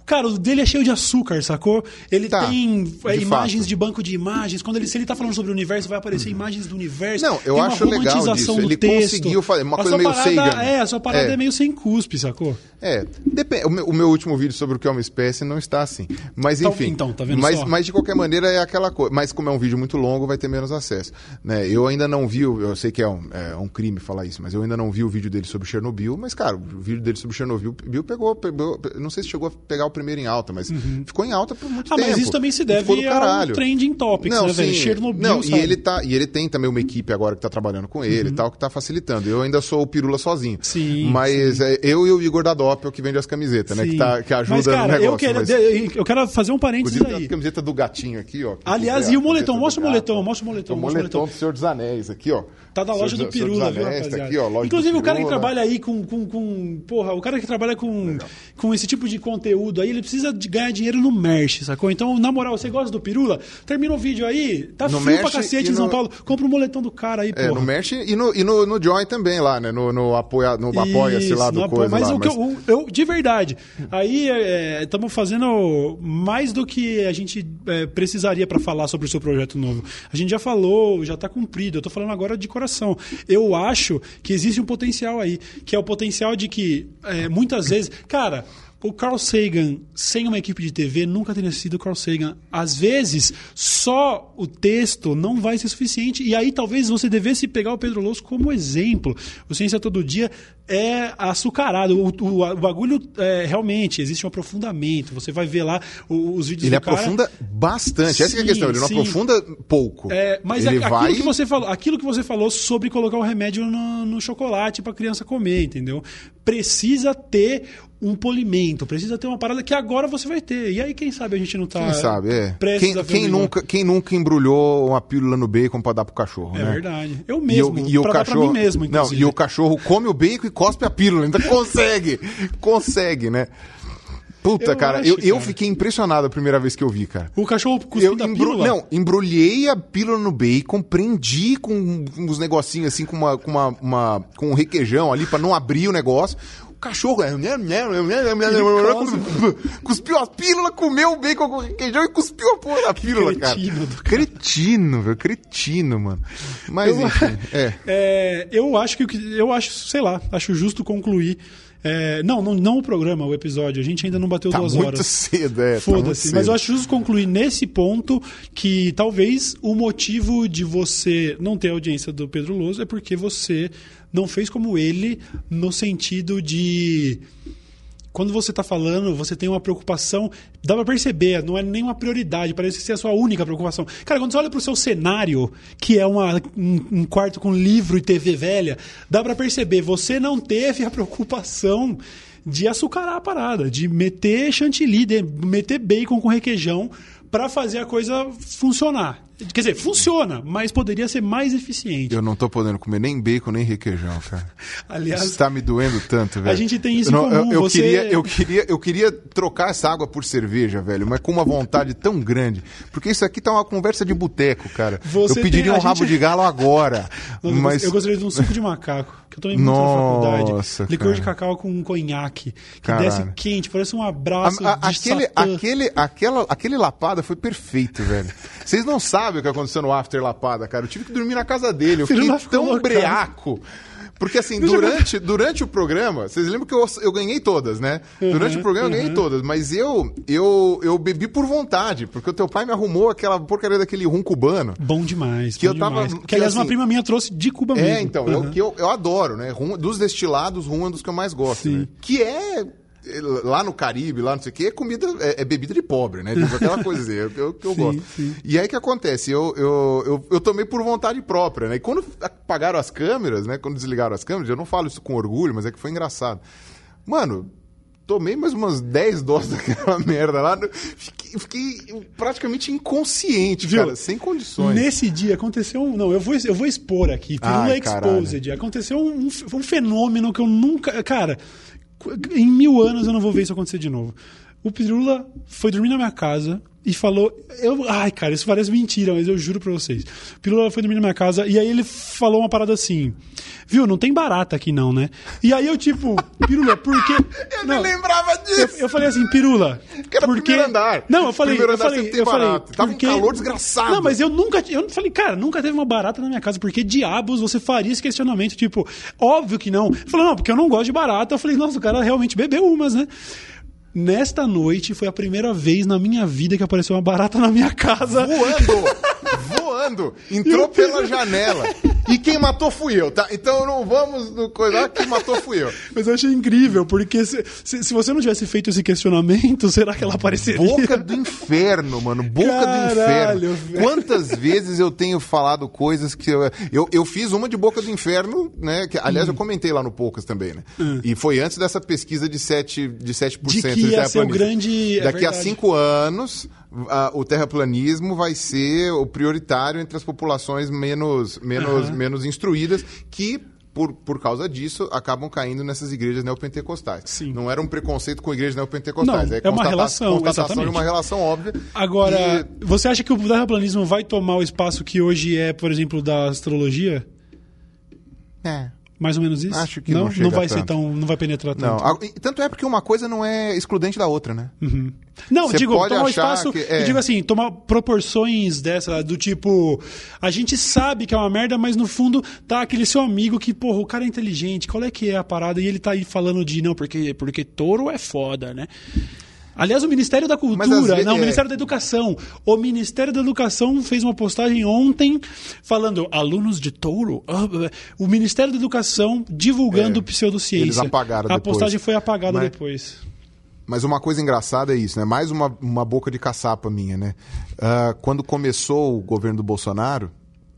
[SPEAKER 1] Cara, o dele é cheio de açúcar, sacou? Ele
[SPEAKER 2] Tá,
[SPEAKER 1] tem é,
[SPEAKER 2] de
[SPEAKER 1] imagens
[SPEAKER 2] fato.
[SPEAKER 1] de banco de imagens. Quando ele, se ele tá falando sobre o universo, vai aparecer imagens do universo.
[SPEAKER 2] Não, eu
[SPEAKER 1] tem uma
[SPEAKER 2] acho legal
[SPEAKER 1] romantização
[SPEAKER 2] disso.
[SPEAKER 1] do
[SPEAKER 2] Ele
[SPEAKER 1] texto.
[SPEAKER 2] conseguiu fazer uma
[SPEAKER 1] A
[SPEAKER 2] coisa
[SPEAKER 1] sua
[SPEAKER 2] meio
[SPEAKER 1] parada,
[SPEAKER 2] Sagan.
[SPEAKER 1] É, a sua parada é.
[SPEAKER 2] É.
[SPEAKER 1] meio sem cuspe, sacou?
[SPEAKER 2] É, depende. O meu, o meu último vídeo sobre o que é uma espécie não está assim. Mas
[SPEAKER 1] Tá-
[SPEAKER 2] enfim.
[SPEAKER 1] então, tá vendo
[SPEAKER 2] mas,
[SPEAKER 1] só?
[SPEAKER 2] mas de qualquer maneira é aquela coisa. Mas como é um vídeo muito longo, vai ter menos acesso. Né? Eu ainda não vi, o- eu sei que é um, é um crime falar isso, mas eu ainda não vi o vídeo dele sobre Chernobyl. Mas, cara, o vídeo dele sobre Chernobyl Bill pegou, pegou. Não sei se chegou a pegar o primeiro em alta, mas ficou em alta por muito
[SPEAKER 1] Ah,
[SPEAKER 2] tempo.
[SPEAKER 1] mas isso também se
[SPEAKER 2] E
[SPEAKER 1] deve ao trending topics, né, velho? Chernobyl,
[SPEAKER 2] não, e
[SPEAKER 1] sabe?
[SPEAKER 2] ele tá e ele tem também uma equipe agora que tá trabalhando com ele e tal que tá facilitando. Eu ainda sou o pirula sozinho.
[SPEAKER 1] Uhum. Sim,
[SPEAKER 2] Mas é, eu e o Igor da Doppel que vende as camisetas, né, que,
[SPEAKER 1] Sim.
[SPEAKER 2] tá, que ajuda
[SPEAKER 1] mas, cara,
[SPEAKER 2] no negócio.
[SPEAKER 1] eu, quero,
[SPEAKER 2] mas,
[SPEAKER 1] eu quero fazer um parênteses aí.
[SPEAKER 2] a camiseta do gatinho aqui, ó.
[SPEAKER 1] Aliás, e o moletom? Mostra o moletom, mostra o moletom,
[SPEAKER 2] É o moletom do Senhor dos Anéis aqui, ó.
[SPEAKER 1] Tá da loja do Pirula, viu,
[SPEAKER 2] tá
[SPEAKER 1] rapaziada? Inclusive, o cara que
[SPEAKER 2] Pirula.
[SPEAKER 1] trabalha aí com. Porra, o cara que trabalha com, com esse tipo de conteúdo aí, ele precisa de ganhar dinheiro no merch, sacou? Então, na moral, você gosta do Pirula? Termina o vídeo aí, tá
[SPEAKER 2] No
[SPEAKER 1] frio pra
[SPEAKER 2] merch
[SPEAKER 1] cacete
[SPEAKER 2] e
[SPEAKER 1] em São
[SPEAKER 2] no-
[SPEAKER 1] Paulo. Compra o moletom do cara aí,
[SPEAKER 2] É,
[SPEAKER 1] porra.
[SPEAKER 2] no Merch e no, e no, no Join também lá, né? No, no, apoia, no apoia-se lá do
[SPEAKER 1] apoia-
[SPEAKER 2] coisa
[SPEAKER 1] mas
[SPEAKER 2] lá.
[SPEAKER 1] o que eu, eu- de verdade, aí estamos fazendo mais do que a gente é, precisaria para falar sobre o seu projeto novo. A gente já falou, já está cumprido. Eu estou falando agora de coração. Eu acho que existe um potencial aí, que é o potencial de que é, muitas vezes, cara. O Carl Sagan, sem uma equipe de TV, nunca teria sido Carl Sagan. Às vezes, só o texto não vai ser suficiente. E aí, talvez você devesse pegar o Pedro Losso como exemplo. O Ciência Todo Dia é açucarado. O, o, o bagulho, é, realmente, existe um aprofundamento. Você vai ver lá o- os vídeos
[SPEAKER 2] Ele
[SPEAKER 1] do cara.
[SPEAKER 2] aprofunda bastante. Essa que é a
[SPEAKER 1] Sim,
[SPEAKER 2] questão. Ele não
[SPEAKER 1] sim.
[SPEAKER 2] aprofunda pouco.
[SPEAKER 1] É, mas
[SPEAKER 2] ele
[SPEAKER 1] a-
[SPEAKER 2] vai...
[SPEAKER 1] aquilo, que você falou, aquilo que você falou sobre colocar o remédio no, no chocolate para criança comer, entendeu? Precisa ter um polimento, precisa ter uma parada que agora você vai ter. E aí, quem sabe a gente não tá.
[SPEAKER 2] Quem sabe, é. Quem, quem
[SPEAKER 1] um
[SPEAKER 2] nunca, quem nunca embrulhou uma pílula no bacon pra dar pro cachorro,
[SPEAKER 1] É
[SPEAKER 2] né?
[SPEAKER 1] verdade. Eu
[SPEAKER 2] E,
[SPEAKER 1] mesmo,
[SPEAKER 2] o, e o
[SPEAKER 1] pra dar pra
[SPEAKER 2] cachorro,
[SPEAKER 1] mim mesmo,
[SPEAKER 2] não, e o cachorro come o bacon e cospe a pílula, ainda consegue, consegue, né? Puta,
[SPEAKER 1] Eu
[SPEAKER 2] cara,
[SPEAKER 1] acho,
[SPEAKER 2] eu, eu
[SPEAKER 1] cara.
[SPEAKER 2] fiquei impressionado a primeira vez que eu vi, cara.
[SPEAKER 1] O cachorro
[SPEAKER 2] Eu
[SPEAKER 1] cuspindo
[SPEAKER 2] embru-
[SPEAKER 1] pílula?
[SPEAKER 2] Não, embrulhei a pílula no bacon, prendi com uns negocinhos assim, com uma, com uma, uma- com um requeijão ali pra não abrir o negócio. O cachorro é, cuspiu a pílula, comeu o bacon com requeijão e cuspiu a porra da pílula, cara.
[SPEAKER 1] cretino do cara.
[SPEAKER 2] Cretino, velho, cretino, mano. Mas
[SPEAKER 1] Eu-
[SPEAKER 2] enfim, é.
[SPEAKER 1] É, eu acho o que- eu acho, sei lá, acho justo concluir. É, não, não, não o programa, o episódio. A gente ainda não bateu
[SPEAKER 2] Tá
[SPEAKER 1] duas
[SPEAKER 2] muito
[SPEAKER 1] horas.
[SPEAKER 2] cedo, é. tá muito
[SPEAKER 1] Foda-se. Mas
[SPEAKER 2] cedo.
[SPEAKER 1] eu acho justo concluir nesse ponto que talvez o motivo de você não ter audiência do Pedro Loso é porque você não fez como ele no sentido de. Quando você está falando, você tem uma preocupação, dá pra perceber, não é nenhuma prioridade, parece ser a sua única preocupação. Cara, quando você olha pro seu cenário, que é uma, um, um quarto com livro e TV velha, dá pra perceber, você não teve a preocupação de açucarar a parada, de meter chantilly, de meter bacon com requeijão pra fazer a coisa funcionar. Quer dizer, funciona, mas poderia ser mais eficiente.
[SPEAKER 2] Eu não tô podendo comer nem bacon, nem requeijão, cara.
[SPEAKER 1] Aliás,
[SPEAKER 2] Isso tá me doendo tanto, velho.
[SPEAKER 1] gente tem isso em
[SPEAKER 2] Não, eu-
[SPEAKER 1] comum,
[SPEAKER 2] Eu,
[SPEAKER 1] você-
[SPEAKER 2] queria, eu, queria, eu queria trocar essa água por cerveja, velho, mas com uma vontade tão grande. Porque isso aqui tá uma conversa de boteco, cara.
[SPEAKER 1] Você
[SPEAKER 2] eu pediria
[SPEAKER 1] tem- a
[SPEAKER 2] um rabo
[SPEAKER 1] gente-
[SPEAKER 2] de galo agora.
[SPEAKER 1] Eu
[SPEAKER 2] mas
[SPEAKER 1] Eu gostaria de um suco de macaco, que eu tomei muito
[SPEAKER 2] Nossa,
[SPEAKER 1] na faculdade. Licor de
[SPEAKER 2] cara.
[SPEAKER 1] cacau com conhaque, que
[SPEAKER 2] Caralho.
[SPEAKER 1] desce quente, parece um abraço
[SPEAKER 2] A- a-
[SPEAKER 1] de
[SPEAKER 2] aquele,
[SPEAKER 1] Satã.
[SPEAKER 2] aquele, aquela, aquele lapada foi perfeito, velho. Vocês não sabem o que aconteceu no after lapada, cara. Eu tive que dormir na casa dele. Eu fiquei tão breaco. Porque assim, durante, durante o programa, vocês lembram que eu, eu ganhei todas, né? Durante o programa eu ganhei todas, mas eu, eu, eu bebi por vontade, porque o teu pai me arrumou aquela porcaria daquele rum cubano.
[SPEAKER 1] Bom demais.
[SPEAKER 2] Que
[SPEAKER 1] bom
[SPEAKER 2] eu tava-
[SPEAKER 1] demais. Que,
[SPEAKER 2] que,
[SPEAKER 1] aliás, uma
[SPEAKER 2] assim-
[SPEAKER 1] prima minha trouxe de Cuba mesmo.
[SPEAKER 2] É, então, eu,
[SPEAKER 1] Aham.
[SPEAKER 2] que eu, eu adoro, né? Rum, dos destilados, rum é um dos que eu mais gosto.
[SPEAKER 1] Sim.
[SPEAKER 2] né? Que é é, lá no Caribe, lá não sei o que, é comida, é, é bebida de pobre, né? Tipo, aquela coisa assim, eu, que eu
[SPEAKER 1] Sim,
[SPEAKER 2] gosto.
[SPEAKER 1] sim.
[SPEAKER 2] E aí o que acontece? Eu, eu, eu, eu tomei por vontade própria, né? E quando apagaram as câmeras, né? Quando desligaram as câmeras, eu não falo isso com orgulho, mas é que foi engraçado. Mano, tomei mais umas 10 doses daquela merda lá. Fiquei, fiquei praticamente inconsciente,
[SPEAKER 1] Viu?
[SPEAKER 2] cara, sem condições.
[SPEAKER 1] Nesse dia aconteceu um. Não, eu vou, eu vou expor aqui. Pirula
[SPEAKER 2] Ai,
[SPEAKER 1] Exposed. Aconteceu um, um fenômeno que eu nunca. Cara, em mil anos eu não vou ver isso acontecer de novo. O Pirula foi dormir na minha casa e falou. Eu, ai, cara, isso parece mentira, mas eu juro pra vocês. O Pirula foi dormir na minha casa e aí ele falou uma parada assim. Viu, não tem barata aqui não, né? E aí eu, tipo, Pirula, por quê?
[SPEAKER 2] Eu
[SPEAKER 1] Não,
[SPEAKER 2] lembrava
[SPEAKER 1] eu,
[SPEAKER 2] disso.
[SPEAKER 1] eu falei assim, Pirula.
[SPEAKER 2] Porque era
[SPEAKER 1] porque...
[SPEAKER 2] primeiro andar.
[SPEAKER 1] Não, eu falei,
[SPEAKER 2] Primeiro
[SPEAKER 1] eu
[SPEAKER 2] andar
[SPEAKER 1] falei, eu falei,
[SPEAKER 2] barata. Tava um
[SPEAKER 1] porque-
[SPEAKER 2] calor desgraçado.
[SPEAKER 1] Não, mas eu nunca, eu falei, cara, nunca teve uma barata na minha casa. Por que diabos você faria esse questionamento? Tipo, óbvio que não. Ele falou, não, porque eu não gosto de barata. Eu falei, nossa, o cara realmente bebeu umas, né? Nesta noite foi a primeira vez na minha vida que apareceu uma barata na minha casa.
[SPEAKER 2] Voando! voando! Entrou pela janela. E quem matou fui eu, tá? Então não vamos no coisa. Quem matou fui eu.
[SPEAKER 1] Mas eu achei incrível, porque se, se, se você não tivesse feito esse questionamento, será que ela apareceria?
[SPEAKER 2] Boca do inferno, mano. Boca
[SPEAKER 1] Caralho,
[SPEAKER 2] do inferno.
[SPEAKER 1] velho.
[SPEAKER 2] Quantas vezes eu tenho falado coisas que. Eu, eu, eu fiz uma de boca do inferno, né? Que, aliás, eu
[SPEAKER 1] Hum.
[SPEAKER 2] comentei lá no Poucas também, né? E foi antes dessa pesquisa de 7%, de 7%
[SPEAKER 1] De que ia ser o grande- é
[SPEAKER 2] Daqui a
[SPEAKER 1] verdade.
[SPEAKER 2] cinco anos, a- o terraplanismo vai ser o prioritário entre as populações menos, menos, menos instruídas, que. Por, por causa disso, acabam caindo nessas igrejas neopentecostais.
[SPEAKER 1] Sim.
[SPEAKER 2] Não era um preconceito com igrejas neopentecostais.
[SPEAKER 1] Não, é uma
[SPEAKER 2] constata-
[SPEAKER 1] relação,
[SPEAKER 2] constatação
[SPEAKER 1] exatamente.
[SPEAKER 2] uma relação óbvia.
[SPEAKER 1] Agora, você acha que o terraplanismo vai tomar o espaço que hoje é, por exemplo, da astrologia?
[SPEAKER 2] E- é.
[SPEAKER 1] Mais ou menos isso?
[SPEAKER 2] Acho que
[SPEAKER 1] não,
[SPEAKER 2] não chega
[SPEAKER 1] vai ser
[SPEAKER 2] tanto.
[SPEAKER 1] tão, não vai penetrar
[SPEAKER 2] Não,
[SPEAKER 1] tanto.
[SPEAKER 2] e tanto é porque uma coisa não é excludente da outra, né?
[SPEAKER 1] Não,
[SPEAKER 2] Você
[SPEAKER 1] digo, tomar o espaço.
[SPEAKER 2] que- é.
[SPEAKER 1] Eu digo assim, tomar proporções dessa, do tipo. A gente sabe que é uma merda, mas no fundo tá aquele seu amigo que, porra, o cara é inteligente, qual é que é a parada? E ele tá aí falando de, não, porque, porque touro é foda, né? Aliás, o Ministério da Cultura,
[SPEAKER 2] vezes-
[SPEAKER 1] não, o
[SPEAKER 2] é.
[SPEAKER 1] Ministério da Educação. O Ministério da Educação fez uma postagem ontem falando alunos de touro. Ah, O Ministério da Educação divulgando
[SPEAKER 2] É,
[SPEAKER 1] pseudociência.
[SPEAKER 2] eles apagaram
[SPEAKER 1] A
[SPEAKER 2] depois.
[SPEAKER 1] postagem foi apagada
[SPEAKER 2] Mas-
[SPEAKER 1] depois.
[SPEAKER 2] Mas uma coisa engraçada é isso, né? Mais uma, uma boca de caçapa minha, né? Ah, quando começou o governo do Bolsonaro,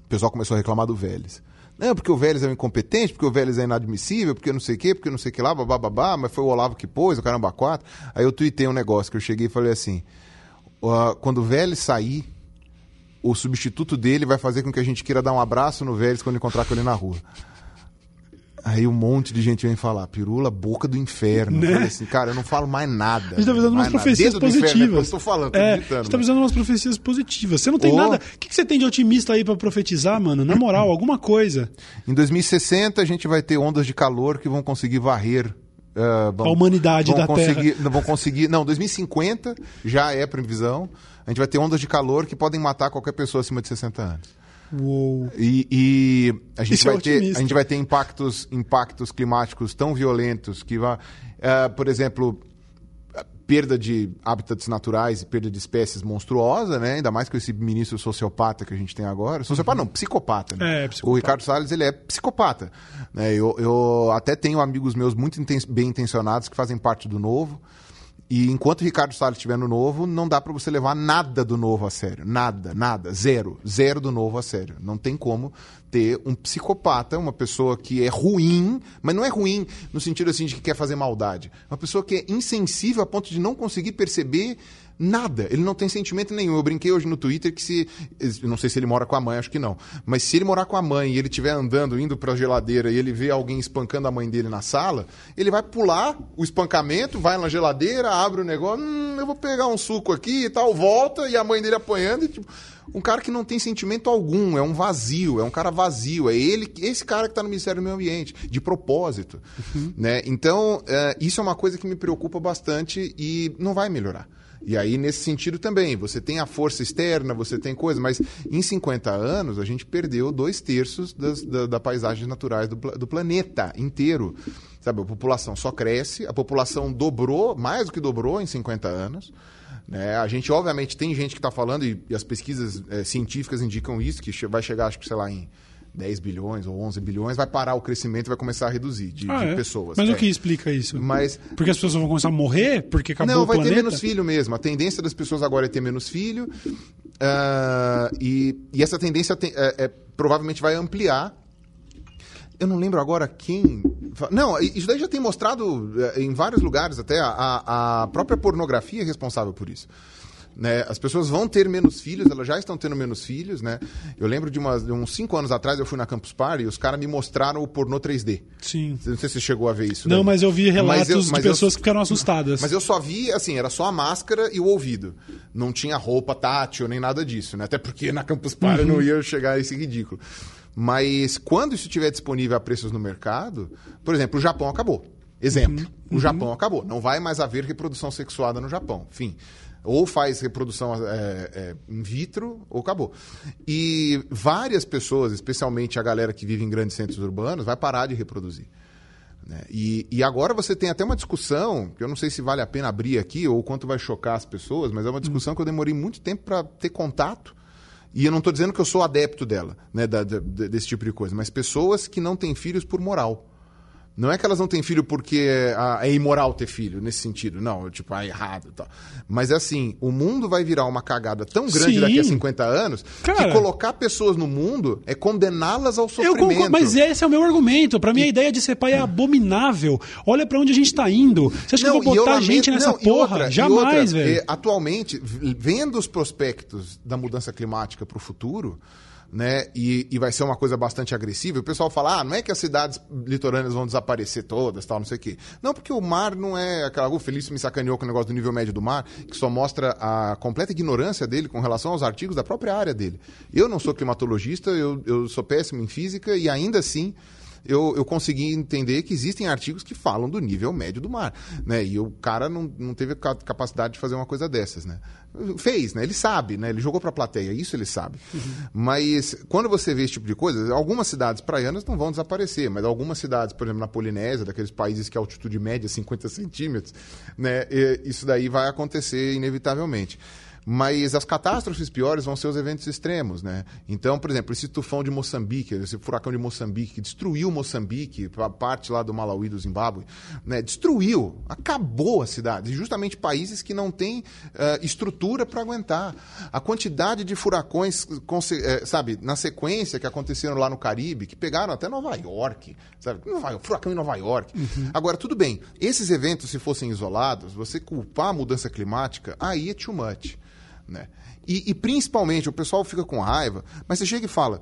[SPEAKER 2] o pessoal começou a reclamar do Vélez. Não, porque o Vélez é um incompetente, porque o Vélez é inadmissível, porque não sei o quê, porque não sei o que lá, babá, mas foi o Olavo que pôs, o caramba quatro. Aí eu tuitei um negócio que eu cheguei e falei assim: "Ó, quando o Vélez sair, o substituto dele vai fazer com que a gente queira dar um abraço no Vélez quando encontrar com ele na rua. Aí um monte de gente vem falar, pirula, boca do inferno. Eu falei assim, cara, eu não falo mais nada.
[SPEAKER 1] Né? A gente tá visando umas
[SPEAKER 2] nada.
[SPEAKER 1] profecias
[SPEAKER 2] Dedo do inferno, é
[SPEAKER 1] positivas.
[SPEAKER 2] estou falando, tô
[SPEAKER 1] é, a
[SPEAKER 2] digitando,
[SPEAKER 1] gente tá
[SPEAKER 2] né?
[SPEAKER 1] umas profecias positivas. Você não tem
[SPEAKER 2] Ô.
[SPEAKER 1] nada. O que, que você tem de otimista aí pra profetizar, mano? Na moral, alguma coisa.
[SPEAKER 2] Em 2060 a gente vai ter ondas de calor que vão conseguir varrer ah, vão-
[SPEAKER 1] A humanidade da
[SPEAKER 2] conseguir, Não vão conseguir. Não, 2050 já é previsão. A gente vai ter ondas de calor que podem matar qualquer pessoa acima de 60 anos.
[SPEAKER 1] Uou.
[SPEAKER 2] E, e a, gente
[SPEAKER 1] Isso é
[SPEAKER 2] vai ter,
[SPEAKER 1] otimista.
[SPEAKER 2] a gente vai ter impactos, impactos climáticos tão violentos que, vai, eh, por exemplo, perda de hábitats naturais e perda de espécies monstruosa, né? Ainda mais com esse ministro sociopata que a gente tem agora. Sociopata não, psicopata. Né?
[SPEAKER 1] É, psicopata.
[SPEAKER 2] O Ricardo Salles, ele é psicopata. Né? Eu, eu até tenho amigos meus muito inten- bem intencionados que fazem parte do Novo. E enquanto Ricardo Salles estiver no Novo, não dá para você levar nada do Novo a sério. Nada, nada. Zero. Zero do Novo a sério. Não tem como ter um psicopata, uma pessoa que é ruim, mas não é ruim no sentido assim de que quer fazer maldade. Uma pessoa que é insensível a ponto de não conseguir perceber Nada. Ele não tem sentimento nenhum. Eu brinquei hoje no Twitter que se. Não sei se ele mora com a mãe, acho que não. Mas se ele morar com a mãe e ele estiver andando, indo pra geladeira e ele vê alguém espancando a mãe dele na sala, ele vai pular o espancamento, vai na geladeira, abre o negócio, hum, eu vou pegar um suco aqui e tal, volta e a mãe dele apanhando e tipo. Um cara que não tem sentimento algum, é um vazio, é um cara vazio, é ele, esse cara que está no Ministério do Meio Ambiente, de propósito. Uhum. Né? Então, é, isso é uma coisa que me preocupa bastante e não vai melhorar. E aí, nesse sentido também, você tem a força externa, você tem coisa, mas em 50 anos a gente perdeu dois terços das, da, da paisagens naturais do, do planeta inteiro. Sabe, a população só cresce, a população dobrou, mais do que dobrou em 50 anos. Né? A gente, obviamente, tem gente que está falando, e, e, as pesquisas é, científicas indicam isso, que vai chegar, acho que, sei lá, em 10 bilhões ou 11 bilhões, vai parar o crescimento e vai começar a reduzir de,
[SPEAKER 1] ah,
[SPEAKER 2] de
[SPEAKER 1] é?
[SPEAKER 2] pessoas.
[SPEAKER 1] Mas
[SPEAKER 2] é.
[SPEAKER 1] o que explica isso?
[SPEAKER 2] Mas,
[SPEAKER 1] porque as pessoas vão começar a morrer? Porque acabou
[SPEAKER 2] não,
[SPEAKER 1] o planeta?
[SPEAKER 2] Vai ter menos filho mesmo. A tendência das pessoas agora é ter menos filho. Uh, e, e, essa tendência tem, é, é, provavelmente vai ampliar. Eu não lembro agora quem. Não, isso daí já tem mostrado em vários lugares até. A, a própria pornografia é responsável por isso. Né? As pessoas vão ter menos filhos, elas já estão tendo menos filhos, né? Eu lembro de, umas, de uns cinco anos atrás, eu fui na Campus Party e os caras me mostraram o pornô 3D.
[SPEAKER 1] Sim.
[SPEAKER 2] Não sei se você chegou a ver isso.
[SPEAKER 1] Não, daí. mas eu vi relatos eu, de pessoas
[SPEAKER 2] eu,
[SPEAKER 1] que ficaram assustadas.
[SPEAKER 2] Mas eu só vi, assim, era só a máscara e o ouvido. Não tinha roupa tátil nem nada disso, né? Até porque na Campus Party uhum. não ia chegar a esse ridículo. Mas quando isso estiver disponível a preços no mercado, por exemplo, o Japão acabou. Exemplo, uhum. o Japão uhum. acabou. Não vai mais haver reprodução sexuada no Japão. Fim. Ou faz reprodução é, é, in vitro, ou acabou. E várias pessoas, especialmente a galera que vive em grandes centros urbanos, vai parar de reproduzir. Né? E, e, agora você tem até uma discussão, que eu não sei se vale a pena abrir aqui ou quanto vai chocar as pessoas, mas é uma discussão que eu demorei muito tempo para ter contato. E eu não estou dizendo que eu sou adepto dela, né, da, da, desse tipo de coisa, mas pessoas que não têm filhos por moral. Não é que elas não têm filho porque é imoral ter filho, nesse sentido. Não, tipo, é errado e tal. Mas é assim, o mundo vai virar uma cagada tão grande Sim. daqui a 50 anos Cara, que colocar pessoas no mundo é condená-las ao sofrimento. Concordo,
[SPEAKER 1] mas esse é o meu argumento. Para mim, a ideia de ser pai é abominável. Olha para onde a gente tá indo. Você acha não, que eu vou botar lamento, gente nessa não, porra? Outra, Jamais, velho.
[SPEAKER 2] atualmente, vendo os prospectos da mudança climática para o futuro né? E, e vai ser uma coisa bastante agressiva. O pessoal fala, ah, não é que as cidades litorâneas vão desaparecer todas, tal, não sei o quê. Não, porque o mar não é aquela. O Felício me sacaneou com o negócio do nível médio do mar, que só mostra a completa ignorância dele com relação aos artigos da própria área dele. Eu não sou climatologista, eu, eu sou péssimo em física e ainda assim eu, eu consegui entender que existem artigos que falam do nível médio do mar, né? E o cara não, não teve capacidade de fazer uma coisa dessas, né? Fez, né? Ele sabe, né? Ele jogou para a plateia, isso ele sabe. Uhum. Mas quando você vê esse tipo de coisa, algumas cidades praianas não vão desaparecer, mas algumas cidades, por exemplo, na Polinésia, daqueles países que a altitude média é 50 centímetros, né? Isso daí vai acontecer inevitavelmente. Mas as catástrofes piores vão ser os eventos extremos, né? Então, por exemplo, esse tufão de Moçambique, esse furacão de Moçambique, que destruiu Moçambique, a parte lá do Malawi, do Zimbábue, né? destruiu, acabou a cidade. Justamente países que não têm uh, estrutura para aguentar. A quantidade de furacões, eh, sabe, na sequência que aconteceram lá no Caribe, que pegaram até Nova York, sabe? Furacão em Nova York. Uhum. Agora, tudo bem, esses eventos, se fossem isolados, você culpar a mudança climática, aí é too much. Né? E, e, principalmente, o pessoal fica com raiva, mas você chega e fala: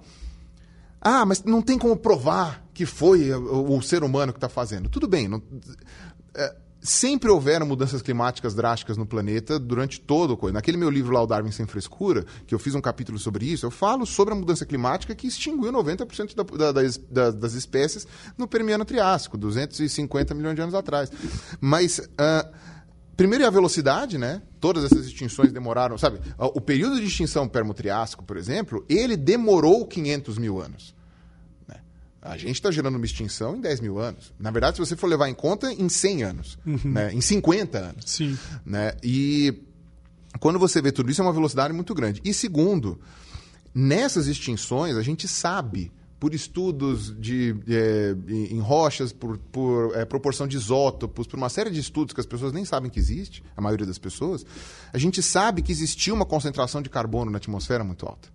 [SPEAKER 2] ah, mas não tem como provar que foi o, o ser humano que está fazendo. Tudo bem, não, é, sempre houveram mudanças climáticas drásticas no planeta durante todo o coisa. Naquele meu livro lá, O Darwin Sem Frescura, que eu fiz um capítulo sobre isso, eu falo sobre a mudança climática que extinguiu 90% da, da, das, das, espécies no Permiano Triássico, 250 milhões de anos atrás. Mas. Uh, Primeiro é a velocidade, né? Todas essas extinções demoraram, sabe? O período de extinção permo-triássico, por exemplo, ele demorou 500 mil anos. Né? A gente está gerando uma extinção em 10 mil anos. Na verdade, se você for levar em conta, em 100 anos, uhum. né? em 50 anos.
[SPEAKER 1] Sim.
[SPEAKER 2] Né? E quando você vê tudo isso, é uma velocidade muito grande. E segundo, nessas extinções, a gente sabe por estudos de, é, em rochas, por, por é, proporção de isótopos, por uma série de estudos que as pessoas nem sabem que existe, a maioria das pessoas, a gente sabe que existia uma concentração de carbono na atmosfera muito alta.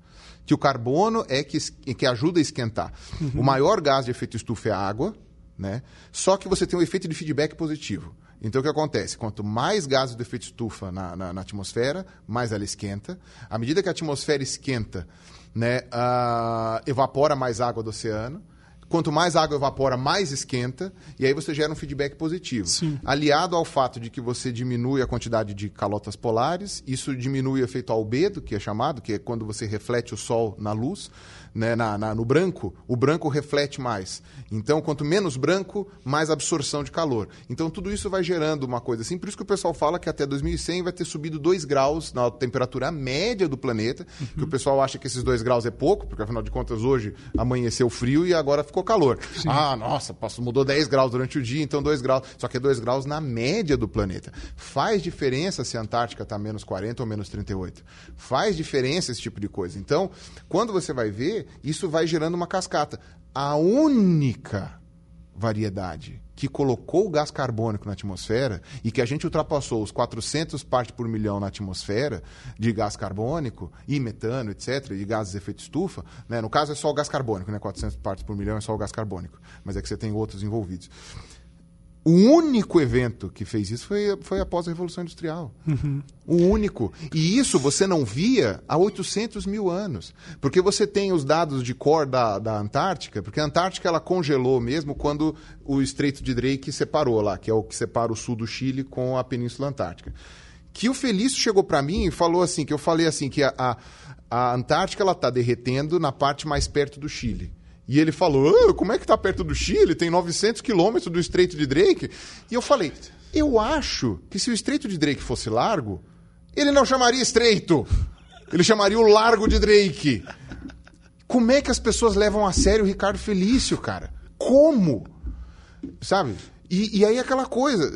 [SPEAKER 2] Que o carbono é que, que ajuda a esquentar. Uhum. O maior gás de efeito estufa é a água, né? só que você tem um efeito de feedback positivo. Então o que acontece? Quanto mais gases do efeito estufa na, na, na atmosfera, mais ela esquenta. À medida que a atmosfera esquenta, né, uh, evapora mais água do oceano. Quanto mais água evapora, mais esquenta, e aí você gera um feedback positivo.
[SPEAKER 1] Sim.
[SPEAKER 2] Aliado ao fato de que você diminui a quantidade de calotas polares, isso diminui o efeito albedo, que é chamado, que é quando você reflete o sol na luz né, na, na, no branco, o branco reflete mais. Então, quanto menos branco, mais absorção de calor. Então, tudo isso vai gerando uma coisa assim. Por isso que o pessoal fala que até 2100 vai ter subido 2 graus na temperatura média do planeta, uhum. que o pessoal acha que esses 2 graus é pouco, porque afinal de contas hoje amanheceu frio e agora ficou calor. Sim. Ah, nossa, passou, mudou 10 graus durante o dia, então 2 graus. Só que é 2 graus na média do planeta. Faz diferença se a Antártica está menos 40 ou menos 38. Faz diferença esse tipo de coisa. Então, quando você vai ver, isso vai gerando uma cascata. A única variedade que colocou o gás carbônico na atmosfera e que a gente ultrapassou os 400 partes por milhão na atmosfera de gás carbônico e metano, etc., e gases de efeito estufa, né? no caso é só o gás carbônico, né? 400 partes por milhão é só o gás carbônico, mas é que você tem outros envolvidos. O único evento que fez isso foi, foi após a Revolução Industrial.
[SPEAKER 1] Uhum.
[SPEAKER 2] O único. E isso você não via há 800 mil anos. Porque você tem os dados de cor da, da Antártica, porque a Antártica ela congelou mesmo quando o Estreito de Drake separou lá, que é o que separa o sul do Chile com a Península Antártica. Que o Felício chegou para mim e falou assim, que eu falei assim, que a, a, a Antártica ela está derretendo na parte mais perto do Chile. E ele falou: oh, como é que está perto do Chile? Tem 900 quilômetros do Estreito de Drake. E eu falei: eu acho que se o Estreito de Drake fosse largo, ele não chamaria Estreito. Ele chamaria o Largo de Drake. Como é que as pessoas levam a sério o Ricardo Felício, cara? Como? Sabe? E, e aí aquela coisa,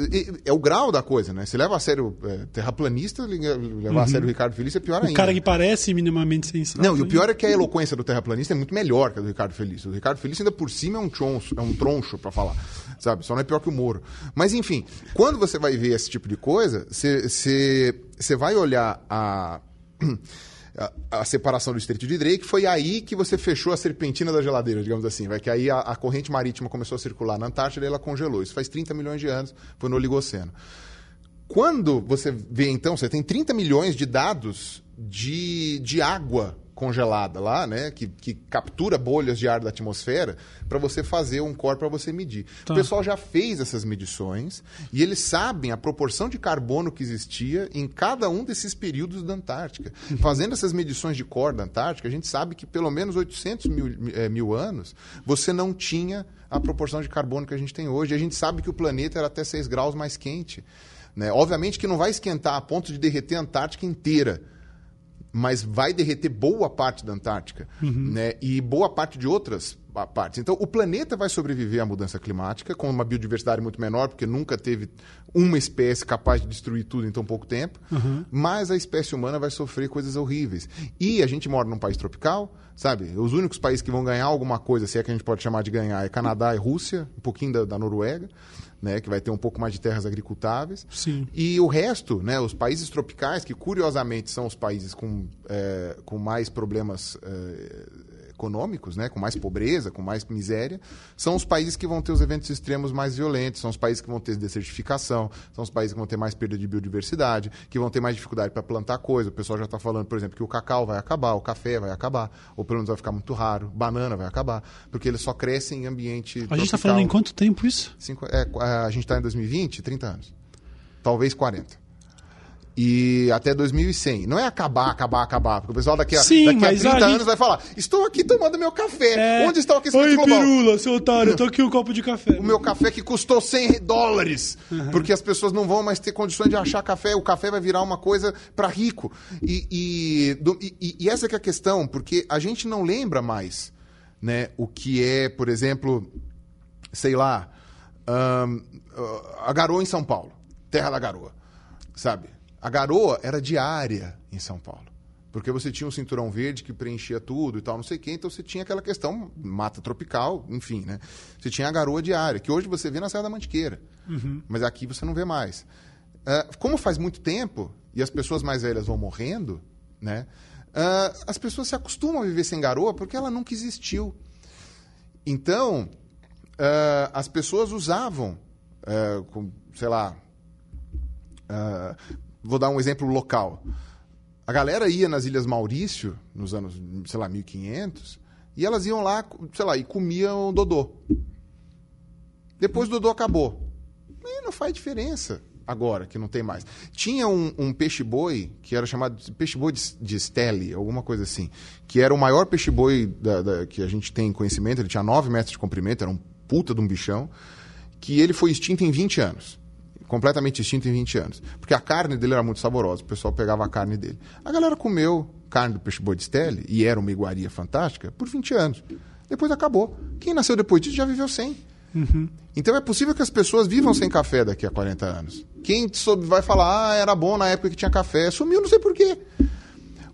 [SPEAKER 2] é o grau da coisa, né? Se leva a sério é, terraplanista, levar uhum. a sério o Ricardo Felício é pior
[SPEAKER 1] o
[SPEAKER 2] ainda.
[SPEAKER 1] O cara que parece minimamente sensato.
[SPEAKER 2] Não, e o pior é que a eloquência do terraplanista é muito melhor que a do Ricardo Felício. O Ricardo Felício ainda por cima é um troncho, é um troncho para falar, sabe? Só não é pior que o Moro. Mas enfim, quando você vai ver esse tipo de coisa, você vai olhar a a, a, separação do Estreito de Drake, foi aí que você fechou a serpentina da geladeira, digamos assim. Vai que aí a, a corrente marítima começou a circular na Antártida e ela congelou. Isso faz 30 milhões de anos, foi no Oligoceno. Quando você vê, então, você tem 30 milhões de dados de, de água congelada lá, né, que, que captura bolhas de ar da atmosfera, para você fazer um core para você medir. Tá. O pessoal já fez essas medições e eles sabem a proporção de carbono que existia em cada um desses períodos da Antártica. Uhum. Fazendo essas medições de core da Antártica, a gente sabe que pelo menos 800 mil, é, mil anos você não tinha a proporção de carbono que a gente tem hoje. A gente sabe que o planeta era até 6 graus mais quente. Né? Obviamente que não vai esquentar a ponto de derreter a Antártica inteira mas vai derreter boa parte da Antártica uhum. né? e boa parte de outras partes. Então, o planeta vai sobreviver à mudança climática com uma biodiversidade muito menor, porque nunca teve uma espécie capaz de destruir tudo em tão pouco tempo,
[SPEAKER 1] uhum.
[SPEAKER 2] mas a espécie humana vai sofrer coisas horríveis. E a gente mora num país tropical, sabe? Os únicos países que vão ganhar alguma coisa, se é que a gente pode chamar de ganhar, é Canadá e Rússia, um pouquinho da, da Noruega né, que vai ter um pouco mais de terras agricultáveis.
[SPEAKER 1] Sim.
[SPEAKER 2] E o resto, né, os países tropicais, que curiosamente são os países com, é, com mais problemas é, econômicos, né, com mais pobreza, com mais miséria, são os países que vão ter os eventos extremos mais violentos, são os países que vão ter desertificação, são os países que vão ter mais perda de biodiversidade, que vão ter mais dificuldade para plantar coisa. O pessoal já está falando, por exemplo, que o cacau vai acabar, o café vai acabar, ou pelo menos vai ficar muito raro, banana vai acabar, porque eles só crescem em ambiente.
[SPEAKER 1] A gente está falando em quanto tempo isso?
[SPEAKER 2] Cinco, é, a gente está em 2020, 30 anos. Talvez 40 e até 2100. Não é acabar, acabar, acabar. Porque o pessoal daqui a,
[SPEAKER 1] Sim,
[SPEAKER 2] daqui a 30
[SPEAKER 1] a gente...
[SPEAKER 2] anos vai falar: Estou aqui tomando meu café.
[SPEAKER 1] É...
[SPEAKER 2] Onde está o aquecimento
[SPEAKER 1] Oi,
[SPEAKER 2] global?
[SPEAKER 1] pirula, seu otário, eu tô aqui um copo de café.
[SPEAKER 2] O meu café que custou 100 dólares. Uhum. Porque as pessoas não vão mais ter condições de achar café. O café vai virar uma coisa para rico. E, e, do, e, e, essa é a questão, porque a gente não lembra mais né, o que é, por exemplo, sei lá, um, a garoa em São Paulo. Terra da garoa. Sabe? A garoa era diária em São Paulo. Porque você tinha um cinturão verde que preenchia tudo e tal, não sei o quê. Então você tinha aquela questão, mata tropical, enfim, né? Você tinha a garoa diária, que hoje você vê na Serra da Mantiqueira.
[SPEAKER 1] Uhum.
[SPEAKER 2] Mas aqui você não vê mais. Uh, como faz muito tempo e as pessoas mais velhas vão morrendo, né? Uh, as pessoas se acostumam a viver sem garoa porque ela nunca existiu. Então, uh, as pessoas usavam, com, sei lá, Uh, vou dar um exemplo local. A galera ia nas Ilhas Maurício, nos anos, sei lá, 1500, e elas iam lá, sei lá, e comiam dodô. Depois o dodô acabou. E não faz diferença agora, que não tem mais. Tinha um, um peixe-boi, que era chamado peixe-boi de, de Stelle, alguma coisa assim, que era o maior peixe-boi que a gente tem conhecimento, ele tinha 9 metros de comprimento, era um puta de um bichão, que ele foi extinto em 20 anos. Completamente extinto em 20 anos. Porque a carne dele era muito saborosa, o pessoal pegava a carne dele. A galera comeu carne do peixe-boi de Stelle, e era uma iguaria fantástica, por 20 anos. Depois acabou. Quem nasceu depois disso já viveu sem. Uhum. Então é possível que as pessoas vivam sem café daqui a 40 anos. Quem soube vai falar, ah, era bom na época que tinha café. Sumiu, não sei porquê.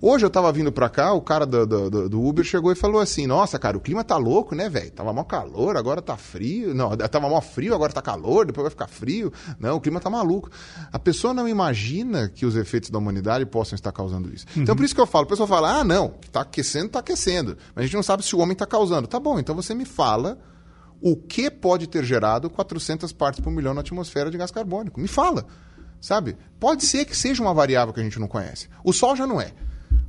[SPEAKER 2] Hoje eu tava vindo pra cá, o cara do, do, do, Uber chegou e falou assim: Nossa, cara, o clima tá louco, né, velho? Tava mó calor, agora tá frio. Não, tava mó frio, agora tá calor, depois vai ficar frio. Não, o clima tá maluco. A pessoa não imagina que os efeitos da humanidade possam estar causando isso. Uhum. Então por isso que eu falo: a pessoa fala, ah, não, tá aquecendo, tá aquecendo. Mas a gente não sabe se o homem tá causando. Tá bom, então você me fala o que pode ter gerado 400 partes por milhão na atmosfera de gás carbônico. Me fala, sabe? Pode ser que seja uma variável que a gente não conhece. O Sol já não é.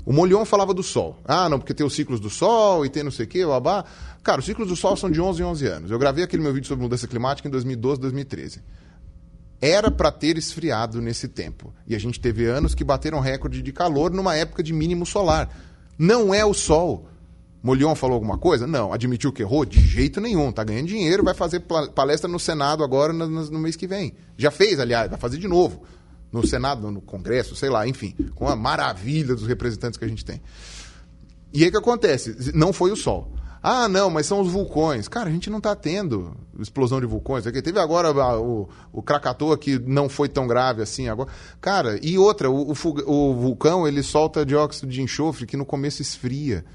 [SPEAKER 2] O Molion falava do Sol. Ah, não, porque tem os ciclos do Sol e tem não sei o quê, babá. Cara, os ciclos do Sol são de 11 em 11 anos. Eu gravei aquele meu vídeo sobre mudança climática em 2012, 2013. Era para ter esfriado nesse tempo. E a gente teve anos que bateram recorde de calor numa época de mínimo solar. Não é o Sol. Molion falou alguma coisa? Não. Admitiu que errou? De jeito nenhum. Tá ganhando dinheiro, vai fazer palestra no Senado agora no, no mês que vem. Já fez, aliás, vai fazer de novo. No Senado, no Congresso, sei lá, enfim. Com a maravilha dos representantes que a gente tem. E aí o que acontece? Não foi o Sol. Ah, não, mas são os vulcões. Cara, a gente não está tendo explosão de vulcões. Teve agora o, o Krakatoa que não foi tão grave assim agora. Cara, e outra, o, o, o vulcão ele solta dióxido de enxofre que no começo esfria.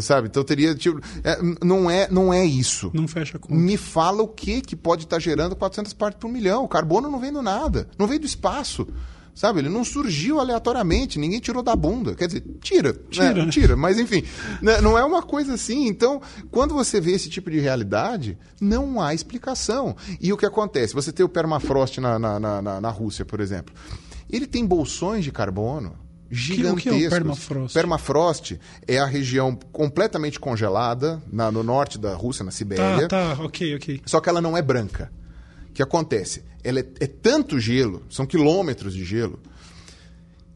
[SPEAKER 2] Sabe? Então teria. Tipo, é, não, é, não é isso.
[SPEAKER 1] Não fecha conta.
[SPEAKER 2] Me fala o que, que pode estar tá gerando 400 partes por milhão. O carbono não vem do nada. Não vem do espaço. Sabe? Ele não surgiu aleatoriamente. Ninguém tirou da bunda. Quer dizer, tira. Né? Tira. Né? Tira. Mas enfim, né? não é uma coisa assim. Então, quando você vê esse tipo de realidade, não há explicação. E o que acontece? Você tem o permafrost na, na, na, na Rússia, por exemplo. Ele tem bolsões de carbono gigantescos. Que, o que é o
[SPEAKER 1] permafrost?
[SPEAKER 2] Permafrost é a região completamente congelada na, no norte da Rússia, na Sibéria.
[SPEAKER 1] Tá, tá, ok, ok.
[SPEAKER 2] Só que ela não é branca. O que acontece? Ela é, é tanto gelo, são quilômetros de gelo,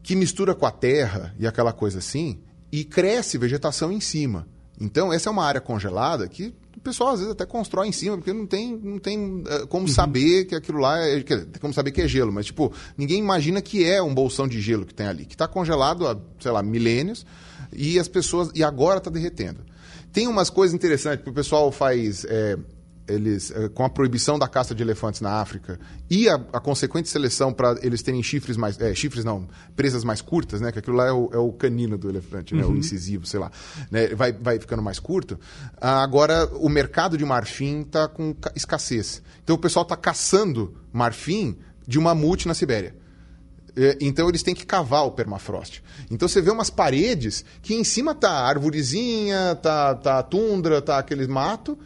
[SPEAKER 2] que mistura com a terra e aquela coisa assim, e cresce vegetação em cima. Então, essa é uma área congelada que o pessoal às vezes até constrói em cima, porque não tem, não tem uh, como uhum. saber que aquilo lá é. Quer tem como saber que é gelo, mas tipo, ninguém imagina que é um bolsão de gelo que tem ali, que está congelado há, sei lá, milênios, e as pessoas. E agora está derretendo. Tem umas coisas interessantes, porque o pessoal faz. É, eles, eh, com a proibição da caça de elefantes na África e a, a consequente seleção para eles terem chifres mais. É, chifres não, presas mais curtas, né? Que aquilo lá é o, é o canino do elefante, né? O uhum. incisivo, sei lá. Né? Vai, vai ficando mais curto. Ah, agora, o mercado de marfim está com escassez. Então o pessoal está caçando marfim de uma mamute na Sibéria. É, então eles têm que cavar o permafrost. Então você vê umas paredes que em cima tá arvorezinha, tá, tá tundra, tá aquele mato,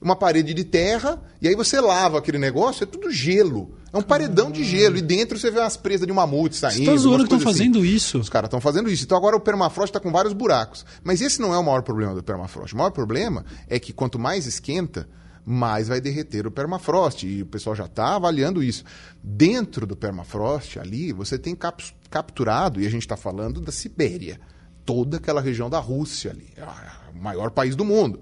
[SPEAKER 2] uma parede de terra, e aí você lava aquele negócio, é tudo gelo. É um paredão de gelo. E dentro você vê umas presas de mamute saindo. Você tá
[SPEAKER 1] zoando que estão fazendo
[SPEAKER 2] assim.
[SPEAKER 1] isso.
[SPEAKER 2] Os caras estão fazendo isso. Então agora o permafrost está com vários buracos. Mas esse não é o maior problema do permafrost. O maior problema é que quanto mais esquenta, mais vai derreter o permafrost. E o pessoal já está avaliando isso. Dentro do permafrost, ali, você tem cap capturado, e a gente está falando da Sibéria, toda aquela região da Rússia ali. É o maior país do mundo.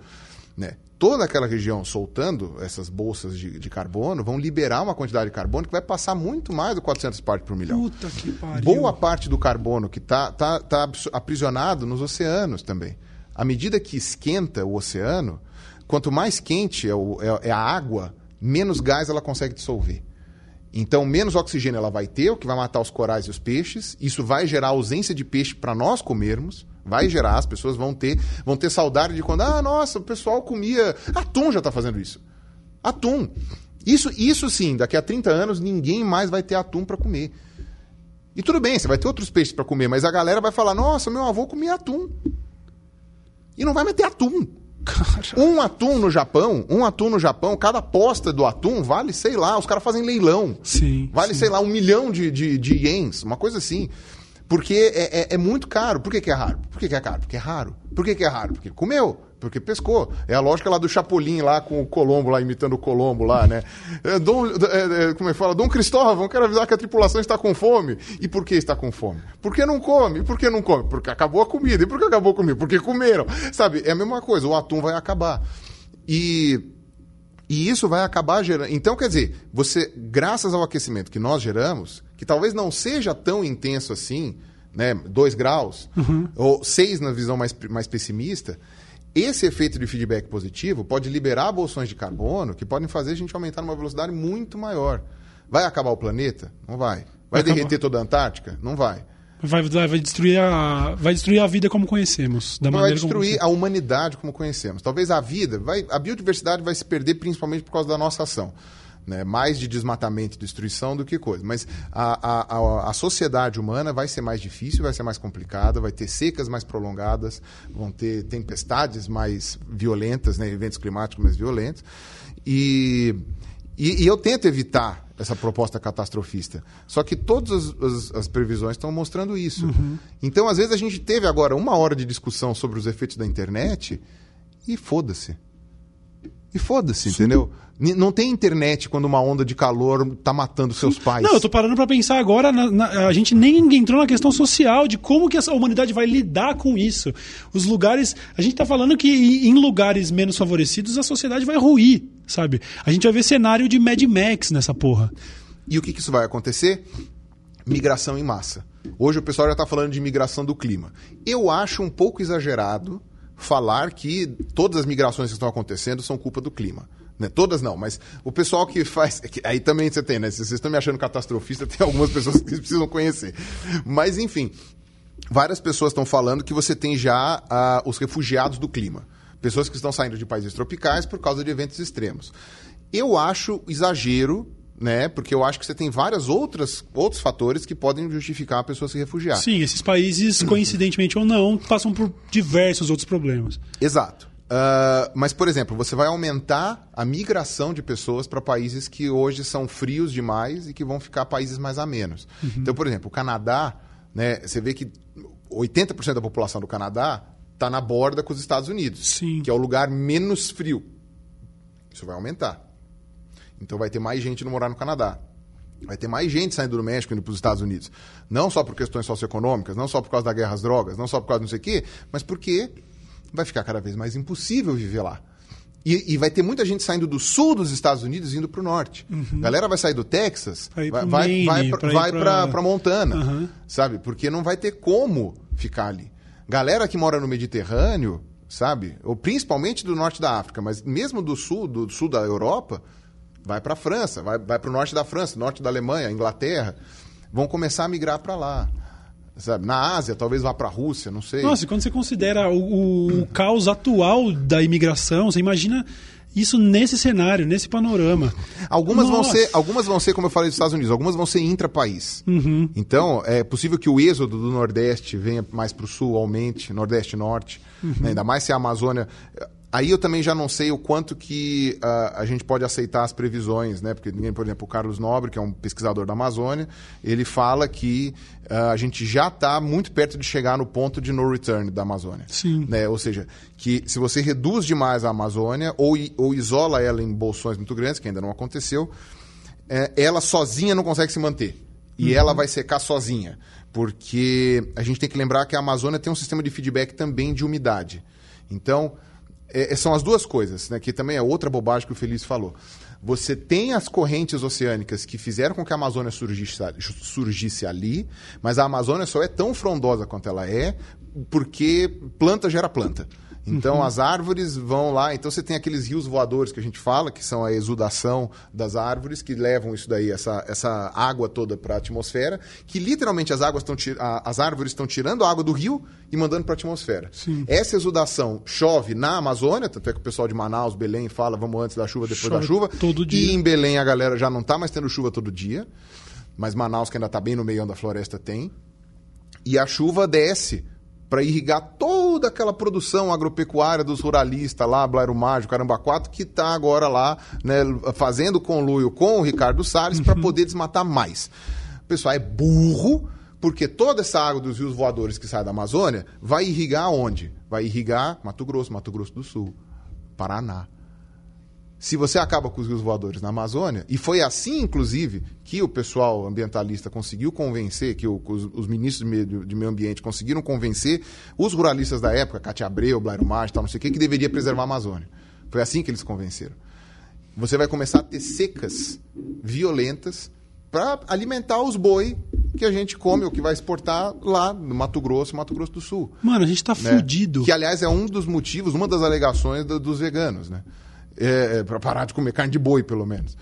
[SPEAKER 2] Né? Toda aquela região soltando essas bolsas de, de, carbono, vão liberar uma quantidade de carbono que vai passar muito mais do 400 partes por milhão.
[SPEAKER 1] Puta que pariu.
[SPEAKER 2] Boa parte do carbono que está tá, tá aprisionado nos oceanos também. À medida que esquenta o oceano, quanto mais quente é, o, é, é a água, menos gás ela consegue dissolver. Então, menos oxigênio ela vai ter, o que vai matar os corais e os peixes. Isso vai gerar ausência de peixe para nós comermos. Vai gerar, as pessoas vão ter, vão ter saudade de quando, ah, nossa, o pessoal comia. Atum já está fazendo isso. Atum. Isso, isso sim, daqui a 30 anos ninguém mais vai ter atum para comer. E tudo bem, você vai ter outros peixes para comer, mas a galera vai falar: nossa, meu avô comia atum. E não vai meter atum. Um atum no Japão, um atum no Japão, cada posta do atum vale, sei lá, os caras fazem leilão.
[SPEAKER 1] Sim.
[SPEAKER 2] Vale,
[SPEAKER 1] sim.
[SPEAKER 2] sei lá, um milhão de, de, de ienes, uma coisa assim. Porque é, é, é muito caro. Por que, que é raro? Por que, que é caro? Porque é raro. Por que, que é raro? Porque comeu. Porque pescou. É a lógica lá do Chapolin lá com o Colombo lá, imitando o Colombo lá, né? É, Dom, é, é, como é que fala? Dom Cristóvão, quero avisar que a tripulação está com fome. E por que está com fome? Por que não come? Por que não come? Porque acabou a comida. E por que acabou a comida? Porque comeram. Sabe? É a mesma coisa. O atum vai acabar. E e isso vai acabar gerando. Então, quer dizer, você, graças ao aquecimento que nós geramos, que talvez não seja tão intenso assim, né? 2 graus, ou 6 na visão mais, mais pessimista, esse efeito de feedback positivo pode liberar bolsões de carbono que podem fazer a gente aumentar numa velocidade muito maior. Vai acabar o planeta? Não vai. Vai,
[SPEAKER 1] acabar.
[SPEAKER 2] derreter toda a Antártica? Não vai.
[SPEAKER 1] Vai, vai, destruir a, vai destruir a vida como conhecemos. Da
[SPEAKER 2] vai destruir a humanidade como conhecemos. Talvez a vida, vai, a biodiversidade vai se perder principalmente por causa da nossa ação. Né? Mais de desmatamento e destruição do que coisa. Mas a, a, a, a sociedade humana vai ser mais difícil, vai ser mais complicada, vai ter secas mais prolongadas, vão ter tempestades mais violentas, né? eventos climáticos mais violentos. E, e, e eu tento evitar essa proposta catastrofista. Só que todas as, as- as previsões estão mostrando isso. Então, às vezes, a gente teve agora uma hora de discussão sobre os efeitos da internet e foda-se. E foda-se, entendeu? Não tem internet quando uma onda de calor tá matando seus pais.
[SPEAKER 1] Não, eu tô parando pra pensar agora. na- na- a gente nem entrou na questão social de como que essa humanidade vai lidar com isso. Os lugares. A gente tá falando que em lugares menos favorecidos a sociedade vai ruir, sabe? A gente vai ver cenário de Mad Max nessa porra.
[SPEAKER 2] E o que, que isso vai acontecer? Migração em massa. Hoje o pessoal já está falando de migração do clima. Eu acho um pouco exagerado falar que todas as migrações que estão acontecendo são culpa do clima. Né? Todas não, mas o pessoal que faz. é que Aí também você tem, né? Vocês estão me achando catastrofista, tem algumas pessoas que precisam conhecer. Mas, enfim, várias pessoas estão falando que você tem já ah, os refugiados do clima. Pessoas que estão saindo de países tropicais por causa de eventos extremos. Eu acho exagero, né? Porque eu acho que você tem várias outras outros fatores que podem justificar a pessoa se refugiar.
[SPEAKER 1] Sim, esses países, coincidentemente ou não, passam por diversos outros problemas.
[SPEAKER 2] Exato. Ah, mas, por exemplo, você vai aumentar a migração de pessoas para países que hoje são frios demais e que vão ficar países mais amenos. Então, por exemplo, o Canadá, né, você vê que 80% da população do Canadá está na borda com os Estados Unidos,
[SPEAKER 1] Sim.
[SPEAKER 2] que é o lugar menos frio. Isso vai aumentar. Então vai ter mais gente indo morar no Canadá. Vai ter mais gente saindo do México indo para os Estados Unidos. Não só por questões socioeconômicas, não só por causa da guerra às drogas, não só por causa de não sei o quê, mas porque vai ficar cada vez mais impossível viver lá. E, e vai ter muita gente saindo do sul dos Estados Unidos indo para o norte. A galera vai sair do Texas,
[SPEAKER 1] Vai ir
[SPEAKER 2] vai, vai, vai, pra- Montana,
[SPEAKER 1] Aham.
[SPEAKER 2] sabe? Porque não vai ter como ficar ali. Galera que mora no Mediterrâneo, sabe? Ou principalmente do norte da África, mas mesmo do sul, do sul da Europa, vai para a França, vai, vai para o norte da França, norte da Alemanha, Inglaterra, vão começar a migrar para lá. Sabe? Na Ásia, talvez vá para a Rússia, não sei.
[SPEAKER 1] Nossa, e quando você considera o, o- caos atual da imigração, você imagina isso nesse cenário, nesse panorama.
[SPEAKER 2] Algumas vão, ser, algumas vão ser, como eu falei dos Estados Unidos, algumas vão ser intra-país.
[SPEAKER 1] Uhum.
[SPEAKER 2] Então, é possível que o êxodo do Nordeste venha mais para o Sul, aumente, Nordeste e Norte,
[SPEAKER 1] Uhum.
[SPEAKER 2] né? ainda mais se a Amazônia. Aí eu também já não sei o quanto que ah, a gente pode aceitar as previsões, né? Porque ninguém, por exemplo, o Carlos Nobre, que é um pesquisador da Amazônia, ele fala que ah, a gente já está muito perto de chegar no ponto de no return da Amazônia
[SPEAKER 1] Sim.
[SPEAKER 2] né? Ou seja, que se você reduz demais a Amazônia ou, ou isola ela em bolsões muito grandes, que ainda não aconteceu, é, ela sozinha não consegue se manter. E ela vai secar sozinha. Porque a gente tem que lembrar que a Amazônia tem um sistema de feedback também de umidade. Então, é, são as duas coisas, né? Que também é outra bobagem que o Feliz falou. Você tem as correntes oceânicas que fizeram com que a Amazônia surgisse, surgisse ali, mas a Amazônia só é tão frondosa quanto ela é porque planta gera planta. Então as árvores vão lá, então você tem aqueles rios voadores que a gente fala, que são a exudação das árvores, que levam isso daí, essa, essa água toda para a atmosfera, que literalmente as, águas tão, as árvores estão tirando a água do rio e mandando para a atmosfera.
[SPEAKER 1] Sim.
[SPEAKER 2] Essa exudação chove na Amazônia, tanto é que o pessoal de Manaus, Belém fala, vamos antes da chuva, depois
[SPEAKER 1] Chove
[SPEAKER 2] da chuva.
[SPEAKER 1] todo
[SPEAKER 2] E
[SPEAKER 1] dia.
[SPEAKER 2] em Belém a galera já não está mais tendo chuva todo dia, mas Manaus, que ainda está bem no meio da floresta, tem. E a chuva desce para irrigar toda aquela produção agropecuária dos ruralistas lá, Blairo Mágico, Caramba 4, que está agora lá né, fazendo conluio com o Ricardo Salles para poder desmatar mais. O pessoal é burro, porque toda essa água dos rios voadores que sai da Amazônia vai irrigar onde? Vai irrigar Mato Grosso, Mato Grosso do Sul, Paraná. Se você acaba com os rios voadores na Amazônia, e foi assim, inclusive, que o pessoal ambientalista conseguiu convencer, que o, os, os, ministros de meio, de meio, ambiente conseguiram convencer os ruralistas da época, Cátia Abreu, Blairo March, tal, não sei o que, que deveria preservar a Amazônia. Foi assim que eles convenceram. Você vai começar a ter secas violentas para alimentar os boi que a gente come ou que vai exportar lá no Mato Grosso, Mato Grosso do Sul.
[SPEAKER 1] Mano, a gente tá né? fudido.
[SPEAKER 2] Que, aliás, é um dos motivos, uma das alegações do, dos veganos, né? É, é para parar de comer carne de boi, pelo menos.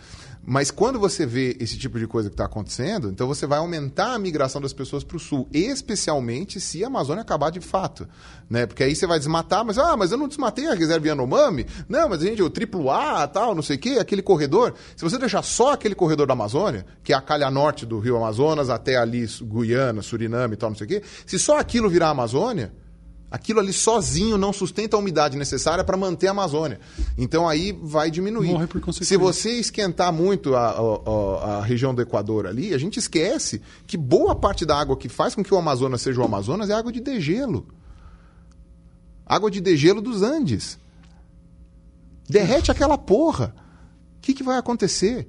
[SPEAKER 2] Mas quando você vê esse tipo de coisa que está acontecendo, então você vai aumentar a migração das pessoas para o sul, especialmente se a Amazônia acabar de fato. Né? Porque aí você vai desmatar, mas ah, mas eu não desmatei a reserva Yanomami. Não, mas a gente, o triplo A, tal, não sei o quê, aquele corredor. Se você deixar só aquele corredor da Amazônia, que é a calha norte do rio Amazonas até ali, Guiana, Suriname e tal, não sei o quê, se só aquilo virar Amazônia, aquilo ali sozinho não sustenta a umidade necessária para manter a Amazônia. Então aí vai diminuir.
[SPEAKER 1] Morre por consequência.
[SPEAKER 2] Se você esquentar muito a, a, a, região do Equador ali, a gente esquece que boa parte da água que faz com que o Amazonas seja o Amazonas é água de degelo. Água de degelo dos Andes. Derrete aquela porra. O que, que vai acontecer?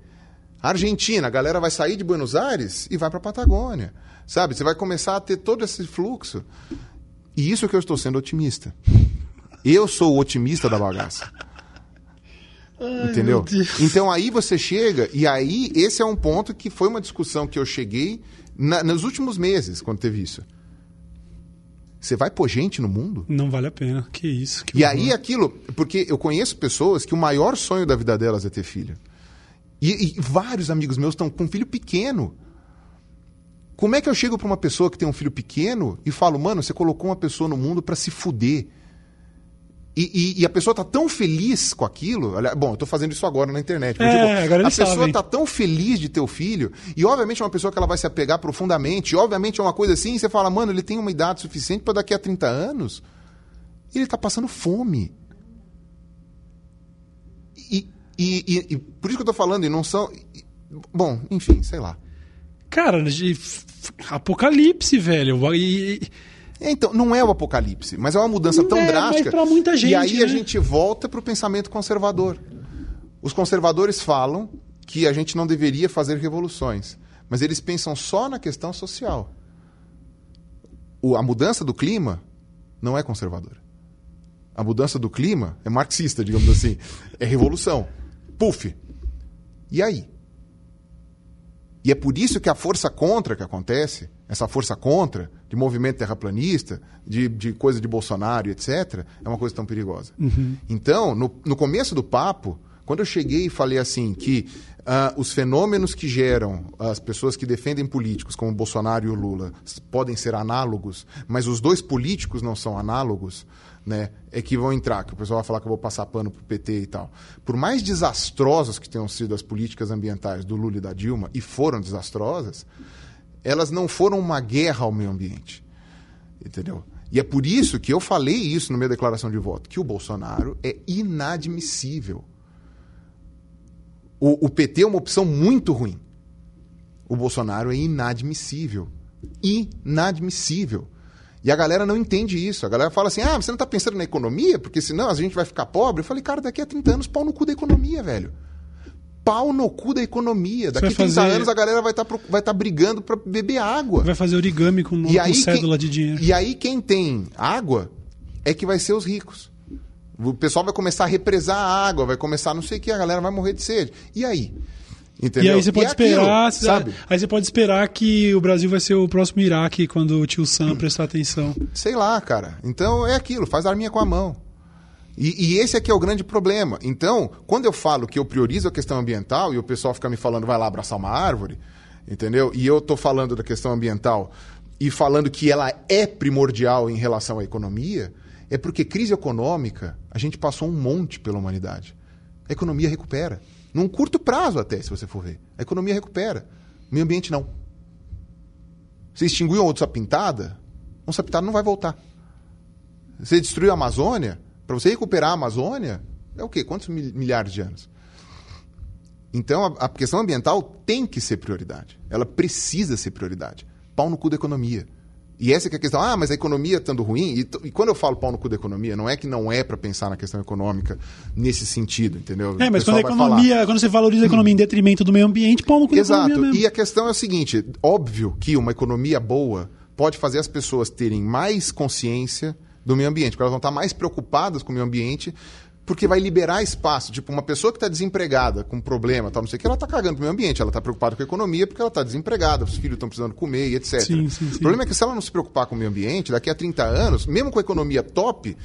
[SPEAKER 2] A Argentina, a galera vai sair de Buenos Aires e vai para a Patagônia. Sabe? Você vai começar a ter todo esse fluxo. E isso que eu estou sendo otimista. Eu sou o otimista da bagaça. Ai, Entendeu? Então aí você chega, e aí esse é um ponto que foi uma discussão que eu cheguei na, nos últimos meses, quando teve isso. Você vai pôr gente no mundo?
[SPEAKER 1] Não vale a pena. Que isso. Que
[SPEAKER 2] e aí aquilo, porque eu conheço pessoas que o maior sonho da vida delas é ter filho. E, e vários amigos meus estão com um filho pequeno. Como é que eu chego para uma pessoa que tem um filho pequeno e falo, mano, você colocou uma pessoa no mundo para se fuder? E, e, e, a pessoa tá tão feliz com aquilo. Bom, eu tô fazendo isso agora na internet.
[SPEAKER 1] É,
[SPEAKER 2] tipo,
[SPEAKER 1] agora
[SPEAKER 2] a pessoa
[SPEAKER 1] sabem.
[SPEAKER 2] tá tão feliz de ter o filho, e obviamente é uma pessoa que ela vai se apegar profundamente, e obviamente é uma coisa assim, e você fala, mano, ele tem uma idade suficiente para daqui a 30 anos. Ele tá passando fome. E, e, e, por isso que eu tô falando, e não são. Bom, enfim, sei lá.
[SPEAKER 1] Cara, apocalipse, velho. E...
[SPEAKER 2] Então, não é o apocalipse, mas é uma mudança tão é, drástica.
[SPEAKER 1] Mas pra muita gente.
[SPEAKER 2] E aí
[SPEAKER 1] né?
[SPEAKER 2] a gente volta para o pensamento conservador. Os conservadores falam que a gente não deveria fazer revoluções, mas eles pensam só na questão social. O, a mudança do clima não é conservadora. A mudança do clima é marxista, digamos assim. É revolução. Puf. E aí? E é por isso que a força contra que acontece, essa força contra, de movimento terraplanista, de, de coisa de Bolsonaro, etc., é uma coisa tão perigosa.
[SPEAKER 1] Uhum.
[SPEAKER 2] Então, no, no começo do papo, quando eu cheguei e falei assim que uh, os fenômenos que geram as pessoas que defendem políticos, como Bolsonaro e o Lula, podem ser análogos, mas os dois políticos não são análogos, né, é que vão entrar, que o pessoal vai falar que eu vou passar pano pro PT e tal. Por mais desastrosas que tenham sido as políticas ambientais do Lula e da Dilma, e foram desastrosas, elas não foram uma guerra ao meio ambiente. Entendeu? E é por isso que eu falei isso na minha declaração de voto, que o Bolsonaro é inadmissível. O, o PT é uma opção muito ruim. O Bolsonaro é inadmissível. Inadmissível. E a galera não entende isso. A galera fala assim: ah, você não está pensando na economia? Porque senão a gente vai ficar pobre. Eu falei, cara, daqui a 30 anos, pau no cu da economia, velho. Pau no cu da economia. Daqui a 30 fazer... anos a galera vai estar tá, vai tá brigando para beber água.
[SPEAKER 1] Vai fazer origami com,
[SPEAKER 2] e
[SPEAKER 1] com cédula
[SPEAKER 2] quem,
[SPEAKER 1] de dinheiro.
[SPEAKER 2] E aí quem tem água é que vai ser os ricos. O pessoal vai começar a represar a água, vai começar não sei o que, a galera vai morrer de sede. E aí? Entendeu?
[SPEAKER 1] E aí você pode
[SPEAKER 2] e
[SPEAKER 1] esperar,
[SPEAKER 2] aquilo, sabe?
[SPEAKER 1] Aí você pode esperar que o Brasil vai ser o próximo Iraque quando o tio Sam prestar atenção.
[SPEAKER 2] Sei lá, cara. Então é aquilo, faz a arminha com a mão. E, e, esse aqui é o grande problema. Então, quando eu falo que eu priorizo a questão ambiental e o pessoal fica me falando, vai lá abraçar uma árvore, entendeu? E eu estou falando da questão ambiental e falando que ela é primordial em relação à economia, é porque crise econômica, a gente passou um monte pela humanidade. A economia recupera. Num curto prazo, até, se você for ver. A economia recupera. O meio ambiente não. Você extinguiu uma onça pintada, onça pintada não vai voltar. Você destruiu a Amazônia, para você recuperar a Amazônia, é o quê? Quantos milhares de anos? Então, a, questão ambiental tem que ser prioridade. Ela precisa ser prioridade. Pau no cu da economia. E essa é a questão. Ah, mas a economia estando ruim. E, e, quando eu falo pau no cu da economia, não é que não é para pensar na questão econômica nesse sentido, entendeu?
[SPEAKER 1] É, mas quando a economia, quando você valoriza a economia em detrimento do meio ambiente, pau no cu
[SPEAKER 2] Exato.
[SPEAKER 1] da economia mesmo.
[SPEAKER 2] E a questão é o seguinte: óbvio que uma economia boa pode fazer as pessoas terem mais consciência do meio ambiente, porque elas vão estar mais preocupadas com o meio ambiente porque vai liberar espaço. Tipo, uma pessoa que está desempregada, com problema, tal, não sei o que, ela está cagando pro meio ambiente, ela está preocupada com a economia porque ela está desempregada, os filhos estão precisando comer e etc.
[SPEAKER 1] Sim, sim, sim.
[SPEAKER 2] O problema é que se ela não se preocupar com o meio ambiente, daqui a 30 anos, mesmo com a economia top,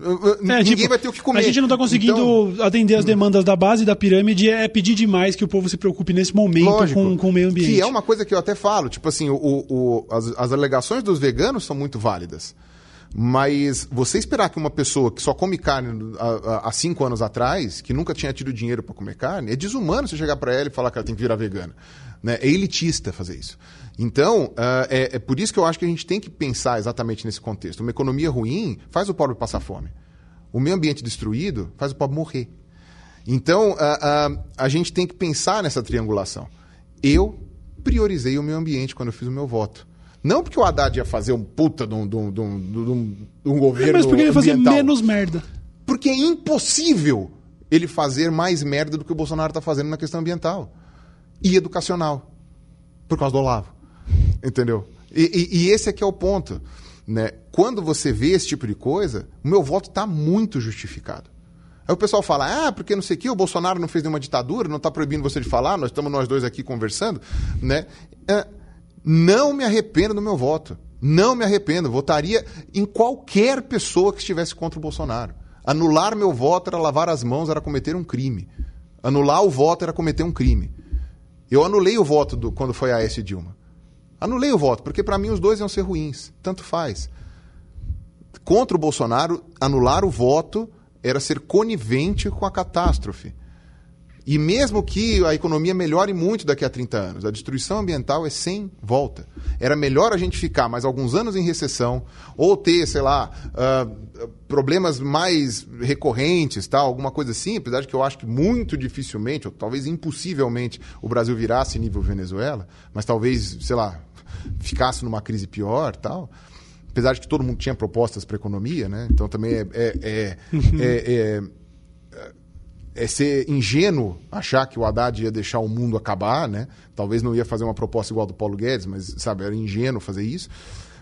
[SPEAKER 2] é, ninguém tipo, vai ter o que comer.
[SPEAKER 1] A gente não está conseguindo então, atender as demandas da base da pirâmide, é pedir demais que o povo se preocupe nesse momento lógico, com, com o meio ambiente.
[SPEAKER 2] Que é uma coisa que eu até falo, tipo assim, o, o as, as alegações dos veganos são muito válidas. Mas você esperar que uma pessoa que só come carne há, cinco anos atrás, que nunca tinha tido dinheiro para comer carne, é desumano você chegar para ela e falar que ela tem que virar vegana. Né? É elitista fazer isso. Então, uh, é, é, por isso que eu acho que a gente tem que pensar exatamente nesse contexto. Uma economia ruim faz o pobre passar fome. O meio ambiente destruído faz o pobre morrer. Então, uh, uh, a gente tem que pensar nessa triangulação. Eu priorizei o meio ambiente quando eu fiz o meu voto. Não porque o Haddad ia fazer um puta de um, de um, de um, de um governo. É,
[SPEAKER 1] mas porque
[SPEAKER 2] ele
[SPEAKER 1] ia fazer menos merda.
[SPEAKER 2] Porque é impossível ele fazer mais merda do que o Bolsonaro está fazendo na questão ambiental e educacional. Por causa do Olavo. Entendeu? E, e, e esse é que é o ponto. Né? Quando você vê esse tipo de coisa, o meu voto está muito justificado. Aí o pessoal fala, ah, porque não sei o que, o Bolsonaro não fez nenhuma ditadura, não está proibindo você de falar, nós estamos nós dois aqui conversando. Né? Não me arrependo do meu voto. Não me arrependo. Votaria em qualquer pessoa que estivesse contra o Bolsonaro. Anular meu voto era lavar as mãos, era cometer um crime. Anular o voto era cometer um crime. Eu anulei o voto do, quando foi a S. Dilma. Anulei o voto, porque para mim os dois iam ser ruins. Tanto faz. Contra o Bolsonaro, anular o voto era ser conivente com a catástrofe. E mesmo que a economia melhore muito daqui a 30 anos, a destruição ambiental é sem volta. Era melhor a gente ficar mais alguns anos em recessão, ou ter, sei lá, uh, problemas mais recorrentes, tal, alguma coisa assim, apesar de que eu acho que muito dificilmente, ou talvez impossivelmente, o Brasil virasse nível Venezuela, mas talvez, sei lá, ficasse numa crise pior tal apesar de que todo mundo tinha propostas para economia, né? Então também é, é, é, é, é ser ingênuo achar que o Haddad ia deixar o mundo acabar, né? Talvez não ia fazer uma proposta igual do Paulo Guedes, mas, sabe, era ingênuo fazer isso.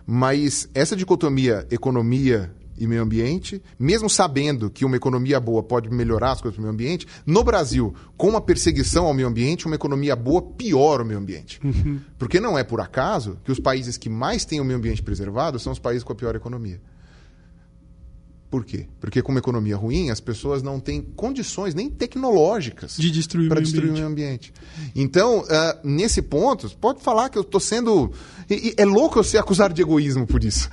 [SPEAKER 2] Mas essa dicotomia economia e meio ambiente, mesmo sabendo que uma economia boa pode melhorar as coisas do meio ambiente, no Brasil, com uma perseguição ao meio ambiente, uma economia boa piora o meio ambiente. Uhum. Porque não é por acaso que os países que mais têm o meio ambiente preservado são os países com a pior economia. Por quê? Porque com uma economia ruim, as pessoas não têm condições nem tecnológicas
[SPEAKER 1] de destruir
[SPEAKER 2] para
[SPEAKER 1] destruir
[SPEAKER 2] o meio ambiente. Então, uh, nesse ponto, pode falar que eu estou sendo. E, e, é louco eu ser acusado de egoísmo por isso.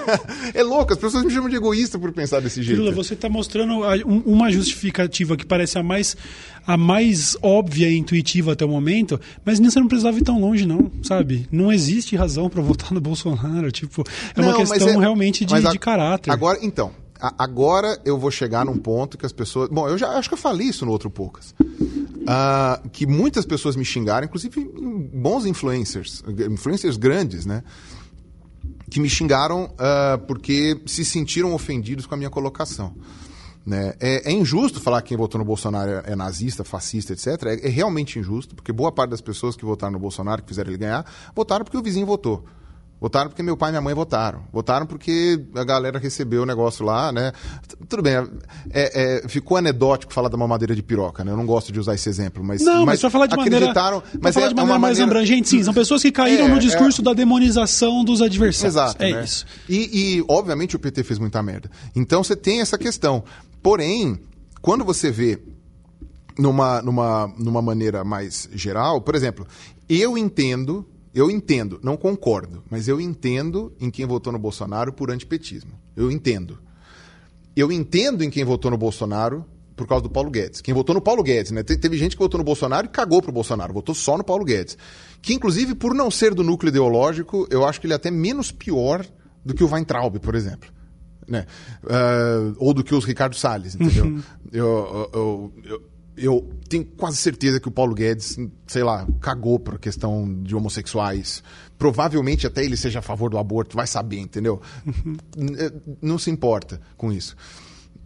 [SPEAKER 2] é louco, as pessoas me chamam de egoísta por pensar desse jeito.
[SPEAKER 1] Lula, você está mostrando uma justificativa que parece a mais, a mais óbvia e intuitiva até o momento, mas você não precisava ir tão longe, não, sabe? Não existe razão para votar no Bolsonaro. Tipo, é não, uma questão é, realmente de, a, de caráter.
[SPEAKER 2] Agora, então, agora eu vou chegar num ponto que as pessoas. Bom, eu já acho que eu falei isso no outro Poucas. Uh, que muitas pessoas me xingaram, inclusive bons influencers, influencers grandes, né? Que me xingaram uh, porque se sentiram ofendidos com a minha colocação. Né? É, é, injusto falar que quem votou no Bolsonaro é, é nazista, fascista, etc. É, é realmente injusto, porque boa parte das pessoas que votaram no Bolsonaro, que fizeram ele ganhar, votaram porque o vizinho votou. Votaram porque meu pai e minha mãe votaram. Votaram porque a galera recebeu o negócio lá, né? Tudo bem, é, é, ficou anedótico falar da mamadeira de piroca, né? Eu não gosto de usar esse exemplo, mas.
[SPEAKER 1] Não, mas,
[SPEAKER 2] mas
[SPEAKER 1] só falar de
[SPEAKER 2] acreditaram,
[SPEAKER 1] maneira,
[SPEAKER 2] mas
[SPEAKER 1] falar
[SPEAKER 2] é,
[SPEAKER 1] de maneira mais maneira... abrangente, sim. São pessoas que caíram é, no discurso é. da demonização dos adversários.
[SPEAKER 2] Exato.
[SPEAKER 1] É
[SPEAKER 2] né?
[SPEAKER 1] isso.
[SPEAKER 2] E, e, obviamente, o PT fez muita merda. Então você tem essa questão. Porém, quando você vê numa, numa, numa maneira mais geral, por exemplo, eu entendo eu entendo, não concordo, mas eu entendo em quem votou no Bolsonaro por antipetismo. Eu entendo. Eu entendo em quem votou no Bolsonaro por causa do Paulo Guedes. Quem votou no Paulo Guedes, né? Teve gente que votou no Bolsonaro e cagou pro Bolsonaro, votou só no Paulo Guedes. Que, inclusive, por não ser do núcleo ideológico, eu acho que ele é até menos pior do que o Weintraub, por exemplo. Né? Uh, ou do que os Ricardo Salles, entendeu?
[SPEAKER 1] Uhum.
[SPEAKER 2] eu, eu, eu, eu, tenho quase certeza que o Paulo Guedes, sei lá, cagou para a questão de homossexuais. Provavelmente até ele seja a favor do aborto, vai saber, entendeu? Uhum. Não se importa com isso.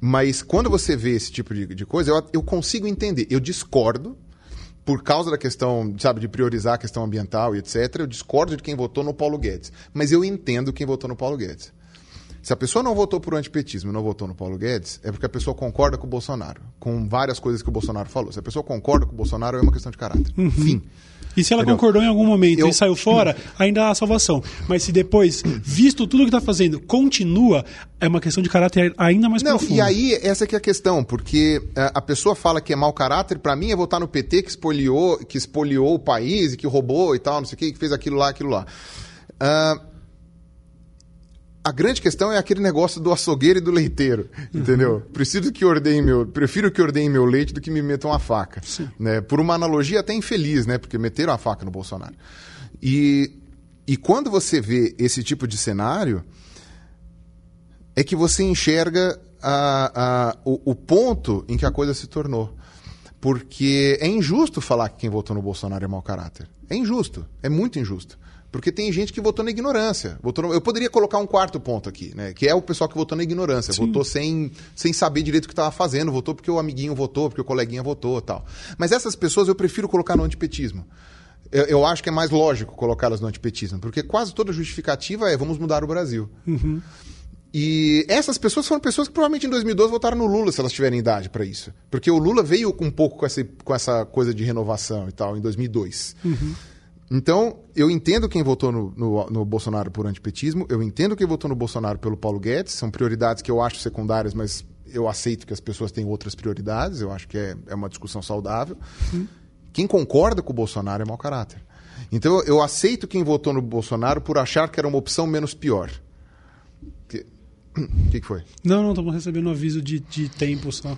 [SPEAKER 2] Mas quando você vê esse tipo de, de coisa, eu, eu consigo entender. Eu discordo, por causa da questão, sabe, de priorizar a questão ambiental e etc., eu discordo de quem votou no Paulo Guedes. Mas eu entendo quem votou no Paulo Guedes. Se a pessoa não votou por antipetismo e não votou no Paulo Guedes, é porque a pessoa concorda com o Bolsonaro, com várias coisas que o Bolsonaro falou. Se a pessoa concorda com o Bolsonaro, é uma questão de caráter.
[SPEAKER 1] Uhum.
[SPEAKER 2] Fim.
[SPEAKER 1] E se ela Entendeu? concordou em algum momento eu... e saiu fora, ainda há salvação. Mas se depois, visto tudo que está fazendo, continua, é uma questão de caráter ainda mais
[SPEAKER 2] Não,
[SPEAKER 1] profundo.
[SPEAKER 2] E aí, essa que é a questão, porque é, a pessoa fala que é mau caráter, para mim é votar no PT que espoliou, que espoliou o país, que roubou e tal, não sei o que, que fez aquilo lá, aquilo lá. Uh, a grande questão é aquele negócio do açougueiro e do leiteiro, entendeu? Uhum. Preciso que ordenem meu, prefiro que ordenem meu leite do que me metam a faca, Sim. né? Por uma analogia até infeliz, né? Porque meteram a faca no Bolsonaro. E e quando você vê esse tipo de cenário, é que você enxerga a, a, o, o ponto em que a coisa se tornou. Porque é injusto falar que quem votou no Bolsonaro é mau caráter. É injusto. É muito injusto. Porque tem gente que votou na ignorância. Votou no... Eu poderia colocar um quarto ponto aqui, né? Que é o pessoal que votou na ignorância. Sim. Votou sem, sem saber direito o que estava fazendo. Votou porque o amiguinho votou, porque o coleguinha votou tal. Mas essas pessoas eu prefiro colocar no antipetismo. Eu, eu acho que é mais lógico colocá-las no antipetismo. Porque quase toda justificativa é vamos mudar o Brasil.
[SPEAKER 1] Uhum.
[SPEAKER 2] E essas pessoas foram pessoas que provavelmente em 2012 votaram no Lula, se elas tiverem idade para isso. Porque o Lula veio um pouco com essa, com essa coisa de renovação e tal, em 2002.
[SPEAKER 1] Uhum.
[SPEAKER 2] Então, eu entendo quem votou no, no, no, Bolsonaro por antipetismo, eu entendo quem votou no Bolsonaro pelo Paulo Guedes, são prioridades que eu acho secundárias, mas eu aceito que as pessoas têm outras prioridades, eu acho que é, é uma discussão saudável. Quem concorda com o Bolsonaro é mau caráter. Então, eu aceito quem votou no Bolsonaro por achar que era uma opção menos pior. O que, que, que, foi?
[SPEAKER 1] Não, não, estamos recebendo um aviso de, de tempo só.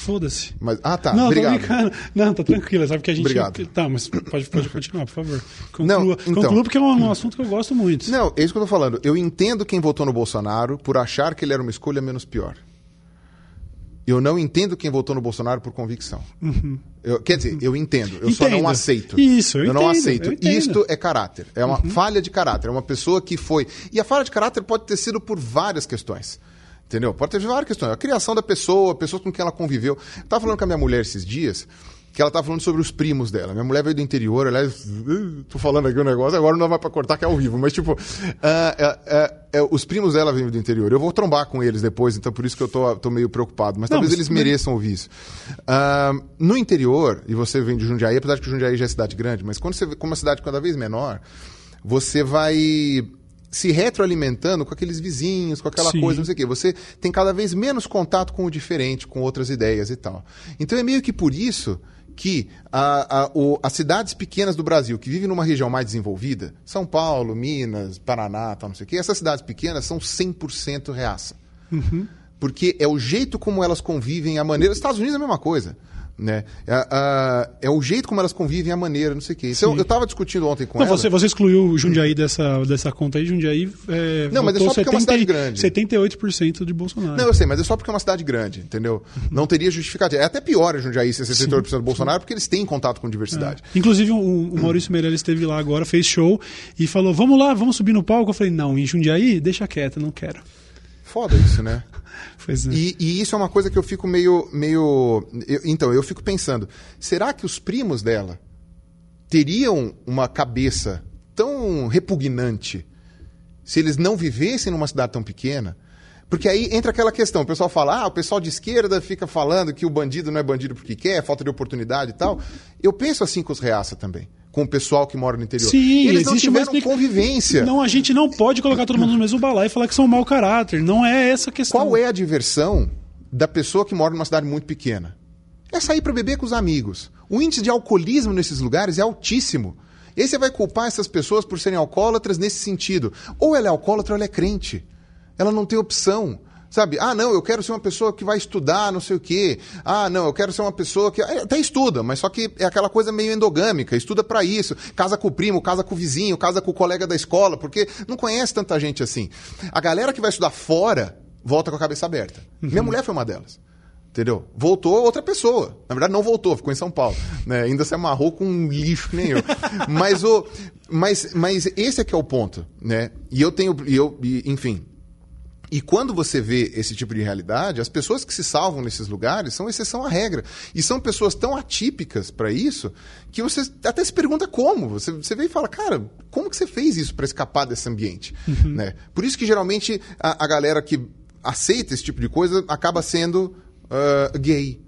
[SPEAKER 1] Foda-se.
[SPEAKER 2] Mas, ah, tá.
[SPEAKER 1] Não,
[SPEAKER 2] obrigado.
[SPEAKER 1] tô brincando. Não, tá tranquilo. Sabe que a gente.
[SPEAKER 2] Obrigado.
[SPEAKER 1] Tá, mas pode, pode continuar, por favor.
[SPEAKER 2] Conclua. Não, então...
[SPEAKER 1] Conclua porque é um, um, assunto que eu gosto muito.
[SPEAKER 2] Não, é isso que eu tô falando. Eu entendo quem votou no Bolsonaro por achar que ele era uma escolha menos pior. Eu não entendo quem votou no Bolsonaro por convicção.
[SPEAKER 1] Uhum.
[SPEAKER 2] Eu, quer dizer, eu entendo, eu entendo. só não aceito.
[SPEAKER 1] Isso, eu,
[SPEAKER 2] eu
[SPEAKER 1] entendo,
[SPEAKER 2] não aceito.
[SPEAKER 1] Eu
[SPEAKER 2] Isto é caráter. É uma uhum. falha de caráter. É uma pessoa que foi. E a falha de caráter pode ter sido por várias questões. Entendeu? Pode ter várias questões. A criação da pessoa, pessoas com quem ela conviveu. Eu estava falando com a minha mulher esses dias que ela estava falando sobre os primos dela. Minha mulher veio do interior, aliás, tô falando aqui um negócio, agora não vai para cortar que é ao vivo, mas tipo, uh, uh, uh, os primos dela vêm do interior. Eu vou trombar com eles depois, então por isso que eu tô, tô meio preocupado, mas não, talvez mas eles mereçam ouvir isso. no interior, e você vem de Jundiaí, apesar de que Jundiaí já é cidade grande, mas quando você vê como uma cidade cada vez menor, você vai se retroalimentando com aqueles vizinhos, com aquela Sim. coisa, não sei o quê. Você tem cada vez menos contato com o diferente, com outras ideias e tal. Então é meio que por isso que a, a, o, as cidades pequenas do Brasil, que vivem numa região mais desenvolvida, São Paulo, Minas, Paraná, tal, não sei o quê, essas cidades pequenas são 100% reaça.
[SPEAKER 1] Uhum.
[SPEAKER 2] Porque é o jeito como elas convivem, a maneira... Estados Unidos é a mesma coisa. Né? É, é, o jeito como elas convivem, a maneira, não sei o quê. Então, eu estava discutindo ontem com
[SPEAKER 1] não,
[SPEAKER 2] ela.
[SPEAKER 1] Você, você excluiu o Jundiaí dessa, dessa conta aí, Jundiaí. É,
[SPEAKER 2] não, mas é só porque 70, é uma cidade grande.
[SPEAKER 1] 78% de Bolsonaro.
[SPEAKER 2] Não, eu sei, mas é só porque é uma cidade grande, entendeu? Não teria justificativa. É até pior a Jundiaí ser 78% sim, do Bolsonaro, porque eles têm contato com diversidade.
[SPEAKER 1] É. Inclusive, o, o Maurício Meirelles esteve lá agora, fez show e falou: vamos lá, vamos subir no palco. Eu falei: não, em Jundiaí, deixa quieto, não quero.
[SPEAKER 2] Foda isso, né?
[SPEAKER 1] Pois é.
[SPEAKER 2] E, e, isso é uma coisa que eu fico meio. meio eu, então, eu fico pensando: será que os primos dela teriam uma cabeça tão repugnante se eles não vivessem numa cidade tão pequena? Porque aí entra aquela questão, o pessoal fala, ah, o pessoal de esquerda fica falando que o bandido não é bandido porque quer, falta de oportunidade e tal. Eu penso assim com os reaça também com o pessoal que mora no interior.
[SPEAKER 1] Sim,
[SPEAKER 2] eles não tiveram explica... convivência.
[SPEAKER 1] Não, a gente não pode colocar todo mundo no mesmo balaio e falar que são mau caráter. Não é essa a questão.
[SPEAKER 2] Qual é a diversão da pessoa que mora numa cidade muito pequena? É sair para beber com os amigos. O índice de alcoolismo nesses lugares é altíssimo. E aí você vai culpar essas pessoas por serem alcoólatras nesse sentido. Ou ela é alcoólatra ou ela é crente. Ela não tem opção. Sabe? Ah, não, eu quero ser uma pessoa que vai estudar, não sei o quê. Ah, não, eu quero ser uma pessoa que. É, até estuda, mas só que é aquela coisa meio endogâmica. Estuda para isso. Casa com o primo, casa com o vizinho, casa com o colega da escola, porque não conhece tanta gente assim. A galera que vai estudar fora volta com a cabeça aberta. Minha mulher foi uma delas. Entendeu? Voltou outra pessoa. Na verdade, não voltou, ficou em São Paulo. Né? Ainda se amarrou com um lixo que nem eu. mas, o, mas, mas esse é que é o ponto. Né? E eu tenho. E eu, e, enfim. E quando você vê esse tipo de realidade, as pessoas que se salvam nesses lugares são exceção à regra. E são pessoas tão atípicas para isso que você até se pergunta como. Você, você vê e fala, cara, como que você fez isso para escapar desse ambiente? Uhum. Né? Por isso que geralmente a, a galera que aceita esse tipo de coisa acaba sendo uh, gay.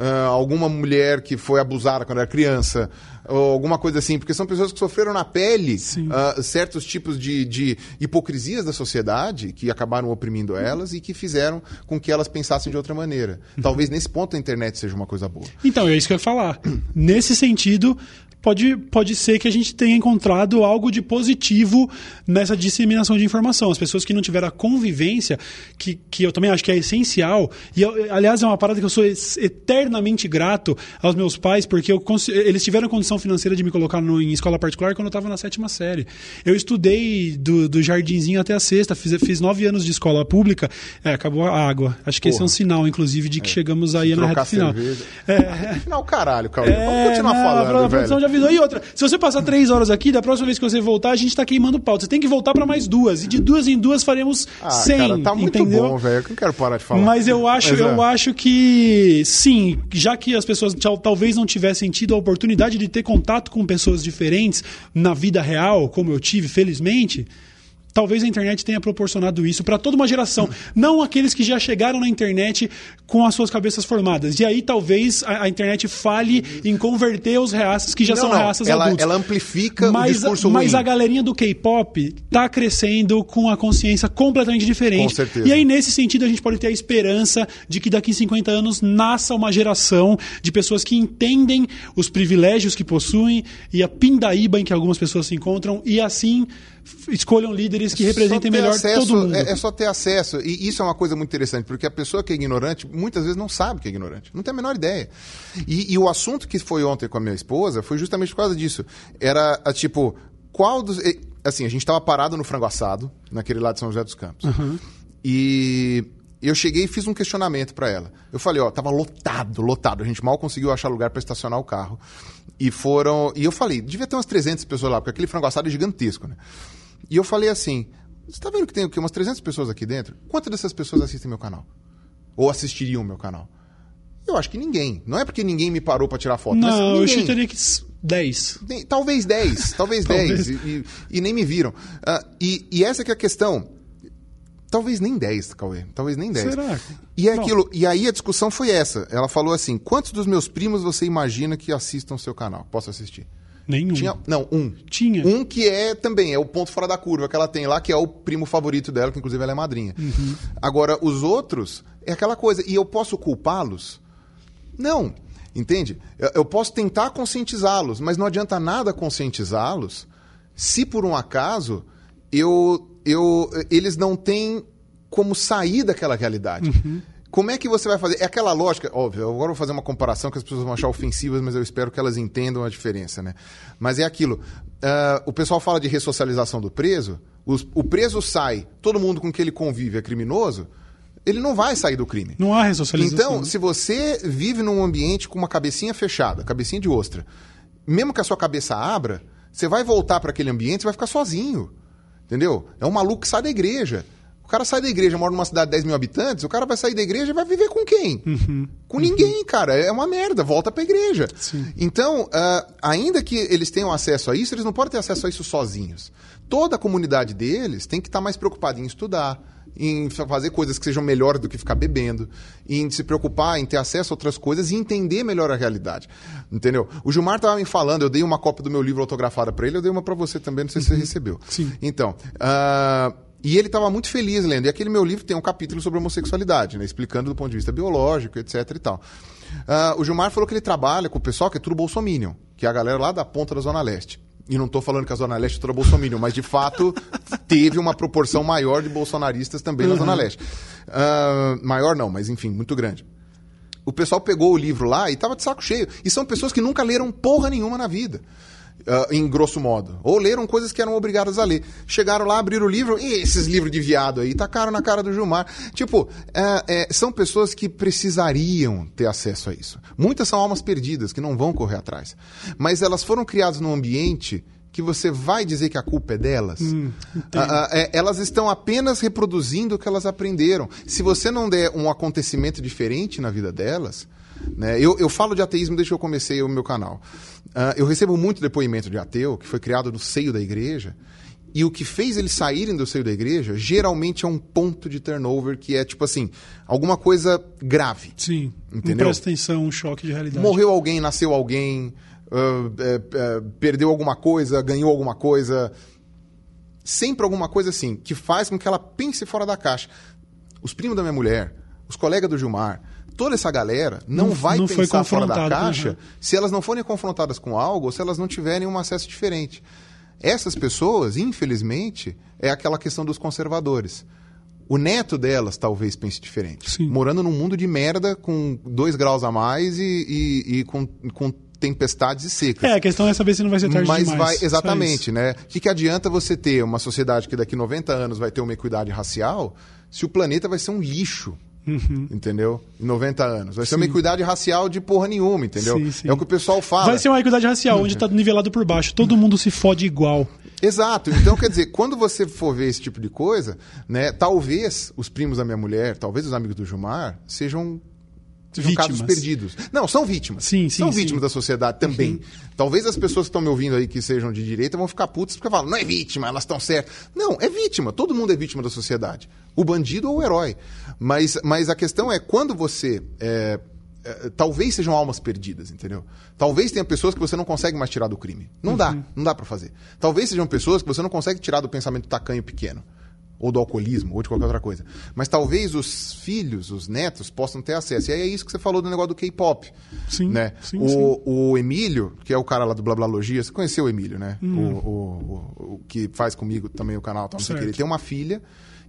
[SPEAKER 2] Uh, alguma mulher que foi abusada quando era criança, ou alguma coisa assim, porque são pessoas que sofreram na pele uh, certos tipos de, de, hipocrisias da sociedade que acabaram oprimindo elas e que fizeram com que elas pensassem de outra maneira. Talvez nesse ponto a internet seja uma coisa boa.
[SPEAKER 1] Então, é isso que eu ia falar. Nesse sentido, pode, pode ser que a gente tenha encontrado algo de positivo nessa disseminação de informação. As pessoas que não tiveram a convivência, que, que eu também acho que é essencial, e eu, aliás é uma parada que eu sou eternamente grato aos meus pais, porque eu, eles tiveram condição financeira de me colocar no, em escola particular quando eu estava na sétima série. Eu estudei do, do jardinzinho até a sexta, fiz, fiz nove anos de escola pública, é, acabou a água. Acho que Porra. esse é um sinal, inclusive, de que é. chegamos aí na reta final.
[SPEAKER 2] Cerveja. É, final, caralho, Cauê. É, Vamos continuar não, falando, velho
[SPEAKER 1] avisou. E outra, se você passar três horas aqui, da próxima vez que você voltar, a gente tá queimando pauta. Você tem que voltar para mais duas. E de duas em duas faremos ah, 100. Cara,
[SPEAKER 2] tá muito
[SPEAKER 1] entendeu?
[SPEAKER 2] bom, velho. Eu não quero parar de falar.
[SPEAKER 1] Mas eu acho, Mas, é. eu acho que sim, já que as pessoas talvez não tivessem tido a oportunidade de ter contato com pessoas diferentes na vida real, como eu tive, felizmente Talvez a internet tenha proporcionado isso para toda uma geração, não aqueles que já chegaram na internet com as suas cabeças formadas. E aí talvez a, a internet fale em converter os reaças que já não, são não. reaças
[SPEAKER 2] ela,
[SPEAKER 1] adultos.
[SPEAKER 2] Ela amplifica
[SPEAKER 1] mas,
[SPEAKER 2] o discurso
[SPEAKER 1] Mas ruim. a galerinha do K-pop está crescendo com a consciência completamente diferente.
[SPEAKER 2] Com certeza.
[SPEAKER 1] E aí nesse sentido a gente pode ter a esperança de que daqui a 50 anos nasça uma geração de pessoas que entendem os privilégios que possuem e a pindaíba em que algumas pessoas se encontram e assim escolham líderes que representem melhor
[SPEAKER 2] acesso,
[SPEAKER 1] todo mundo.
[SPEAKER 2] É, é, só ter acesso. E isso é uma coisa muito interessante, porque a pessoa que é ignorante muitas vezes não sabe que é ignorante. Não tem a menor ideia. E, e o assunto que foi ontem com a minha esposa foi justamente por causa disso. Era, a, tipo, qual dos. Assim, a gente estava parado no frango assado, naquele lado de São José dos Campos. Uhum. E eu cheguei e fiz um questionamento para ela. Eu falei, ó, tava lotado, lotado. A gente mal conseguiu achar lugar para estacionar o carro. E foram. E eu falei, devia ter umas 300 pessoas lá, porque aquele frango assado é gigantesco, né? E eu falei assim: você está vendo que tem o quê? Umas 300 pessoas aqui dentro? Quantas dessas pessoas assistem meu canal? Ou assistiriam meu canal? Eu acho que ninguém. Não é porque ninguém me parou para tirar foto.
[SPEAKER 1] Não,
[SPEAKER 2] eu
[SPEAKER 1] chutaria que 10.
[SPEAKER 2] Talvez 10, talvez 10. E, e, e, nem me viram. Uh, e, e, essa que é a questão. Talvez nem 10, Cauê. Talvez nem 10.
[SPEAKER 1] Será?
[SPEAKER 2] E, é aquilo, e aí a discussão foi essa. Ela falou assim: quantos dos meus primos você imagina que assistam o seu canal? Posso assistir?
[SPEAKER 1] Nenhum.
[SPEAKER 2] Tinha, não, um.
[SPEAKER 1] Tinha.
[SPEAKER 2] Um que é também, é o ponto fora da curva que ela tem lá, que é o primo favorito dela, que inclusive ela é madrinha. Uhum. Agora, os outros, é aquela coisa. E eu posso culpá-los? Não. Entende? Eu, eu posso tentar conscientizá-los, mas não adianta nada conscientizá-los se por um acaso eu, eu, eles não têm como sair daquela realidade. Uhum. Como é que você vai fazer? É aquela lógica, óbvio, agora eu vou fazer uma comparação que as pessoas vão achar ofensivas, mas eu espero que elas entendam a diferença, né? Mas é aquilo. Uh, o pessoal fala de ressocialização do preso, os, o preso sai, todo mundo com que ele convive é criminoso, ele não vai sair do crime.
[SPEAKER 1] Não há ressocialização.
[SPEAKER 2] Então, se você vive num ambiente com uma cabecinha fechada, cabecinha de ostra, mesmo que a sua cabeça abra, você vai voltar para aquele ambiente e vai ficar sozinho. Entendeu? É um maluco que sai da igreja. O cara sai da igreja, mora numa cidade de 10 mil habitantes, o cara vai sair da igreja e vai viver com quem? Uhum. Com uhum. ninguém, cara. É uma merda, volta pra igreja. Sim. Então, uh, ainda que eles tenham acesso a isso, eles não podem ter acesso a isso sozinhos. Toda a comunidade deles tem que estar tá mais preocupada em estudar, em fazer coisas que sejam melhores do que ficar bebendo, em se preocupar em ter acesso a outras coisas e entender melhor a realidade. Entendeu? O Gilmar estava me falando, eu dei uma cópia do meu livro autografada para ele, eu dei uma para você também, não sei uhum. se você uhum. recebeu.
[SPEAKER 1] Sim.
[SPEAKER 2] Então, uh, e ele estava muito feliz lendo. E aquele meu livro tem um capítulo sobre homossexualidade, né? explicando do ponto de vista biológico, etc e tal. Uh, o Gilmar falou que ele trabalha com o pessoal que é tudo bolsominion, que é a galera lá da ponta da Zona Leste. E não estou falando que a Zona Leste é toda bolsominion, mas de fato teve uma proporção maior de bolsonaristas também uhum. na Zona Leste. Uh, maior não, mas enfim, muito grande. O pessoal pegou o livro lá e estava de saco cheio. E são pessoas que nunca leram porra nenhuma na vida. Uh, em grosso modo. Ou leram coisas que eram obrigadas a ler. Chegaram lá, abriram o livro, e esses livros de viado aí, tacaram na cara do Gilmar. Tipo, é, é, são pessoas que precisariam ter acesso a isso. Muitas são almas perdidas, que não vão correr atrás. Mas elas foram criadas num ambiente que você vai dizer que a culpa é delas. Hum, ah, é, elas estão apenas reproduzindo o que elas aprenderam. Se você não der um acontecimento diferente na vida delas, né? Eu, eu falo de ateísmo desde que eu comecei o meu canal. Uh, eu recebo muito depoimento de ateu que foi criado no seio da igreja. E o que fez eles saírem do seio da igreja geralmente é um ponto de turnover que é tipo assim, alguma coisa grave.
[SPEAKER 1] Sim. Entendeu? Presta atenção, um choque de realidade.
[SPEAKER 2] Morreu alguém, nasceu alguém, uh, é, é, perdeu alguma coisa, ganhou alguma coisa. Sempre alguma coisa assim, que faz com que ela pense fora da caixa. Os primos da minha mulher, os colegas do Gilmar, toda essa galera não, não vai não pensar fora da caixa uhum. se elas não forem confrontadas com algo ou se elas não tiverem um acesso diferente. Essas pessoas, infelizmente, é aquela questão dos conservadores. O neto delas talvez pense diferente. Sim. Morando num mundo de merda com dois graus a mais e, e, e com, com tempestades e secas.
[SPEAKER 1] É, a questão é saber se não vai ser tarde
[SPEAKER 2] Mas
[SPEAKER 1] demais.
[SPEAKER 2] vai, exatamente, né? O que, que adianta você ter uma sociedade que daqui 90 anos vai ter uma equidade racial se o planeta vai ser um lixo Uhum. Entendeu? Em 90 anos. Vai ser uma equidade racial de porra nenhuma, entendeu? Sim, sim. É o que o pessoal fala.
[SPEAKER 1] Vai ser uma equidade racial, onde está nivelado por baixo. Todo mundo se fode igual.
[SPEAKER 2] Exato. Então, quer dizer, quando você for ver esse tipo de coisa, né, talvez os primos da minha mulher, talvez os amigos do Gilmar, sejam Sejam vítimas. casos perdidos. Não, são vítimas.
[SPEAKER 1] Sim, sim,
[SPEAKER 2] são vítimas sim. da sociedade também. Uhum. Talvez as pessoas que estão me ouvindo aí que sejam de direita vão ficar putas porque falam, não é vítima, elas estão certas. Não, é vítima. Todo mundo é vítima da sociedade. O bandido ou o herói. Mas, mas a questão é quando você. É, é, talvez sejam almas perdidas, entendeu? Talvez tenha pessoas que você não consegue mais tirar do crime. Não uhum. dá, não dá para fazer. Talvez sejam pessoas que você não consegue tirar do pensamento tacanho pequeno ou do alcoolismo, ou de qualquer outra coisa. Mas talvez os filhos, os netos, possam ter acesso. E aí é isso que você falou do negócio do K-pop.
[SPEAKER 1] Sim,
[SPEAKER 2] né?
[SPEAKER 1] sim,
[SPEAKER 2] o,
[SPEAKER 1] sim.
[SPEAKER 2] o Emílio, que é o cara lá do Blablalogia, você conheceu o Emílio, né? Hum. O, o, o, que faz comigo também o canal, tal, não sei que. Ele tem uma filha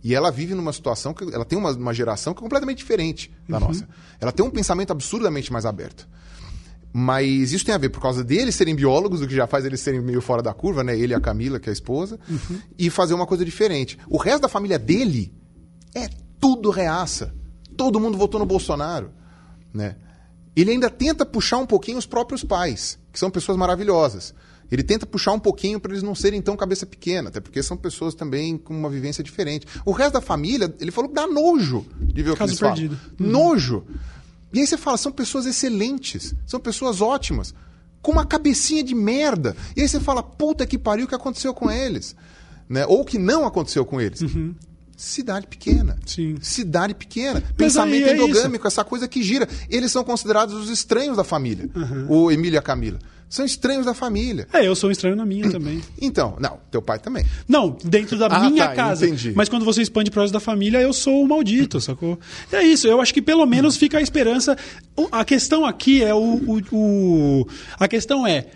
[SPEAKER 2] e ela vive numa situação que ela tem uma, uma geração que é completamente diferente da uhum. nossa. Ela tem um pensamento absurdamente mais aberto. Mas isso tem a ver por causa deles serem biólogos, o que já faz eles serem meio fora da curva, né? Ele e a Camila, que é a esposa, uhum. e fazer uma coisa diferente. O resto da família dele é tudo reaça. Todo mundo votou no Bolsonaro, né? Ele ainda tenta puxar um pouquinho os próprios pais, que são pessoas maravilhosas. Ele tenta puxar um pouquinho para eles não serem tão cabeça pequena, até porque são pessoas também com uma vivência diferente. O resto da família, ele falou que dá nojo de ver o que eles perdido. falam. Uhum. E aí você fala, são pessoas excelentes, são pessoas ótimas, com uma cabecinha de merda. E aí você fala, puta que pariu, o que aconteceu com eles? Né? Ou o que não aconteceu com eles. Uhum. Cidade pequena.
[SPEAKER 1] Sim.
[SPEAKER 2] Cidade pequena. Mas Pensamento é endogâmico, isso. essa coisa que gira. Eles são considerados os estranhos da família. Uhum. O Emília e a Camila são estranhos da família.
[SPEAKER 1] É, eu sou um estranho na minha também.
[SPEAKER 2] Então, não, teu pai também.
[SPEAKER 1] Não, dentro da ah, minha tá, casa. Entendi. Mas quando você expande para o resto da família, eu sou o maldito, sacou? É isso, eu acho que pelo menos fica a esperança. A questão aqui é o. o, o a questão é.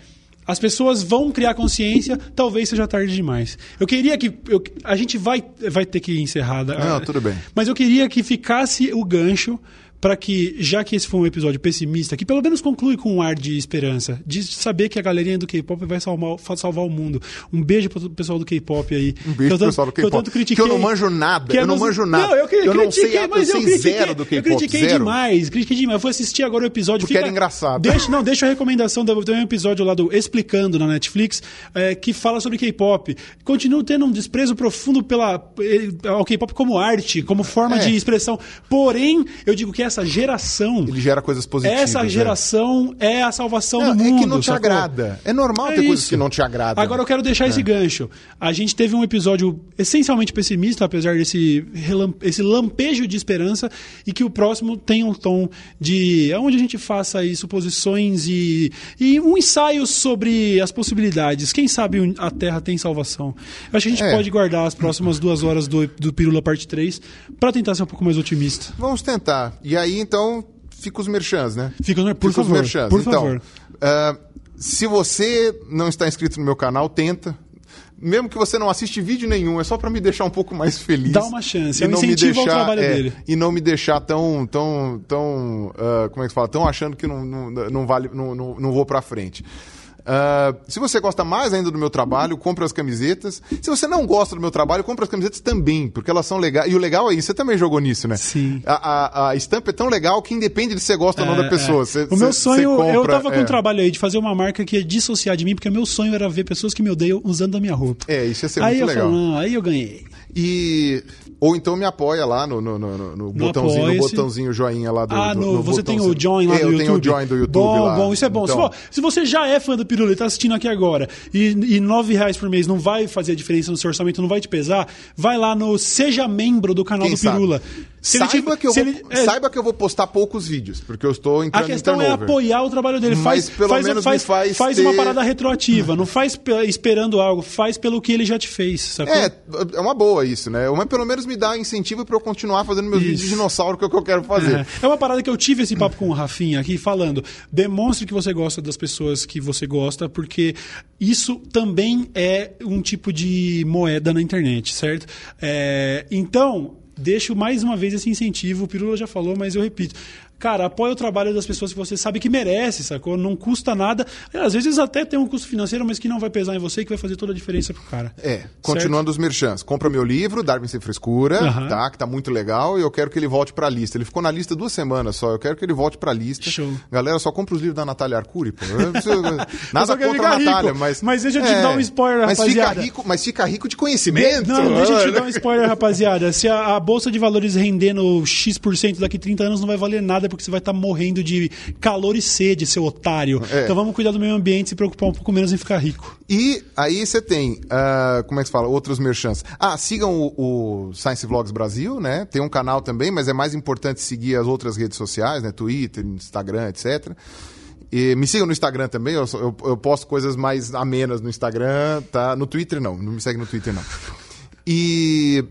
[SPEAKER 1] As pessoas vão criar consciência, talvez seja tarde demais. Eu queria que. Eu, a gente vai, vai ter que encerrar.
[SPEAKER 2] Não, tudo bem.
[SPEAKER 1] Mas eu queria que ficasse o gancho para que, já que esse foi um episódio pessimista, que pelo menos conclui com um ar de esperança, de saber que a galerinha do K-pop vai salvar, salvar o mundo. Um beijo pro pessoal do K-pop aí.
[SPEAKER 2] Um beijo pro pessoal do K-pop. Que, que eu não manjo nada. Que eu não manjo nada. Não,
[SPEAKER 1] eu, eu, eu não sei,
[SPEAKER 2] mas eu, sei zero do K-pop.
[SPEAKER 1] Eu critiquei
[SPEAKER 2] zero.
[SPEAKER 1] demais, critiquei demais. Eu fui assistir agora o episódio.
[SPEAKER 2] Porque fica, era engraçado.
[SPEAKER 1] Deixa, não, deixa a recomendação. Tem um episódio lá do Explicando na Netflix é, que fala sobre K-pop. Continuo tendo um desprezo profundo pela, eh, ao K-pop como arte, como forma é. de expressão. Porém, eu digo que essa geração geração.
[SPEAKER 2] Ele gera coisas positivas.
[SPEAKER 1] Essa né? geração é, é a salvação não, do mundo.
[SPEAKER 2] É que não te sacou? agrada. É normal é ter isso. coisas que não te agradam.
[SPEAKER 1] Agora eu quero deixar é. esse gancho. A gente teve um episódio essencialmente pessimista, apesar desse esse lampejo de esperança, e que o próximo tem um tom de. onde a gente faça aí suposições e, e um ensaio sobre as possibilidades. Quem sabe a Terra tem salvação? Eu acho que a gente é. pode guardar as próximas duas horas do, do Pirula Parte 3 para tentar ser um pouco mais otimista.
[SPEAKER 2] Vamos tentar. E aí, então, fica os merchans, né?
[SPEAKER 1] Fica, por fica favor. Os merchans. Por
[SPEAKER 2] então,
[SPEAKER 1] favor.
[SPEAKER 2] Uh, se você não está inscrito no meu canal, tenta. Mesmo que você não assiste vídeo nenhum, é só para me deixar um pouco mais feliz.
[SPEAKER 1] Dá uma chance, é um incentivo deixar,
[SPEAKER 2] é,
[SPEAKER 1] dele.
[SPEAKER 2] E não me deixar tão, tão, tão, uh, como é que se fala, tão achando que não, não, não vale, não, não, não vou para frente. Uh, se você gosta mais ainda do meu trabalho, compre as camisetas. Se você não gosta do meu trabalho, compre as camisetas também, porque elas são legais. E o legal é isso, você também jogou nisso, né?
[SPEAKER 1] Sim.
[SPEAKER 2] A, a, a estampa é tão legal que independe de se você gosta ou não da pessoa. Cê,
[SPEAKER 1] o meu
[SPEAKER 2] cê-
[SPEAKER 1] sonho,
[SPEAKER 2] cê compra,
[SPEAKER 1] eu tava com
[SPEAKER 2] é.
[SPEAKER 1] um trabalho aí de fazer uma marca que ia dissociar de mim, porque meu sonho era ver pessoas que me odeiam usando a minha roupa.
[SPEAKER 2] É, isso ia ser
[SPEAKER 1] aí
[SPEAKER 2] muito legal.
[SPEAKER 1] falo, não, aí eu ganhei.
[SPEAKER 2] E. Ou então me apoia lá no, no, no, no botãozinho, no botãozinho joinha lá do.
[SPEAKER 1] Ah,
[SPEAKER 2] do-
[SPEAKER 1] no, você tem o. Join lá
[SPEAKER 2] É,
[SPEAKER 1] do
[SPEAKER 2] eu
[SPEAKER 1] YouTube.
[SPEAKER 2] tenho o Join do YouTube
[SPEAKER 1] Bom,
[SPEAKER 2] lá.
[SPEAKER 1] bom, isso é bom.
[SPEAKER 2] Então,
[SPEAKER 1] Se, vo- se você já é fã do Pirula e tá assistindo aqui agora, e, e nove reais por mês não vai fazer a diferença no seu orçamento, não vai te pesar, vai lá no Seja Membro do canal
[SPEAKER 2] Quem
[SPEAKER 1] do
[SPEAKER 2] sabe?
[SPEAKER 1] Se ele
[SPEAKER 2] Saiba,
[SPEAKER 1] te-
[SPEAKER 2] que eu vou,
[SPEAKER 1] ele- é,
[SPEAKER 2] saiba que eu vou postar poucos vídeos, porque eu estou
[SPEAKER 1] A
[SPEAKER 2] entrando em
[SPEAKER 1] questão é apoiar o trabalho dele.
[SPEAKER 2] Mas
[SPEAKER 1] Faz,
[SPEAKER 2] pelo
[SPEAKER 1] faz,
[SPEAKER 2] menos
[SPEAKER 1] faz,
[SPEAKER 2] me faz
[SPEAKER 1] faz
[SPEAKER 2] ter-
[SPEAKER 1] uma parada retroativa. Não faz pe- esperando algo. Faz pelo que ele já te fez. Sacou?
[SPEAKER 2] É, é uma boa isso, né? Mas pelo menos me dá incentivo para eu continuar fazendo meus vídeos de dinossauro, que é o que eu quero fazer.
[SPEAKER 1] É. É uma parada que eu tive esse papo com o Rafinha aqui, falando. Demonstre que você gosta das pessoas que você gosta, porque isso também é um tipo de moeda na internet, certo? É, então, deixo mais uma vez esse incentivo. O Pirula já falou, mas eu repito. Cara, apoia o trabalho das pessoas que você sabe que merece, sacou? Não custa nada. Às vezes até tem um custo financeiro, mas que não vai pesar em você e que vai fazer toda a diferença pro cara.
[SPEAKER 2] É, continuando os merchans. Compra meu livro, Darwin Sem Frescura, tá? Que tá muito legal e eu quero que ele volte pra lista. Ele ficou na lista duas semanas só, eu quero que ele volte pra lista.
[SPEAKER 1] Show.
[SPEAKER 2] Galera, só compra os livros da Natália Arcuri, pô. Preciso- Nada contra a Natália,
[SPEAKER 1] rico.
[SPEAKER 2] mas...
[SPEAKER 1] Mas deixa eu te dar um spoiler,
[SPEAKER 2] mas
[SPEAKER 1] rapaziada.
[SPEAKER 2] Fica rico, mas fica rico de conhecimento.
[SPEAKER 1] Não, deixa eu te dar um spoiler, rapaziada. Se a, a bolsa de valores rendendo X% daqui 30 anos, não vai valer nada porque você vai estar morrendo de calor e sede, seu otário.
[SPEAKER 2] É.
[SPEAKER 1] Então vamos cuidar do meio ambiente e se preocupar um pouco menos em ficar rico.
[SPEAKER 2] E aí você tem, ah, como é que se fala? Outros merchants. Ah, sigam o, o Science Vlogs Brasil, né? Tem um canal também, mas é mais importante seguir as outras redes sociais, né? Twitter, Instagram, etc. E me sigam no Instagram também, eu, eu, eu posto coisas mais amenas no Instagram, tá? No Twitter não, não me segue no Twitter não. E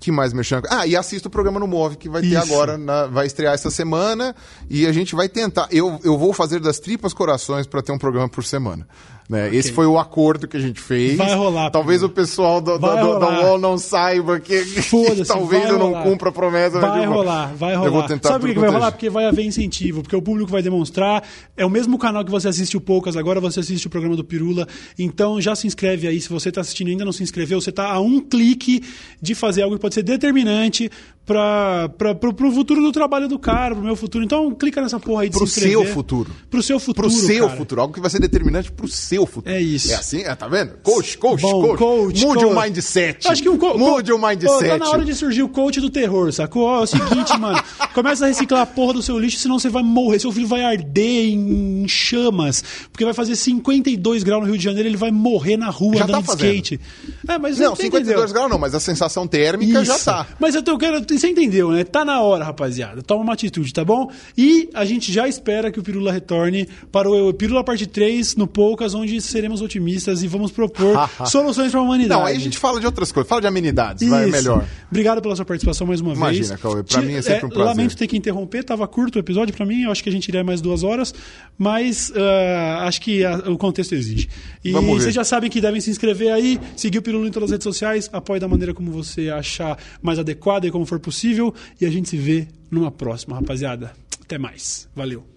[SPEAKER 2] que mais merchan? Ah, e assista o programa no Move que vai ter
[SPEAKER 1] Isso.
[SPEAKER 2] agora, na- vai estrear essa semana e a gente vai tentar. Eu, eu vou fazer das tripas corações para ter um programa por semana. Né? Esse foi o acordo que a gente fez.
[SPEAKER 1] Vai rolar,
[SPEAKER 2] Talvez o pessoal do, do, do- da. UOL não saiba que, talvez eu não cumpra a promessa.
[SPEAKER 1] Vai rolar, vai rolar.
[SPEAKER 2] Eu vou tentar
[SPEAKER 1] Sabe por que que vai rolar? Porque vai haver incentivo, porque o público vai demonstrar. É o mesmo canal que você assiste o Poucas, agora você assiste o programa do Pirula. Então já se inscreve aí. Se você está assistindo e ainda não se inscreveu, você está a um clique de fazer algo que pode ser determinante para o futuro do trabalho do cara, para o meu futuro. Então clica nessa porra aí de
[SPEAKER 2] Pro
[SPEAKER 1] se inscrever.
[SPEAKER 2] seu futuro.
[SPEAKER 1] Pro seu futuro.
[SPEAKER 2] Pro seu
[SPEAKER 1] cara.
[SPEAKER 2] futuro, algo que vai ser determinante pro seu futuro.
[SPEAKER 1] É isso.
[SPEAKER 2] É assim, é, tá vendo? Coach, coach,
[SPEAKER 1] Bom,
[SPEAKER 2] coach.
[SPEAKER 1] coach,
[SPEAKER 2] Mude
[SPEAKER 1] coach.
[SPEAKER 2] o mindset.
[SPEAKER 1] Acho que um co
[SPEAKER 2] Mude o mindset.
[SPEAKER 1] Pô, tá na hora de surgir o coach do terror, sacou? Ó, é o seguinte, mano. Começa a reciclar a porra do seu lixo, senão você vai morrer. Seu filho vai arder em chamas. Porque vai fazer 52 graus no Rio de Janeiro ele vai morrer na rua
[SPEAKER 2] Já
[SPEAKER 1] andando
[SPEAKER 2] tá
[SPEAKER 1] de skate. É, mas
[SPEAKER 2] Não,
[SPEAKER 1] você
[SPEAKER 2] 52
[SPEAKER 1] entendeu.
[SPEAKER 2] graus não, mas a sensação térmica já
[SPEAKER 1] Isso.
[SPEAKER 2] tá.
[SPEAKER 1] Mas eu, tô- eu quero. Você entendeu, né? Tá na hora, rapaziada. Toma uma atitude, tá bom? E a gente já espera que o Pirula retorne para o Pirula Parte 3 no Poucas, onde seremos otimistas e vamos propor soluções para a humanidade.
[SPEAKER 2] Não, aí a gente fala de outras coisas. Fala de amenidades, vai
[SPEAKER 1] Isso.
[SPEAKER 2] melhor.
[SPEAKER 1] Obrigado pela sua participação mais uma
[SPEAKER 2] Imagina,
[SPEAKER 1] vez.
[SPEAKER 2] Cauê, pra mim é sempre um prazer.
[SPEAKER 1] Lamento ter que interromper, tava curto o episódio pra mim, eu acho que a gente iria mais duas horas, mas ah, acho que a- o contexto exige. E vocês já sabem que devem se inscrever aí, seguir o Pirulo em todas as redes sociais, apoie da maneira como você achar mais adequada e como for possível, e a gente se vê numa próxima, rapaziada. Até mais. Valeu.